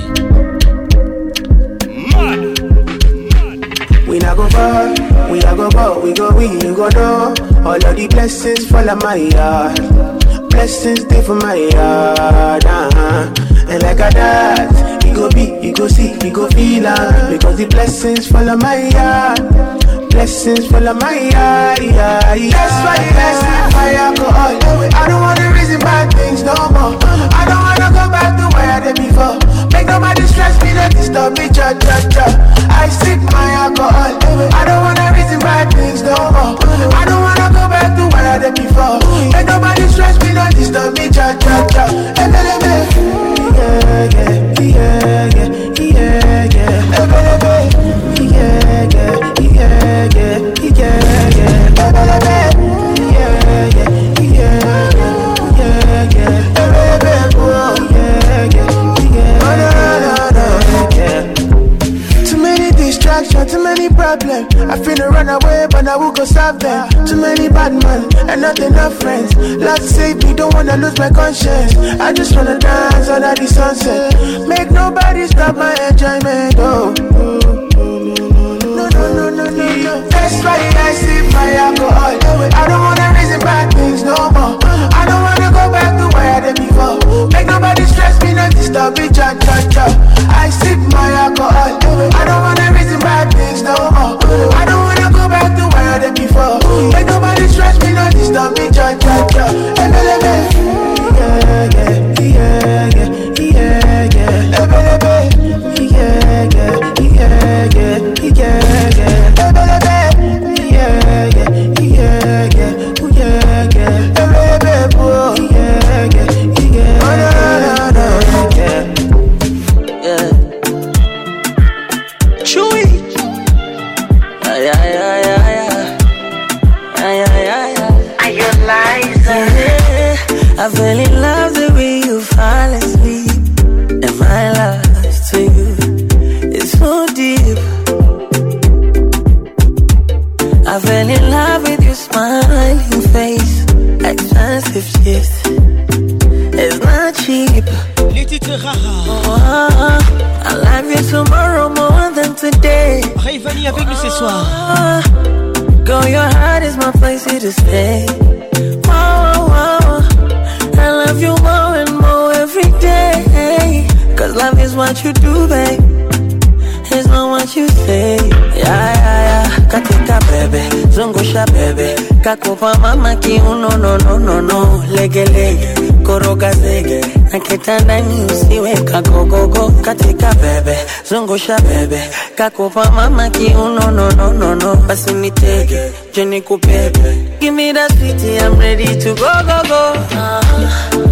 We not go far, we not go far, we go we, go All of the blessings fall on my Blessings stay for my yard. Uh-huh. And like a dad you go be, you go see, you go feel uh-huh. Because the blessings fall on my Blessings full of my eye, eye. That's why you ask me why I go I don't wanna reason bad things no more. I don't wanna go back to where I did before. Make nobody stress me, don't disturb me, cha cha cha. I seek my alcohol. I don't wanna reason bad things no more. I don't wanna go back to where I did before. Make nobody stress me, don't disturb me, cha cha cha. problem. I finna run away, but now who go stop them? Too many bad men and not enough friends. Lord save me, don't wanna lose my conscience. I just wanna dance under the sunset. Make nobody stop my enjoyment. Oh. No, no, no, no, no, no. I sip my alcohol. I don't wanna bad things no more. I don't wanna go back to where I before. Make nobody stress me, disturb me, cha cha cha. I sip my alcohol. I don't wanna bad things no more. Uh. I don't wanna go back to where I did before. Make nobody stress me, no disturb me, judge, judge, judge. nitakupa mama kiuno, no no no no, legelege koroga zege na kitandani usiwe kagogogo katika bebe zungusha bebe kakupa mama kiuno, no no no no, basi nitege jeni kupebe give me that sweetie, I'm ready to go go go uh ah. -huh.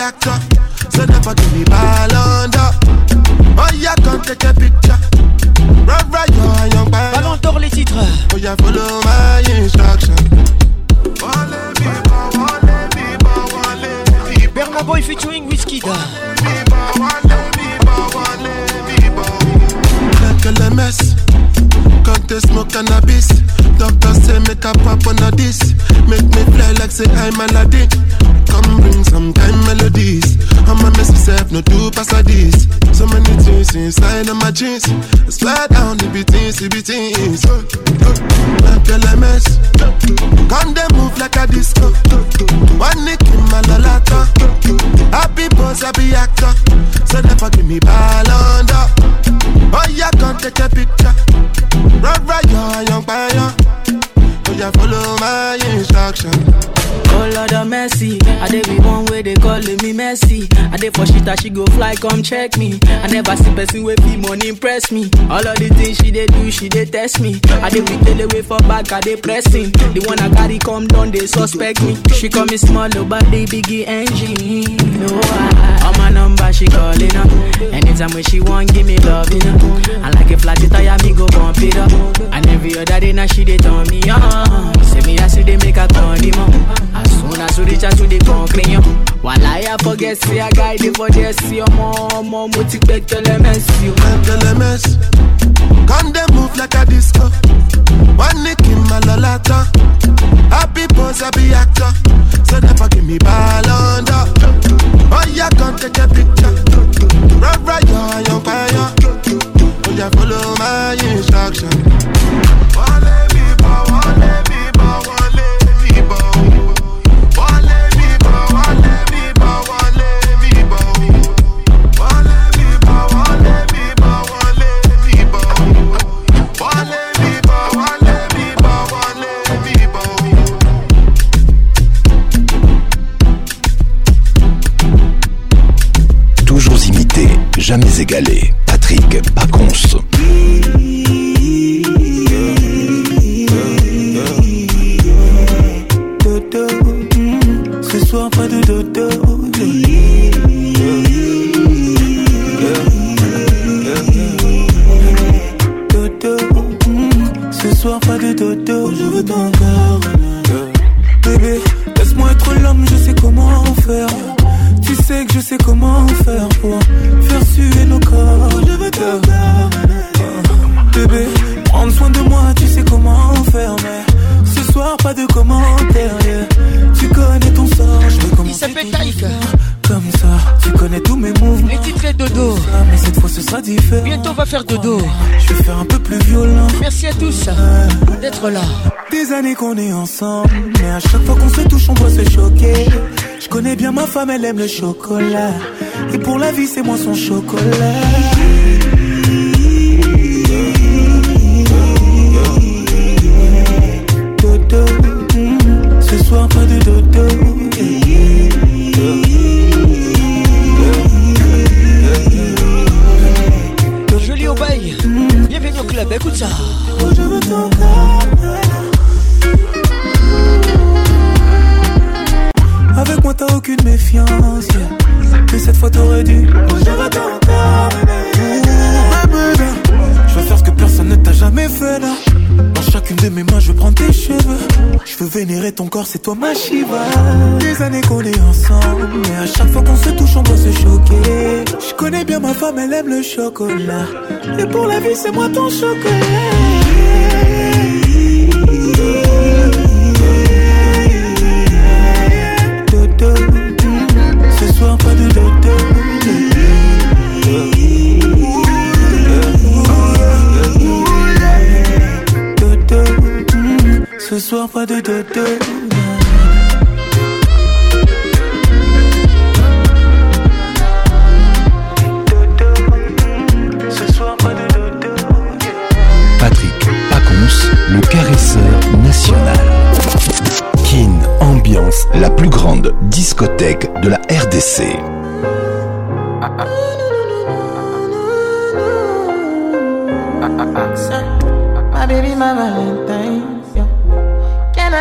actor this. Doctor say make a pop on a this. Make me fly like say I'm Aladdin. Come bring some kind melodies. I'm a mess myself, no do pass this. So many things inside of my jeans. Slide down, it be things, it My girl a mess. Come they move like a disco. One nick in my lalata. Happy boss, happy actor. So never give me ball under. Oh yeah, come take a picture. Rub right your young yeah soldier, follow my instruction. Oh Lord of mercy, I dey be one way they calling me Messi. I dey for shit that she go fly, come check me. I never see person with fee money impress me. All of the things she dey do, she dey test me. I dey with tell away for back, I dey pressing. The one I carry come down, they suspect me. She call me small, oh, but they biggie engine. No, I, all my number she calling up. Anytime when she want, give me love, you know. I like a flat tire, me go bump it up. And every other day now she dey turn me on. He say me I see dey make a condiment. As soon as you reach out to the concretion. While I forget, see a guy they for this. Your mom, mom, what you bet the lemons. You bet the lemons. Come they move like a disco. One nick in my lolata. Happy pose, happy actor. So never give me ball under. Oh yeah, come take a picture. Run right on fire. Oh yeah, follow my instruction. jamais égalé. Patrick Pacons Ce soir, pas de dodo. Ce soir, pas de dodo. Je veux faire Bébé, laisse-moi être l'homme, je sais comment en faire sais que je sais comment faire pour faire suer nos corps. Je veux te faire oh, Bébé, prendre soin de moi, tu sais comment faire, mais ce soir pas de commentaires. Tu connais ton sort, je veux commencer. Il comme ça, tu connais tous mes mouvements. Les titres fais dodo. mais cette fois ce sera différent. Bientôt on va faire dodo. Je vais faire un peu plus violent. Merci à tous d'être là. Des années qu'on est ensemble, mais à chaque fois qu'on se touche, on doit se choquer. Je connais bien ma femme, elle aime le chocolat. Et pour la vie, c'est moi son chocolat. Dodo, mm-hmm. ce soir pas de dodo. écoute ça. Je veux Avec moi t'as aucune méfiance. Mais cette fois t'aurais dû. Je veux ton Je veux faire ce que personne ne t'a jamais fait là. Qu'une de mes mains, je veux prendre tes cheveux. Je veux vénérer ton corps, c'est toi ma Shiva. Des années qu'on est ensemble, mais à chaque fois qu'on se touche, on doit se choquer. Je connais bien ma femme, elle aime le chocolat. Et pour la vie, c'est moi ton chocolat. ce soir, pas de dodo. Patrick Pacons, le caresseur national. Kin Ambiance, la plus grande discothèque de la RDC.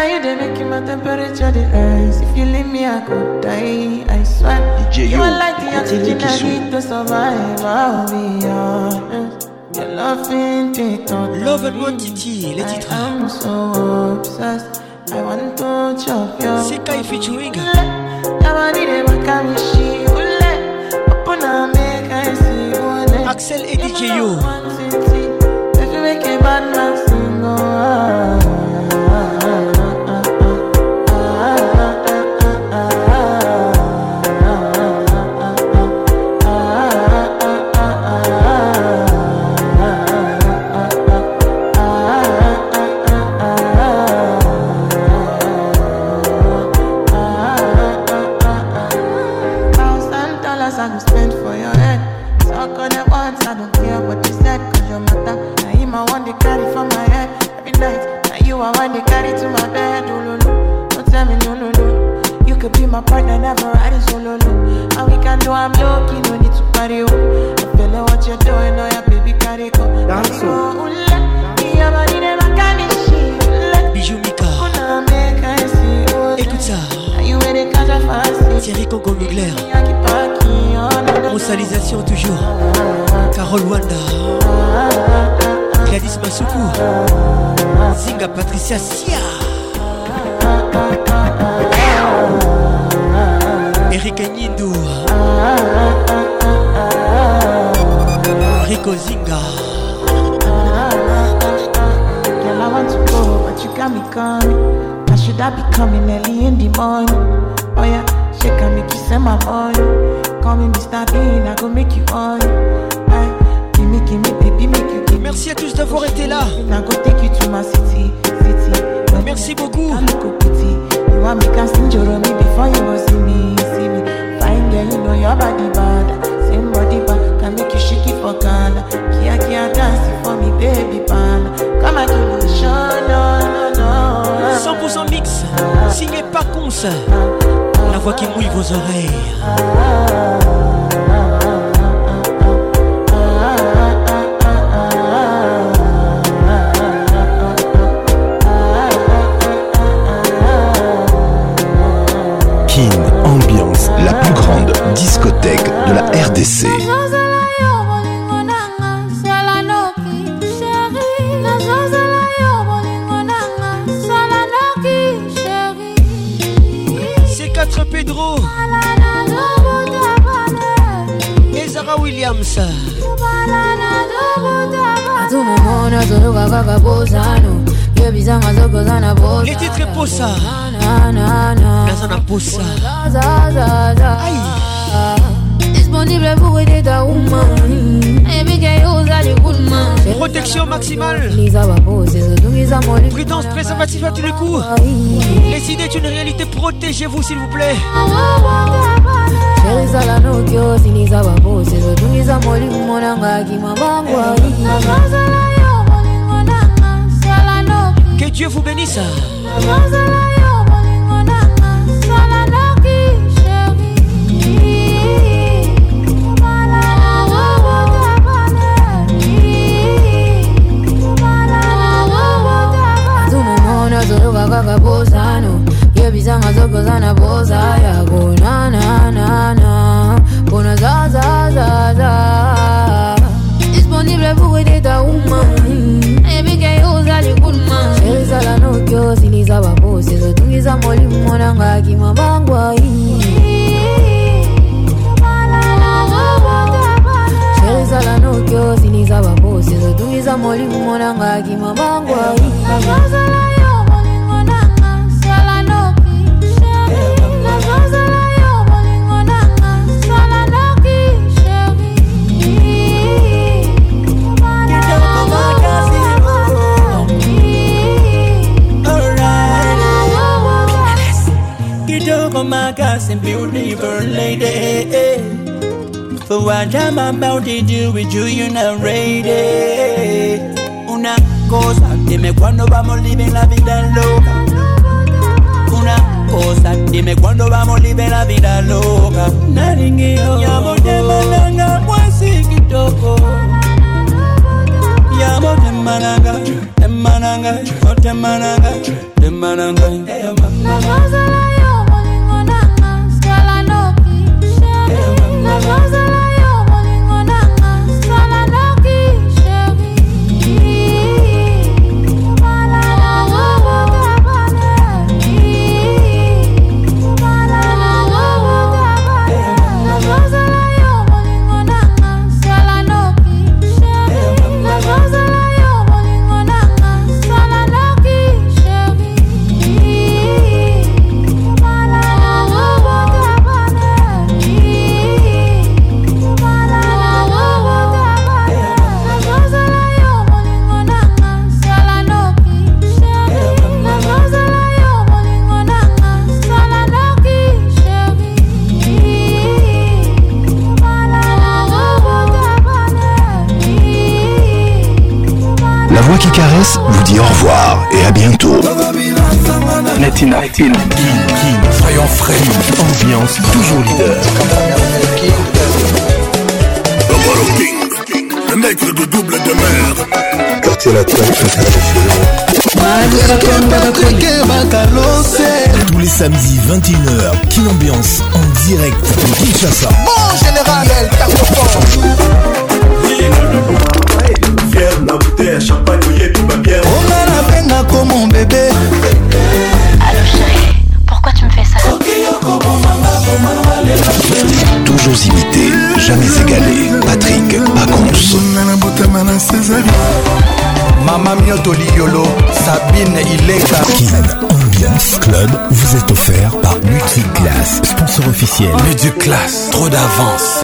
now you they make my temperature rise. If you leave me, I could die. I swear. DJ, you are like the oxygen I need to survive. I'll be honest. Your love ain't it Love and one titi, les titres. I'm so obsessed. I want to chop your. C'est Kai featuring. Axel et DJO. If you make a bad man. Kyo, Carole Wanda, Gladys Masuku, Zinga Patricia Sia, Eric Nindou, Rico Zinga. Girl, I want to go, but you got me coming. I should I be coming early in the morning? Oh yeah, she can make you my Merci à tous d'avoir été là. Merci beaucoup. 100% mix, signé la voix qui mouille vos oreilles. Kin Ambiance, la plus grande discothèque de la RDC. zoroka eh, protection maximale prudence préservative à tous les idées réalité protégez-vous s'il vous plaît Dieu vous bénisse. vakabozano yebisanga boza zazazaza disponible ezala noki osiliza babosi ezotungisa molimo nanga akima bangwai ezala noki osiliza babosi ezotungisa molimo nanga akima bangwai For my gods and beautiful lady. For what I'm about to do with you, you're not ready. Una cosa, dime cuándo vamos living la vida loca. Una cosa, dime cuándo vamos living la vida loca. Naringeo, llamo de malanga, mwasi kitoko. Llamo de malanga, de malanga, de malanga, de malanga. La voix qui caresse vous dit au revoir et à bientôt. Netina King, King, soyons Frey, ambiance toujours leader. Le nègre de double de mer. Quartier tous les samedis 21h, Kin Ambiance en direct Kinshasa. Bon général, El onga peine mon pourquoi tu me fais ça toujours imité jamais égalé patrick Sabine est Club vous est offert par sponsor officiel. class trop d'avance.